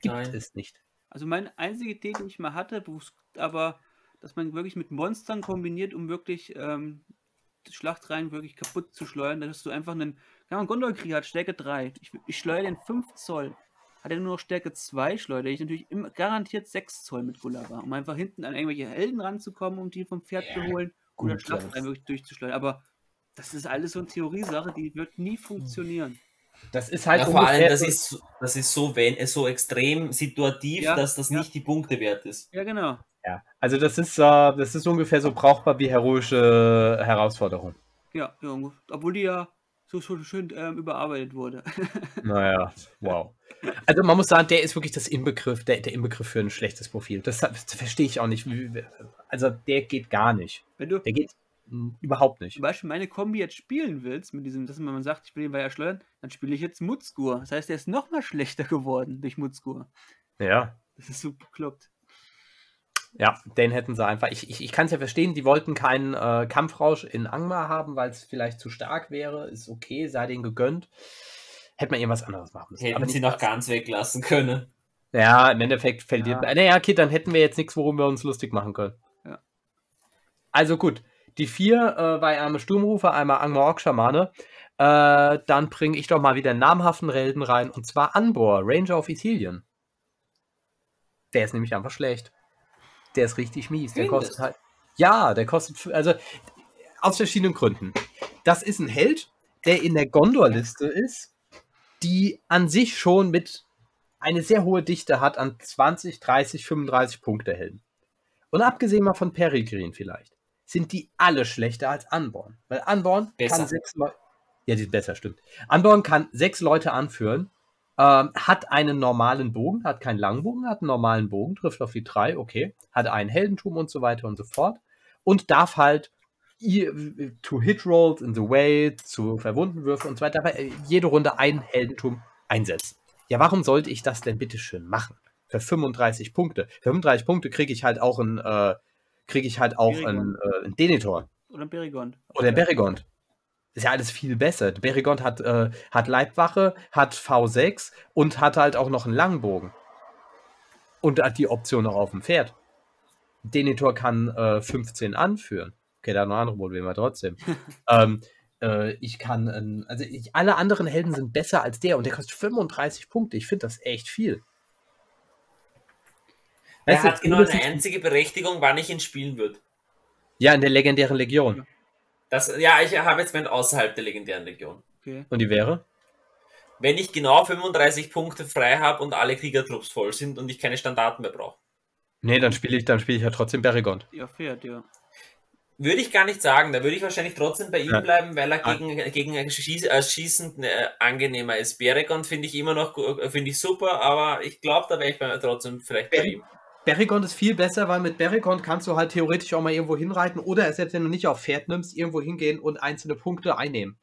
Gibt Nein. es nicht. Also meine einzige Idee, die ich mal hatte, aber dass man wirklich mit Monstern kombiniert, um wirklich ähm, Schlachtreihen wirklich kaputt zu schleudern, dass du einfach einen, ja, ein Gondor-Krieger hat Stärke 3. Ich, ich schleudere den 5 Zoll. Hat er nur noch Stärke 2, schleudere ich natürlich immer, garantiert 6 Zoll mit Gulliver, um einfach hinten an irgendwelche Helden ranzukommen, um die vom Pferd zu holen oder gut, Schlachtreihen das- wirklich durchzuschleudern. Aber das ist alles so eine Theoriesache, die wird nie funktionieren. Das ist halt Ja, vor allem, das so- ist, das ist so, wenn, so extrem situativ, Ja, dass das ja. nicht die Punkte wert ist. Ja, genau. Ja, also das ist, äh, das ist ungefähr so brauchbar wie heroische Herausforderung. Ja, ja obwohl die ja so, so schön ähm, überarbeitet wurde. Naja, wow. Also man muss sagen, der ist wirklich das Inbegriff, der, der Inbegriff für ein schlechtes Profil. Das, das verstehe ich auch nicht. Also der geht gar nicht. Wenn du Der geht mm, überhaupt nicht. zum Beispiel meine Kombi jetzt spielen willst, mit diesem, dass man sagt, ich will ihn weiter schleudern, dann spiele ich jetzt Mutzgur. Das heißt, der ist noch mal schlechter geworden durch Mutzgur. Ja. Das ist so bekloppt. Ja, den hätten sie einfach. Ich, ich, ich kann es ja verstehen, die wollten keinen äh, Kampfrausch in Angmar haben, weil es vielleicht zu stark wäre. Ist okay, sei denen gegönnt. Hätte man irgendwas anderes machen müssen. Hätten aber sie noch ganz weglassen können. Ja, im Endeffekt verliert Ja. man. Naja, okay, dann hätten wir jetzt nichts, worum wir uns lustig machen können. Ja. Also gut, Die vier äh, war einmal Sturmrufer, einmal Angmar Ork-Schamane. Äh, dann bringe ich doch mal wieder einen namhaften Helden rein, und zwar Anbor, Ranger of Ithilien. Der ist nämlich einfach schlecht. Der ist richtig mies. Der Findest kostet halt. Ja, der kostet. Also, aus verschiedenen Gründen. Das ist ein Held, der in der Gondor-Liste ist, die an sich schon mit eine sehr hohe Dichte hat an 20, 30, 35 Punkte Helden. Und abgesehen mal von Peregrin vielleicht, sind die alle schlechter als Anborn. Weil Anborn Besser. kann sechs Leute. Ja, die ist besser, stimmt. Anborn kann sechs Leute anführen, ähm, hat einen normalen Bogen, hat keinen Langbogen, hat einen normalen Bogen, trifft auf die drei, okay, hat einen Heldentum und so weiter und so fort. Und darf halt to Hit Rolls in the Way, zu Verwundenwürfe und so weiter, äh, jede Runde ein Heldentum einsetzen. Ja, warum sollte ich das denn bitte schön machen? Für 35 Punkte. Für 35 Punkte kriege ich halt auch einen, äh, kriege ich halt auch einen, äh, einen Denethor. Oder ein Berigond. Oder ein Berigond. Ist ja alles viel besser. Der Berigond hat, äh, hat Leibwache, hat V6 und hat halt auch noch einen Langbogen. Und hat die Option noch auf dem Pferd. Denethor kann äh, 15 anführen. Okay, da noch andere Probleme trotzdem. ähm, äh, ich kann, ähm, also ich, alle anderen Helden sind besser als der und der kostet 35 Punkte. Ich finde das echt viel. Er hat genau eine einzige Berechtigung, wann ich ihn spielen würde. Ja, in der legendären Legion. Das, ja, ich habe jetzt meinen außerhalb der legendären Legion. Okay. Und die wäre? Wenn ich genau 35 Punkte frei habe und alle Kriegertrupps voll sind und ich keine Standarten mehr brauche. Nee, dann spiele ich, dann spiele ich ja trotzdem Berigond. Ja, Pferd, ja. Würde ich gar nicht sagen, da würde ich wahrscheinlich trotzdem bei ihm Ja. bleiben, weil er Ah. gegen, gegen Schieß, äh, Schießen äh, angenehmer ist. Beregon finde ich immer noch äh, finde ich super, aber ich glaube, da wäre ich bei, trotzdem vielleicht bei ihm. Berigond ist viel besser, weil mit Berigond kannst du halt theoretisch auch mal irgendwo hinreiten oder selbst wenn du nicht auf Pferd nimmst, irgendwo hingehen und einzelne Punkte einnehmen.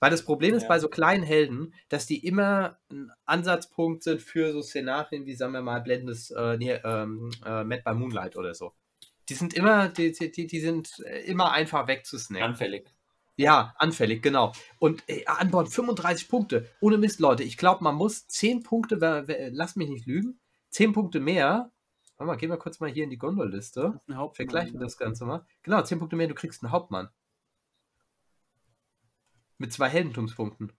Weil das Problem ist Ja. bei so kleinen Helden, dass die immer ein Ansatzpunkt sind für so Szenarien wie, sagen wir mal, blendendes äh, nee, ähm, äh, Mad by Moonlight oder so. Die sind immer, die, die, die sind äh, immer einfach wegzusnacken. Anfällig. Ja, anfällig, genau. Und ey, an Bord 35 Punkte. Ohne Mist, Leute. Ich glaube, man muss 10 Punkte, lasst mich nicht lügen, 10 Punkte mehr. Warte mal, gehen wir kurz mal hier in die Gondolliste. Vergleichen wir das Ganze mal. Genau, 10 Punkte mehr, du kriegst einen Hauptmann. Mit zwei Heldentumspunkten.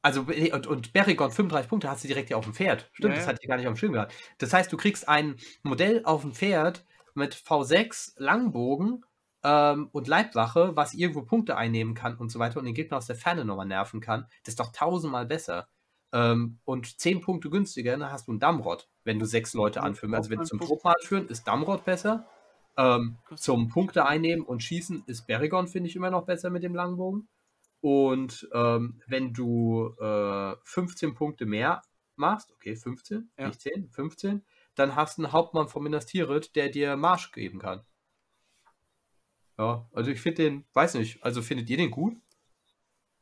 Also, und, und Berrigon 35 Punkte hast du direkt ja auf dem Pferd. Stimmt, Ja, das hatte ich gar nicht auf dem Schirm gehabt. Das heißt, du kriegst ein Modell auf dem Pferd mit V6, Langbogen ähm, und Leibwache, was irgendwo Punkte einnehmen kann und so weiter und den Gegner aus der Ferne nochmal nerven kann. Das ist doch tausendmal besser. Ähm, und 10 Punkte günstiger, dann hast du einen Dammrod, wenn du sechs Leute anführen. Also, wenn du zum Punkt. Truppen anführen, ist Dammrod besser. Ähm, zum Punkte einnehmen und schießen ist Berrigon, finde ich, immer noch besser mit dem Langbogen. Und ähm, wenn du äh, 15 Punkte mehr machst, okay, 15, Ja. nicht 10, 15, dann hast du einen Hauptmann von Minas Tirith, der dir Marsch geben kann. Ja, also ich finde den, weiß nicht, also findet ihr den gut?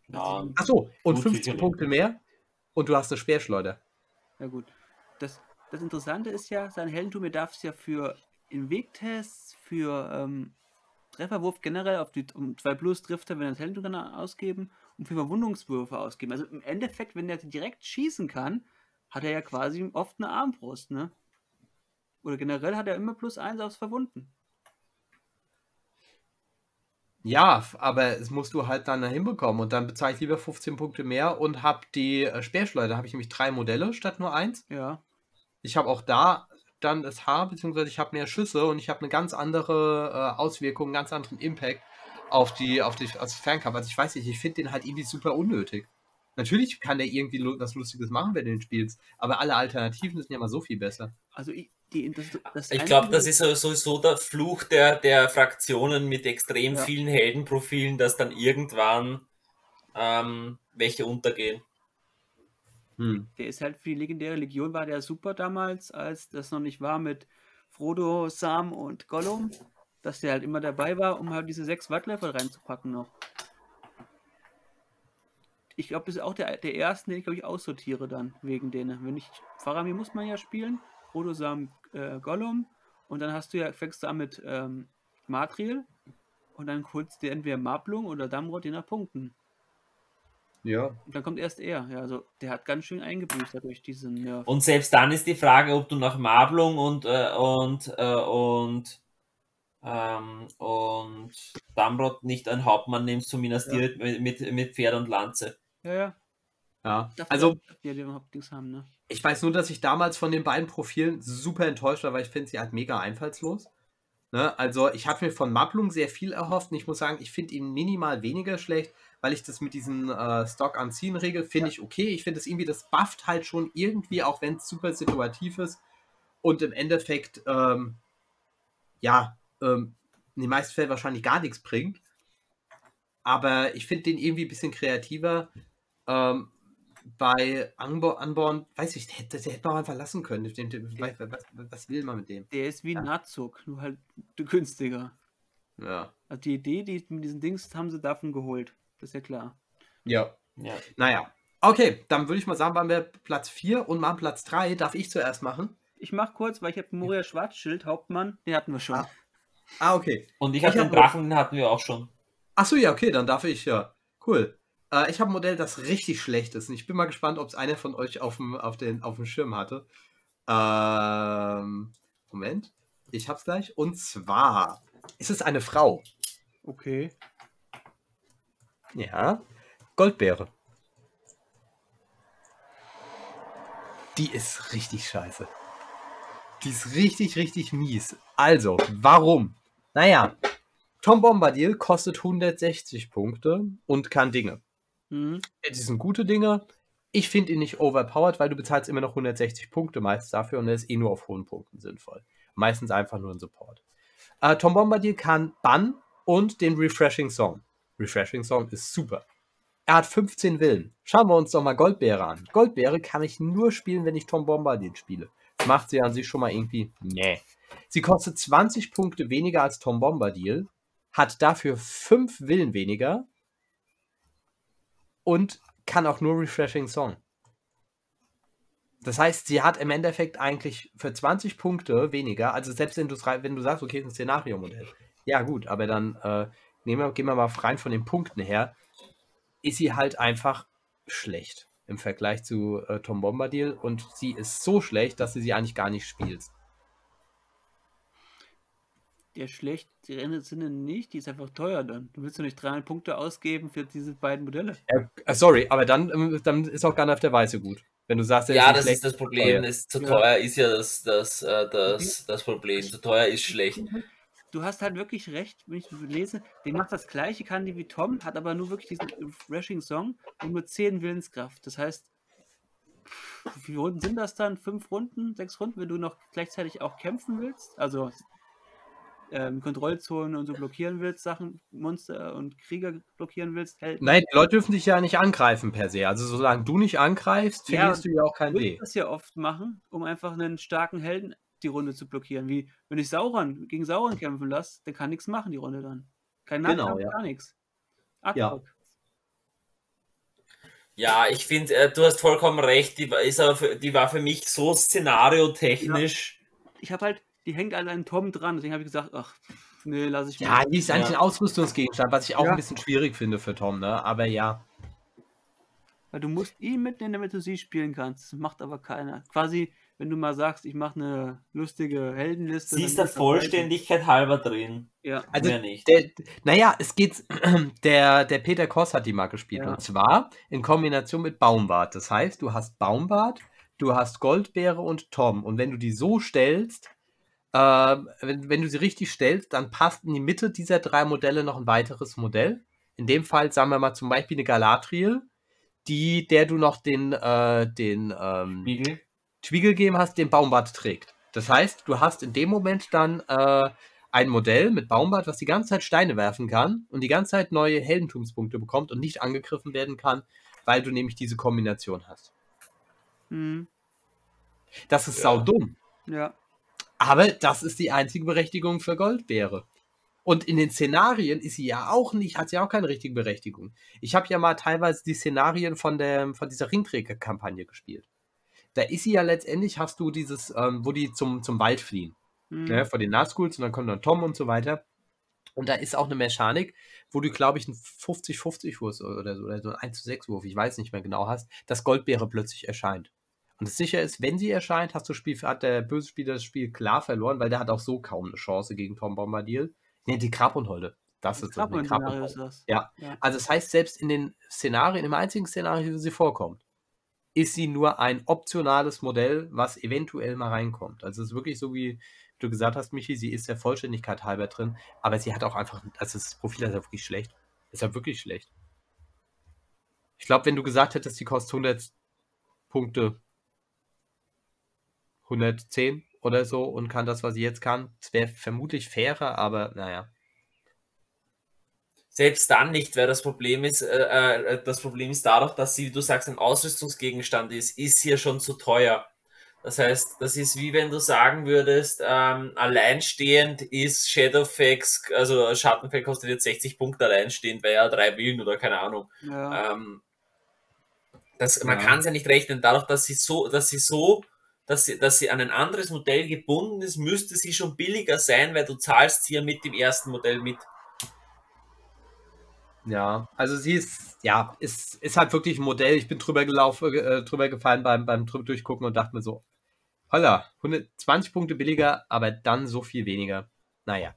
Ja, Achso, und Gut, 15 sicherlich. Punkte mehr und du hast eine Speerschleuder. Ja gut. Das, das Interessante ist ja, sein Heldentum, ihr darf es ja für Invictests, für ähm, Trefferwurf generell auf die um 2 plus trifft er, wenn er das Heldentum kann ausgeben und für Verwundungswürfe ausgeben. Also im Endeffekt, wenn er direkt schießen kann, hat er ja quasi oft eine Armbrust, ne? Oder generell hat er immer plus 1 aufs Verwunden. Ja, aber es musst du halt dann hinbekommen und dann bezahle ich lieber 15 Punkte mehr und habe die äh, Speerschleuder. Da habe ich nämlich drei Modelle statt nur eins. Ja. Ich habe auch da dann das Haar, beziehungsweise ich habe mehr Schüsse und ich habe eine ganz andere äh, Auswirkung, einen ganz anderen Impact auf die, auf die, auf das Fernkampf. Also ich weiß nicht, ich finde den halt irgendwie super unnötig. Natürlich kann der irgendwie was Lustiges machen, wenn du den spielst, aber alle Alternativen sind ja mal so viel besser. Also ich, die, das, das Ich glaube, das ist so- sowieso der Fluch der, der Fraktionen mit extrem Ja. vielen Heldenprofilen, dass dann irgendwann ähm, welche untergehen. Hm. Der ist halt für die legendäre Legion war der super damals, als das noch nicht war mit Frodo, Sam und Gollum, dass der halt immer dabei war, um halt diese sechs Wattlevel reinzupacken noch. Ich glaube, das ist auch der, der erste, den ich glaube ich aussortiere dann, wegen denen. Wenn ich, Faramir muss man ja spielen, Frodo, Sam, äh, Gollum und dann hast du ja, fängst du an mit ähm, Matriel und dann holst du dir entweder Mablung oder Damrod je nach Punkten. Ja. Und dann kommt erst er. Ja, also der hat ganz schön eingebüßt dadurch diesen Nerv. Und selbst dann ist die Frage, ob du nach Marblung und, äh, und, äh, und ähm, und Damrod nicht einen Hauptmann nimmst zu Minas Tirith mit, mit, mit Pferd und Lanze. Ja, ja. Ja, Dafür also ja, die überhaupt nichts haben, ne? ich weiß nur, dass ich damals von den beiden Profilen super enttäuscht war, weil ich finde sie halt mega einfallslos. Ne? Also ich habe mir von Maplung sehr viel erhofft und ich muss sagen, ich finde ihn minimal weniger schlecht, weil ich das mit diesen äh, stock anziehen regel finde ich okay. Ich finde es irgendwie, das bufft halt schon irgendwie, auch wenn es super situativ ist und im Endeffekt, ähm, ja, ähm, in den meisten Fällen wahrscheinlich gar nichts bringt. Aber ich finde den irgendwie ein bisschen kreativer. Ähm, bei Unborn, Unborn, weiß ich, der, hätte- der hätte man auch einfach lassen können. Den, den, was, was, was will man mit dem? Der ist wie Ja. ein Nazug, nur halt günstiger. Ja. Also die Idee, die mit diesen Dings haben sie davon geholt. Das ist ja klar. Ja. Ja. Naja. Okay, dann würde ich mal sagen, waren wir Platz 4 und mal Platz 3. Darf ich zuerst machen? Ich mach kurz, weil ich habe Moria Schwarzschild, Hauptmann, den hatten wir schon. Ah. Ah, okay. Und ich Ich habe den Drachen, den hatten wir auch schon. Achso, ja, okay, dann darf ich, ja. Cool. Äh, ich habe ein Modell, das richtig schlecht ist. Und ich bin mal gespannt, ob es einer von euch auf dem, auf den, auf dem Schirm hatte. Ähm, Moment. Ich hab's gleich. Und zwar ist es eine Frau. Okay. Ja. Goldbeere. Die ist richtig scheiße. Die ist richtig, richtig mies. Also, warum? Naja, Tom Bombadil kostet 160 Punkte und kann Dinge. Mhm. Die sind gute Dinge. Ich finde ihn nicht overpowered, weil du bezahlst immer noch 160 Punkte meist dafür und er ist eh nur auf hohen Punkten sinnvoll. Meistens einfach nur ein Support. Äh, Tom Bombadil kann Bann und den Refreshing Song. Refreshing Song ist super. Er hat 15 Willen. Schauen wir uns doch mal Goldbeere an. Goldbeere kann ich nur spielen, wenn ich Tom Bombadil spiele. Das macht sie an sich schon mal irgendwie. Nee. Sie kostet 20 Punkte weniger als Tom Bombadil, hat dafür 5 Willen weniger und kann auch nur Refreshing Song. Das heißt, sie hat im Endeffekt eigentlich für 20 Punkte weniger, also selbst wenn, wenn du sagst, okay, ist ein Szenario-Modell. Ja, gut, aber dann äh, nehmen wir, gehen wir mal rein von den Punkten her, ist sie halt einfach schlecht im Vergleich zu äh, Tom Bombadil und sie ist so schlecht, dass du sie eigentlich gar nicht spielst. Der schlecht, die Rennen sind nicht, die ist einfach teuer dann. Du willst doch nicht 300 Punkte ausgeben für diese beiden Modelle. Äh, sorry, aber dann, ähm, dann ist auch gar nicht auf der Weise gut. Wenn du sagst, Ja, nicht das schlecht, ist das Problem. teuer. Das, zu Ja. teuer ist ja das, das, äh, das, das Problem. Zu teuer ist schlecht. Du hast halt wirklich recht, wenn ich so lese, den macht das gleiche, kann die wie Tom, hat aber nur wirklich diesen Refreshing Song und nur 10 Willenskraft. Das heißt, wie viele Runden sind das dann? Fünf Runden, sechs Runden, wenn du noch gleichzeitig auch kämpfen willst? Also ähm, Kontrollzonen und so blockieren willst, Sachen, Monster und Krieger blockieren willst, Helden. Nein, die Leute dürfen dich ja nicht angreifen per se. Also solange du nicht angreifst, Ja, verlierst du ja auch kein würde W. ich das ja oft machen, um einfach einen starken Helden die Runde zu blockieren. Wie wenn ich Sauron gegen Sauron kämpfen lasse, der kann nichts machen die Runde dann. Kein Genau, Nahkampf, ja. gar nichts. Ja. Ja, ich finde, äh, du hast vollkommen recht. Die, war- ist aber für, die war für mich so szenariotechnisch. Ich habe halt, die hängt an einem Tom dran, deswegen habe ich gesagt, ach, nee, lass ich Ja, mal. die ist eigentlich Ja. ein Ausrüstungsgegenstand, was ich auch Ja. ein bisschen schwierig finde für Tom, ne? Aber ja. Weil du musst ihn mitnehmen, damit du sie spielen kannst. Das macht aber keiner. Quasi, wenn du mal sagst, ich mache eine lustige Heldenliste. Sie ist der halt- Vollständigkeit halber drin. Ja. Also, Mehr nicht. der, naja, es geht, der, der Peter Koss hat die mal gespielt. Ja. Und zwar in Kombination mit Baumbart. Das heißt, du hast Baumbart, du hast Goldbeere und Tom. Und wenn du die so stellst, wenn, wenn du sie richtig stellst, dann passt in die Mitte dieser drei Modelle noch ein weiteres Modell. In dem Fall, sagen wir mal, zum Beispiel eine Galatriel, die, der du noch den, äh, den, ähm, Spiegel. Spiegel gegeben hast, den Baumbart trägt. Das heißt, du hast in dem Moment dann äh, ein Modell mit Baumbart, was die ganze Zeit Steine werfen kann und die ganze Zeit neue Heldentumspunkte bekommt und nicht angegriffen werden kann, weil du nämlich diese Kombination hast. Hm, Das ist Ja. saudumm. ja. Aber das ist die einzige Berechtigung für Goldbeere. Und in den Szenarien ist sie ja auch nicht, hat sie auch keine richtige Berechtigung. Ich habe ja mal teilweise die Szenarien von, der, von dieser Ringträger-Kampagne gespielt. Da ist sie ja letztendlich, hast du dieses, ähm, wo die zum, zum Wald fliehen. Hm. ne, vor den Nazguls und dann kommt dann Tom und so weiter. Und da ist auch eine Mechanik, wo du, glaube ich, einen 50-50 Wurf oder so, oder so einen 1 zu 6 Wurf, ich weiß nicht mehr genau hast, dass Goldbeere plötzlich erscheint. Und es sicher ist, wenn sie erscheint, hast du Spiel, hat der böse Spieler das Spiel klar verloren, weil der hat auch so kaum eine Chance gegen Tom Bombadil. Nee, die Krabbenholde. Das ist das. Krabbenholde ist das. Ja. ja. Also das heißt, selbst in den Szenarien, im einzigen Szenario, wo sie vorkommt, ist sie nur ein optionales Modell, was eventuell mal reinkommt. Also es ist wirklich so, wie du gesagt hast, Michi, sie ist der Vollständigkeit halber drin, aber sie hat auch einfach, also das Profil ist ja wirklich schlecht. Ist ja wirklich schlecht. Ich glaube, wenn du gesagt hättest, die kostet 100 Punkte, 110 oder so und kann das, was sie jetzt kann, das wäre vermutlich fairer, aber naja. Selbst dann nicht, weil das Problem ist, äh, äh, das Problem ist dadurch, dass sie, wie du sagst, ein Ausrüstungsgegenstand ist, ist hier schon zu teuer. Das heißt, das ist wie wenn du sagen würdest, ähm, alleinstehend ist Shadowfax, also Schattenfell kostet jetzt 60 Punkte alleinstehend, weil er drei Willen oder keine Ahnung. Ja. Ähm, das, man ja. kann es ja nicht rechnen. Dadurch, dass sie so, dass sie so, dass sie, dass sie an ein anderes Modell gebunden ist, müsste sie schon billiger sein, weil du zahlst sie ja mit dem ersten Modell mit. Ja, also sie ist, ja, ist, ist halt wirklich ein Modell. Ich bin drüber gelaufen, äh, drüber gefallen beim, beim durchgucken und dachte mir so, Holla, 120 Punkte billiger, aber dann so viel weniger. Naja.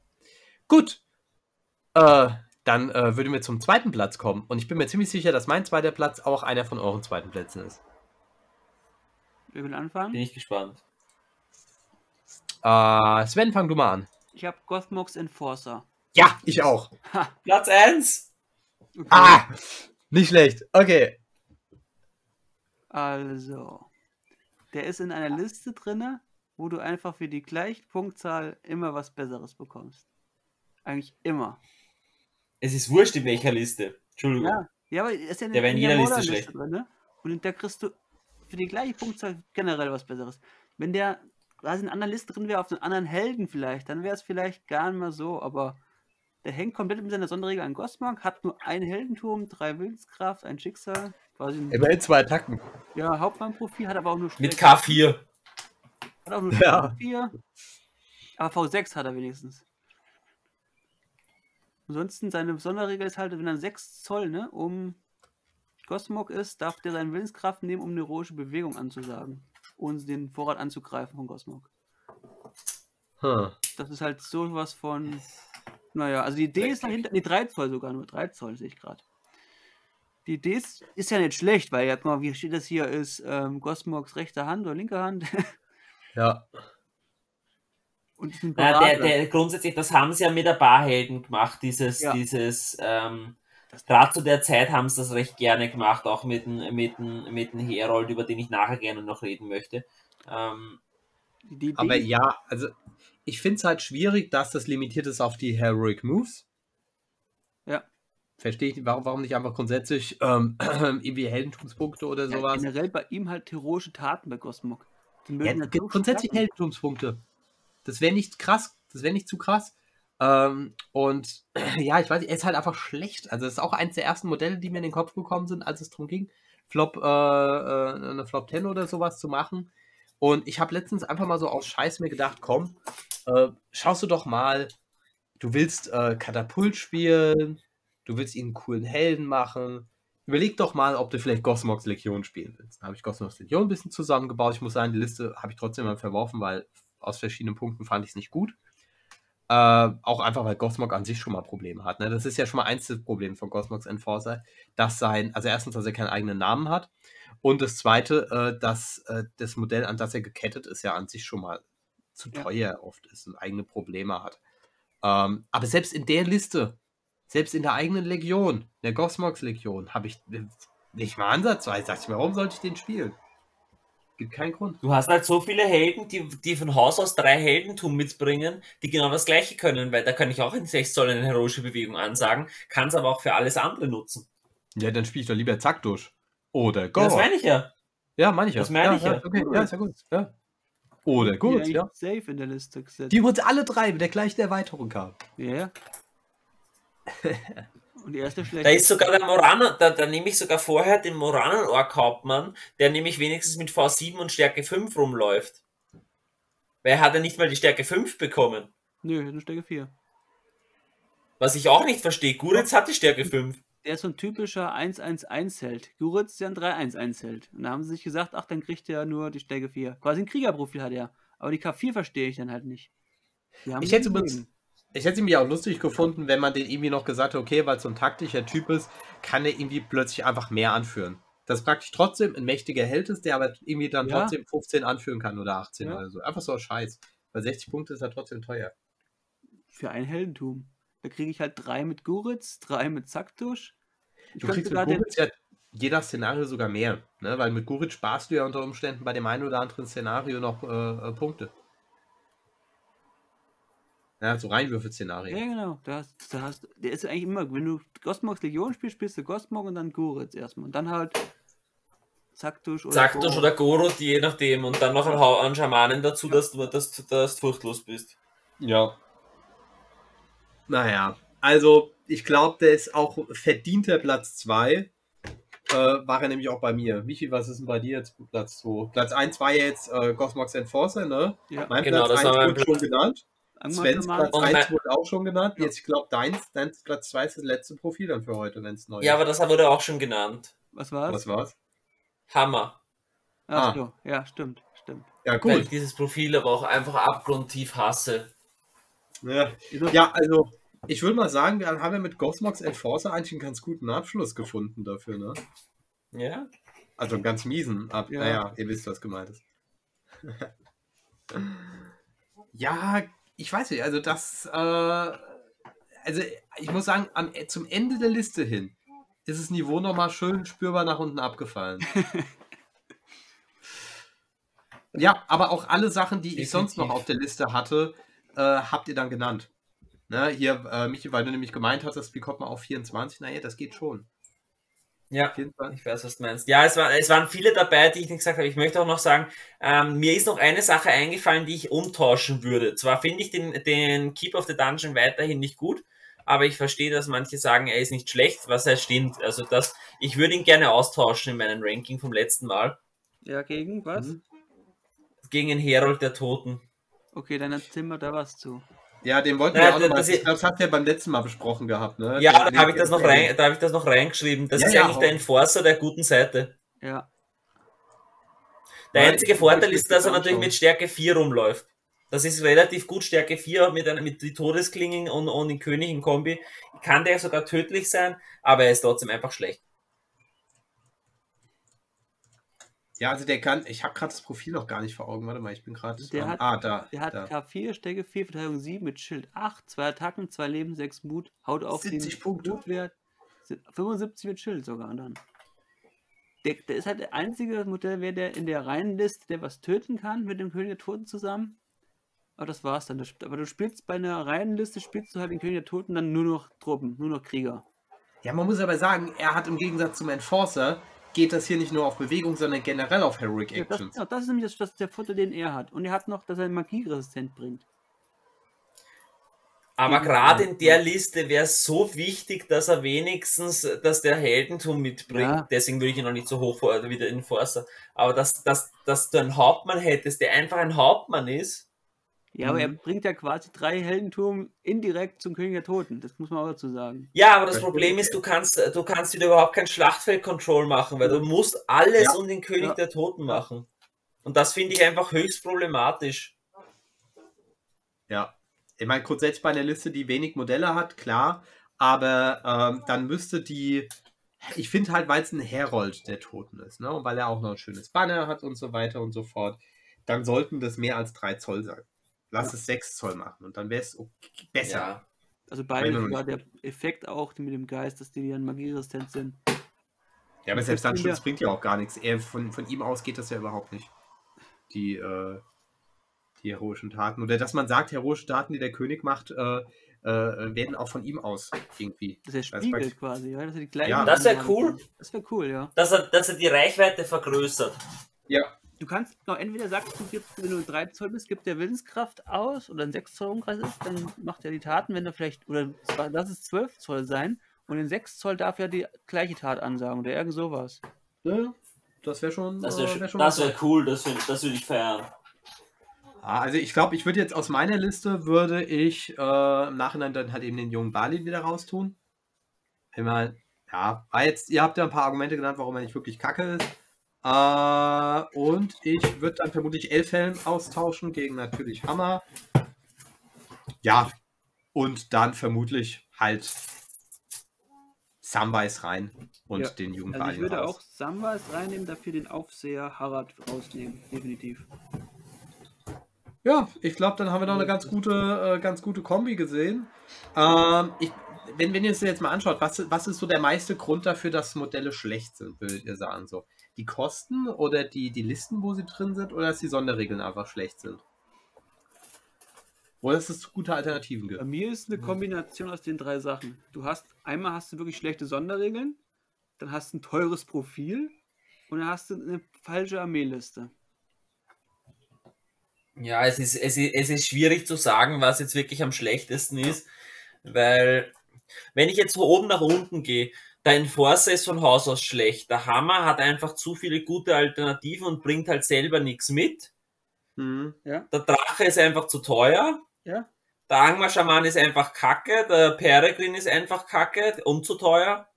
Gut. Äh, dann äh, würden wir zum zweiten Platz kommen. Und ich bin mir ziemlich sicher, dass mein zweiter Platz auch einer von euren zweiten Plätzen ist. Wir will anfangen? Bin ich gespannt. Äh, Sven, fang du mal an. Ich habe Gothmox Enforcer. Ja, ich auch. Platz 1. Okay. Ah, nicht schlecht. Okay. Also. Der ist in einer Liste drin, wo du einfach für die gleiche Punktzahl immer was Besseres bekommst. Eigentlich immer. Es ist wurscht in welcher Liste. Entschuldigung. Ja, ja aber es ist ja in, der in jeder Liste schlecht. Drin, und da kriegst du für die gleiche Punktzahl generell was Besseres. Wenn der quasi in einer anderen Liste drin wäre, auf einen anderen Helden vielleicht, dann wäre es vielleicht gar nicht mal so, aber der hängt komplett mit seiner Sonderregel an Gosmark, hat nur ein Heldenturm, drei Willenskraft, ein Schicksal. Quasi Immerhin zwei Attacken. Ja, Hauptmannprofil hat aber auch nur Mit K4. Hat auch nur ja. 4. Aber V6 hat er wenigstens. Ansonsten, seine Sonderregel ist halt, wenn er 6 Zoll, ne, um Gosmog ist, darf der seine Willenskraft nehmen, um eine heroische Bewegung anzusagen. Ohne den Vorrat anzugreifen von Gosmog. Huh. Das ist halt sowas von naja, also die Idee ist dahinter, die 3 Zoll sogar, nur 3 Zoll sehe ich gerade. Die Idee ist, ist, ja nicht schlecht, weil ja, mal, wie steht das hier, ist ähm, Gosmogs rechte Hand oder linke Hand? ja. Und ja, der, der, grundsätzlich, das haben sie ja mit der Barhelden gemacht, dieses, ja. dieses, ähm, gerade zu der Zeit haben sie das recht gerne gemacht, auch mit dem, mit mit Herold, über den ich nachher gerne noch reden möchte. Ähm, aber ja, also ich finde es halt schwierig, dass das limitiert ist auf die Heroic Moves. Ja. Verstehe ich, warum, warum nicht einfach grundsätzlich ähm, irgendwie Heldentumspunkte oder sowas? Ja, generell bei ihm halt heroische Taten bei Cosmog. Ja, grundsätzlich Taten. Heldentumspunkte. Das wäre nicht krass, das wäre nicht zu krass. Ähm, und ja, ich weiß er ist halt einfach schlecht. Also, es ist auch eins der ersten Modelle, die mir in den Kopf gekommen sind, als es darum ging, Flop, äh, äh, eine Flop 10 oder sowas zu machen. Und ich habe letztens einfach mal so aus Scheiß mir gedacht, komm, äh, schaust du doch mal, du willst äh, Katapult spielen, du willst ihn einen coolen Helden machen. Überleg doch mal, ob du vielleicht Gosmox Legion spielen willst. Da habe ich Gosmox Legion ein bisschen zusammengebaut. Ich muss sagen, die Liste habe ich trotzdem mal verworfen, weil aus verschiedenen Punkten fand ich es nicht gut. Äh, auch einfach, weil Gosmog an sich schon mal Probleme hat. Ne? Das ist ja schon mal eins der Probleme von Gosmogs Enforcer, dass sein, also erstens, dass er keinen eigenen Namen hat und das zweite, äh, dass äh, das Modell, an das er gekettet ist, ja an sich schon mal zu teuer ja. oft ist und eigene Probleme hat. Ähm, aber selbst in der Liste, selbst in der eigenen Legion, der Gosmox Legion, habe ich nicht mal ansatzweise, sag ich mir, warum sollte ich den spielen? Gibt keinen Grund. Du hast halt so viele Helden, die, die von Haus aus drei Heldentum mitbringen, die genau das gleiche können, weil da kann ich auch in 6 Zoll eine heroische Bewegung ansagen, kann es aber auch für alles andere nutzen. Ja, dann spiele ich doch lieber Zack durch. Oder Gore. Das meine ich ja. Ja, meine ich ja. Das meine ja, ich ja. ja. Okay, ja, ist ja gut. Ja. Oder gut, ja. Safe in der Liste gesetzt. Die uns alle drei mit der gleichen Erweiterung haben. Ja. Und die erste schlechte. Da ist sogar der Moraner, da, da nehme ich sogar vorher den Moranen-Ork-Hauptmann, der nämlich wenigstens mit V7 und Stärke 5 rumläuft. Weil er hat ja nicht mal die Stärke 5 bekommen. Nö, nur Stärke 4. Was ich auch nicht verstehe. Guritz hat die Stärke 5. der ist so ein typischer 1-1-1-Held. Guritz ist ja ein 3-1-1-Held. Und da haben sie sich gesagt, ach, dann kriegt er nur die Stärke 4. Quasi ein Kriegerprofil hat er. Aber die K4 verstehe ich dann halt nicht. Die haben Ich hätte übrigens. Ich hätte es irgendwie auch lustig gefunden, wenn man den irgendwie noch gesagt hätte, okay, weil es so ein taktischer Typ ist, kann er irgendwie plötzlich einfach mehr anführen. Das praktisch trotzdem ein mächtiger Held ist, der aber irgendwie dann Ja. trotzdem 15 anführen kann oder 18 Ja. oder so. Einfach so ein Scheiß. Weil 60 Punkte ist ja trotzdem teuer. Für ein Heldentum. Da kriege ich halt drei mit Guritz, drei mit Zaktusch. Ich Du kriegst mit Guritz ja je nach Szenario sogar mehr. Ne? Weil mit Guritz sparst du ja unter Umständen bei dem einen oder anderen Szenario noch äh, äh, Punkte. Ja, so Reinwürfelszenarien. Ja, genau. Da hast, da hast, der ist eigentlich immer, wenn du Gosmogs Legion spielst, spielst du Gosmog und dann Guritz erstmal. Und dann halt Zaktusch oder Zaktusch Goro. oder Gorot, je nachdem. Und dann noch ein Hau an Schamanen dazu, dass du, dass, du- dass du furchtlos bist. Ja. Naja, also ich glaube, der ist auch verdienter Platz 2. Äh, war er nämlich auch bei mir. Michi, was ist denn bei dir jetzt Platz 2? Platz 1 war ja jetzt äh, Cosmox Enforcer, ne? Ja, Mein Genau, Platz das war 1 mein wurde schon genannt. Svens. Platz Und 1 mein- wurde auch schon genannt. Ja. Jetzt, ich glaube, deins, deins Platz 2 ist das letzte Profil dann für heute, wenn es neu Ja, ist. aber das wurde auch schon genannt. Was war's? Was war's? Hammer. Ach Ah. so, ja, stimmt, stimmt. Ja, Weil cool. ich dieses Profil aber auch einfach abgrundtief hasse. Ja, ja also ich würde mal sagen, wir haben ja mit Cosmox Enforcer eigentlich einen ganz guten Abschluss gefunden dafür, ne? Ja? Also einen ganz miesen. Ab Ja. Naja, ihr wisst, was gemeint ist. ja, ich weiß nicht, also das, äh, also ich muss sagen, am, zum Ende der Liste hin ist das Niveau nochmal schön spürbar nach unten abgefallen. ja, aber auch alle Sachen, die ich sonst noch Definitiv. auf der Liste hatte, äh, habt ihr dann genannt. Ne, hier, äh, Michi, weil du nämlich gemeint hast, wie kommt man auf 24? Naja, das geht schon. Ja. 24. Ich weiß, was du meinst. Ja, es, war, es waren viele dabei, die ich nicht gesagt habe. Ich möchte auch noch sagen, ähm, mir ist noch eine Sache eingefallen, die ich umtauschen würde. Zwar finde ich den, den Keep of the Dungeon weiterhin nicht gut, aber ich verstehe, dass manche sagen, er ist nicht schlecht, was er stimmt. Also das, ich würde ihn gerne austauschen in meinem Ranking vom letzten Mal Ja, gegen was? Mhm. gegen den Herold der Toten. Okay, dann erzähl mal da was zu. Ja, den wollten Ja, wir auch das- nochmal. das- Ich glaube, das du ja beim letzten Mal besprochen gehabt, ne? Ja, Den- da habe ich den- das noch rein, da habe ich das noch reingeschrieben. Das Ja, ist ja, eigentlich der auch. Enforcer der guten Seite. Ja, Der Weil einzige ich- Vorteil ich ist, dass er natürlich mit Stärke 4 rumläuft. Das ist relativ gut, Stärke 4 mit, einer, mit die Todesklingen und, und den König in Kombi. Kann der sogar tödlich sein, aber er ist trotzdem einfach schlecht. Ja, also der kann. Ich habe gerade das Profil noch gar nicht vor Augen. Warte mal, ich bin gerade. Der hat- ah, da. der hat da. K4, Stärke 4, Verteidigung 7 mit Schild 8, 2 Attacken, 2 Leben, 6 Mut, haut auf 70 den Punkte. Mutwert, 75 mit Schild sogar dann. Der, der ist halt der einzige Modell, wer der in der Reihenliste, der was töten kann mit dem König der Toten zusammen. Aber das war's dann. Aber du spielst bei einer Reihenliste, spielst du halt den König der Toten dann nur noch Truppen, nur noch Krieger. Ja, man muss aber sagen, er hat im Gegensatz zum Enforcer, geht das hier nicht nur auf Bewegung, sondern generell auf Heroic Ja, das, Actions. ja, das ist nämlich das, das der Vorteil, den er hat. Und er hat noch, dass er magieresistent bringt. Aber gerade in der Liste wäre es so wichtig, dass er wenigstens, dass der Heldentum mitbringt. Ja. Deswegen würde ich ihn noch nicht so hoch vor, also wie der Enforcer. Aber dass, dass, dass du einen Hauptmann hättest, der einfach ein Hauptmann ist, Ja, aber er Mhm. bringt ja quasi drei Heldentum indirekt zum König der Toten. Das muss man auch dazu sagen. Ja, aber das Das Problem ist, du kannst, du kannst wieder überhaupt kein Schlachtfeld-Control machen, weil du musst alles Ja. um den König Ja. der Toten machen. Und das finde ich einfach höchst problematisch. Ja. Ich meine, grundsätzlich bei einer Liste, die wenig Modelle hat, klar. Aber ähm, dann müsste die. Ich finde halt, weil es ein Herold der Toten ist, ne? Und weil er auch noch ein schönes Banner hat und so weiter und so fort, dann sollten das mehr als 3 Zoll sein. Lass es 6 Zoll machen und dann wäre es okay, besser. Ja. Also beide nicht- der Effekt auch mit dem Geist, dass die dann magieresistent sind. Ja, aber selbst dann schon, ja- das bringt ja auch gar nichts. Er, von, von ihm aus geht das ja überhaupt nicht. Die, äh, die heroischen Taten. Oder dass man sagt, heroische Taten, die der König macht, äh, äh, werden auch von ihm aus irgendwie. Das ist der Das ist Spiegel quasi, ja. Er Ja. Das wär Sachen cool. Das wäre cool, ja. Dass er, dass er die Reichweite vergrößert. Ja. Du kannst, genau, entweder sagst du, gibst, wenn du 3 Zoll bist, gibt der Willenskraft aus oder ein 6 Zoll Umkreis ist, dann macht er die Taten, wenn er vielleicht, oder lass es 12 Zoll sein und in 6 Zoll darf er die gleiche Tat ansagen oder irgend sowas. ja das wäre schon. Das äh, wäre wär das was. wär cool, das würde das würd ich feiern. Ah, Also ich glaube, ich würde jetzt aus meiner Liste würde ich äh, im Nachhinein dann halt eben den jungen Balin wieder raustun. Meine, ja, jetzt, ihr habt ja ein paar Argumente genannt, warum er nicht wirklich kacke ist. Äh, und ich würde dann vermutlich Elfhelm austauschen gegen natürlich Hammer. Ja, und dann vermutlich halt Samwise rein und Ja, den Also ich würde raus. auch Samwise reinnehmen, dafür den Aufseher Harald rausnehmen. Definitiv. Ja, ich glaube, dann haben wir noch eine ganz gute, äh, ganz gute Kombi gesehen. Ähm, ich, wenn, wenn ihr es jetzt mal anschaut, was, was ist so der meiste Grund dafür, dass Modelle schlecht sind, würdet ihr sagen? So, die Kosten oder die, die Listen, wo sie drin sind, oder dass die Sonderregeln einfach schlecht sind? Oder dass es gute Alternativen Bei gibt? mir ist eine. Kombination aus den drei Sachen. Du hast, einmal hast du wirklich schlechte Sonderregeln, dann hast du ein teures Profil und dann hast du eine falsche Armeeliste. Ja, es ist, es, ist, es ist schwierig zu sagen, was jetzt wirklich am schlechtesten ist, weil wenn ich jetzt von oben nach unten gehe, der Enforcer ist von Haus aus schlecht. Der Hammer hat einfach zu viele gute Alternativen und bringt halt selber nichts mit. Mhm. Ja, Der Drache ist einfach zu teuer. ja. Der Angmar-Schaman ist einfach kacke. Der Peregrin ist einfach kacke und zu teuer.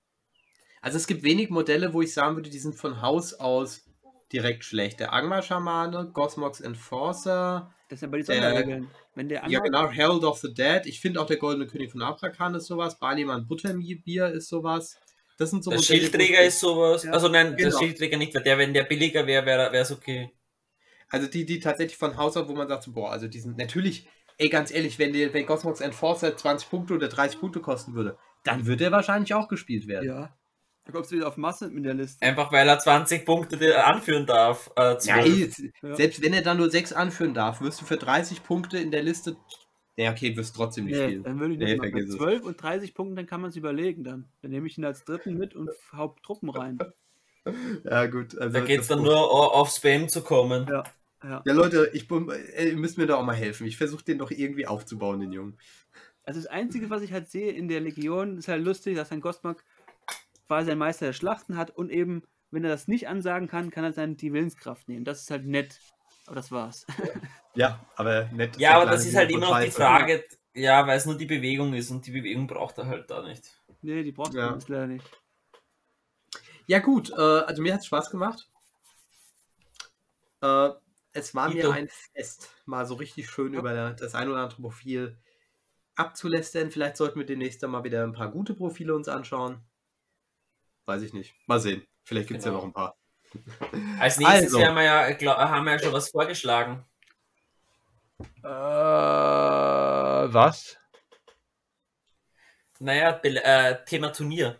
Also es gibt wenig Modelle, wo ich sagen würde, die sind von Haus aus direkt schlecht. Der Angmar-Schamane, Gosmox Enforcer, Das sind aber die Äh, Sonderregeln. Wenn der Ja, genau, Herald of the Dead. Ich finde auch der Goldene König von Abrakan ist sowas. Baliman Butterbier ist sowas. Das sind so Der Modelle, Schildträger ist sowas. Ja. Also nein, der Genau. Schildträger nicht, weil der, wenn der billiger wäre, wäre es okay. Also die, die tatsächlich von Haus aus, wo man sagt, so, boah, also die sind natürlich, ey, ganz ehrlich, wenn, der, wenn Cosmox Enforcer 20 Punkte oder 30 Punkte kosten würde, dann würde er wahrscheinlich auch gespielt werden. Ja. Da kommst du wieder auf Masse mit der Liste. Einfach weil er 20 Punkte anführen darf. Äh, Ja, 12. ey, jetzt, Ja. selbst wenn er dann nur 6 anführen darf, wirst du für 30 Punkte in der Liste. Ja, okay, wirst trotzdem nicht Nee, spielen. dann würde ich nicht Nee, machen. Es. 12 und 30 Punkten, dann kann man es überlegen dann. Dann nehme ich ihn als dritten mit und hau Truppen rein. Ja, gut. Also da geht es dann nur auf Spam zu kommen. Ja, ja. Ja, Leute, ich, bin- ihr müsst mir da auch mal helfen. Ich versuche den doch irgendwie aufzubauen, den Jungen. Also das Einzige, was ich halt sehe in der Legion, ist halt lustig, dass ein Gostmark quasi ein Meister der Schlachten hat und eben, wenn er das nicht ansagen kann, kann er dann die Willenskraft nehmen. Das ist halt nett. Aber das war's. Ja, aber nett. Ja, aber das ist halt immer noch die. Frage, ja, weil es nur die Bewegung ist und die Bewegung braucht er halt da nicht. nee, die braucht Ja. man jetzt leider nicht. Ja, gut. Äh, also mir hat es Spaß gemacht. Äh, es war Ito. mir ein Fest, mal so richtig schön Ja. über das ein oder andere Profil abzulästern. Vielleicht sollten wir demnächst dann mal wieder ein paar gute Profile uns anschauen. Weiß ich nicht. Mal sehen. Vielleicht gibt es Genau. ja noch ein paar. Als nächstes Also. haben wir ja, glaub, haben wir ja schon was vorgeschlagen. Äh, was? Naja, äh, Thema Turnier.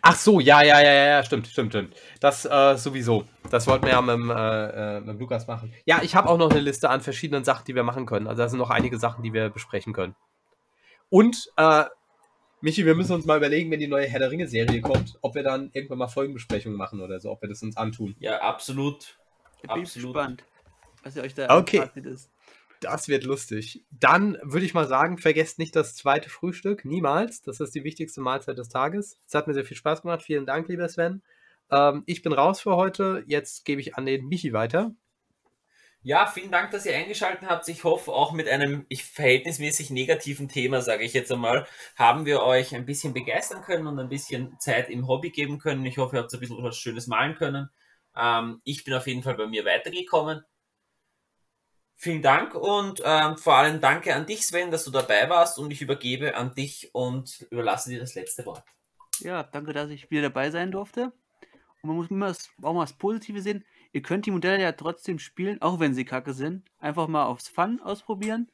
Ach so, ja, ja, ja, ja, stimmt, stimmt, stimmt. Das äh, sowieso. Das wollten wir ja mit, dem, äh, äh, mit dem Lukas machen. Ja, ich habe auch noch eine Liste an verschiedenen Sachen, die wir machen können. Also da sind noch einige Sachen, die wir besprechen können. Und, äh, Michi, wir müssen uns mal überlegen, wenn die neue Herr der Ringe-Serie kommt, ob wir dann irgendwann mal Folgenbesprechungen machen oder so, ob wir das uns antun. Ja, absolut. Ich bin Absolut. gespannt, was ihr euch da Okay. Ist. Das wird lustig. Dann würde ich mal sagen, vergesst nicht das zweite Frühstück. Niemals. Das ist die wichtigste Mahlzeit des Tages. Es hat mir sehr viel Spaß gemacht. Vielen Dank, lieber Sven. Ähm, ich bin raus für heute. Jetzt gebe ich an den Michi weiter. Ja, vielen Dank, dass ihr eingeschaltet habt. Ich hoffe, auch mit einem verhältnismäßig negativen Thema, sage ich jetzt einmal, haben wir euch ein bisschen begeistern können und ein bisschen Zeit im Hobby geben können. Ich hoffe, ihr habt ein bisschen was Schönes malen können. Ähm, ich bin auf jeden Fall bei mir weitergekommen. Vielen Dank und ähm, vor allem danke an dich, Sven, dass du dabei warst und ich übergebe an dich und überlasse dir das letzte Wort. Ja, danke, dass ich wieder dabei sein durfte. Und man muss immer auch mal das Positive sehen. Ihr könnt die Modelle ja trotzdem spielen, auch wenn sie kacke sind. Einfach mal aufs Fun ausprobieren.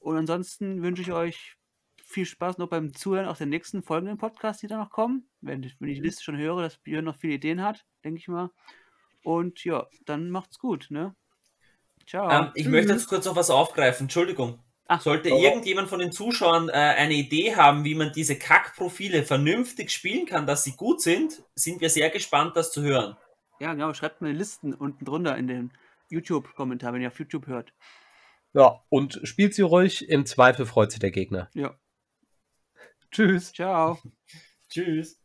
Und ansonsten wünsche ich euch viel Spaß noch beim Zuhören auf den nächsten folgenden Podcasts, die da noch kommen. Wenn, wenn ich die Liste schon höre, dass Björn noch viele Ideen hat, denke ich mal. Und ja, dann macht's gut, ne? Ciao. Ähm, ich möchte jetzt kurz noch was aufgreifen. Entschuldigung. Ach, Sollte oh. irgendjemand von den Zuschauern äh, eine Idee haben, wie man diese Kackprofile vernünftig spielen kann, dass sie gut sind, sind wir sehr gespannt, das zu hören. Ja, genau, schreibt mal die Listen unten drunter in den YouTube-Kommentar, wenn ihr auf YouTube hört. Ja, und spielt sie ruhig. Im Zweifel freut sich der Gegner. Ja, Tschüss. ciao. Tschüss.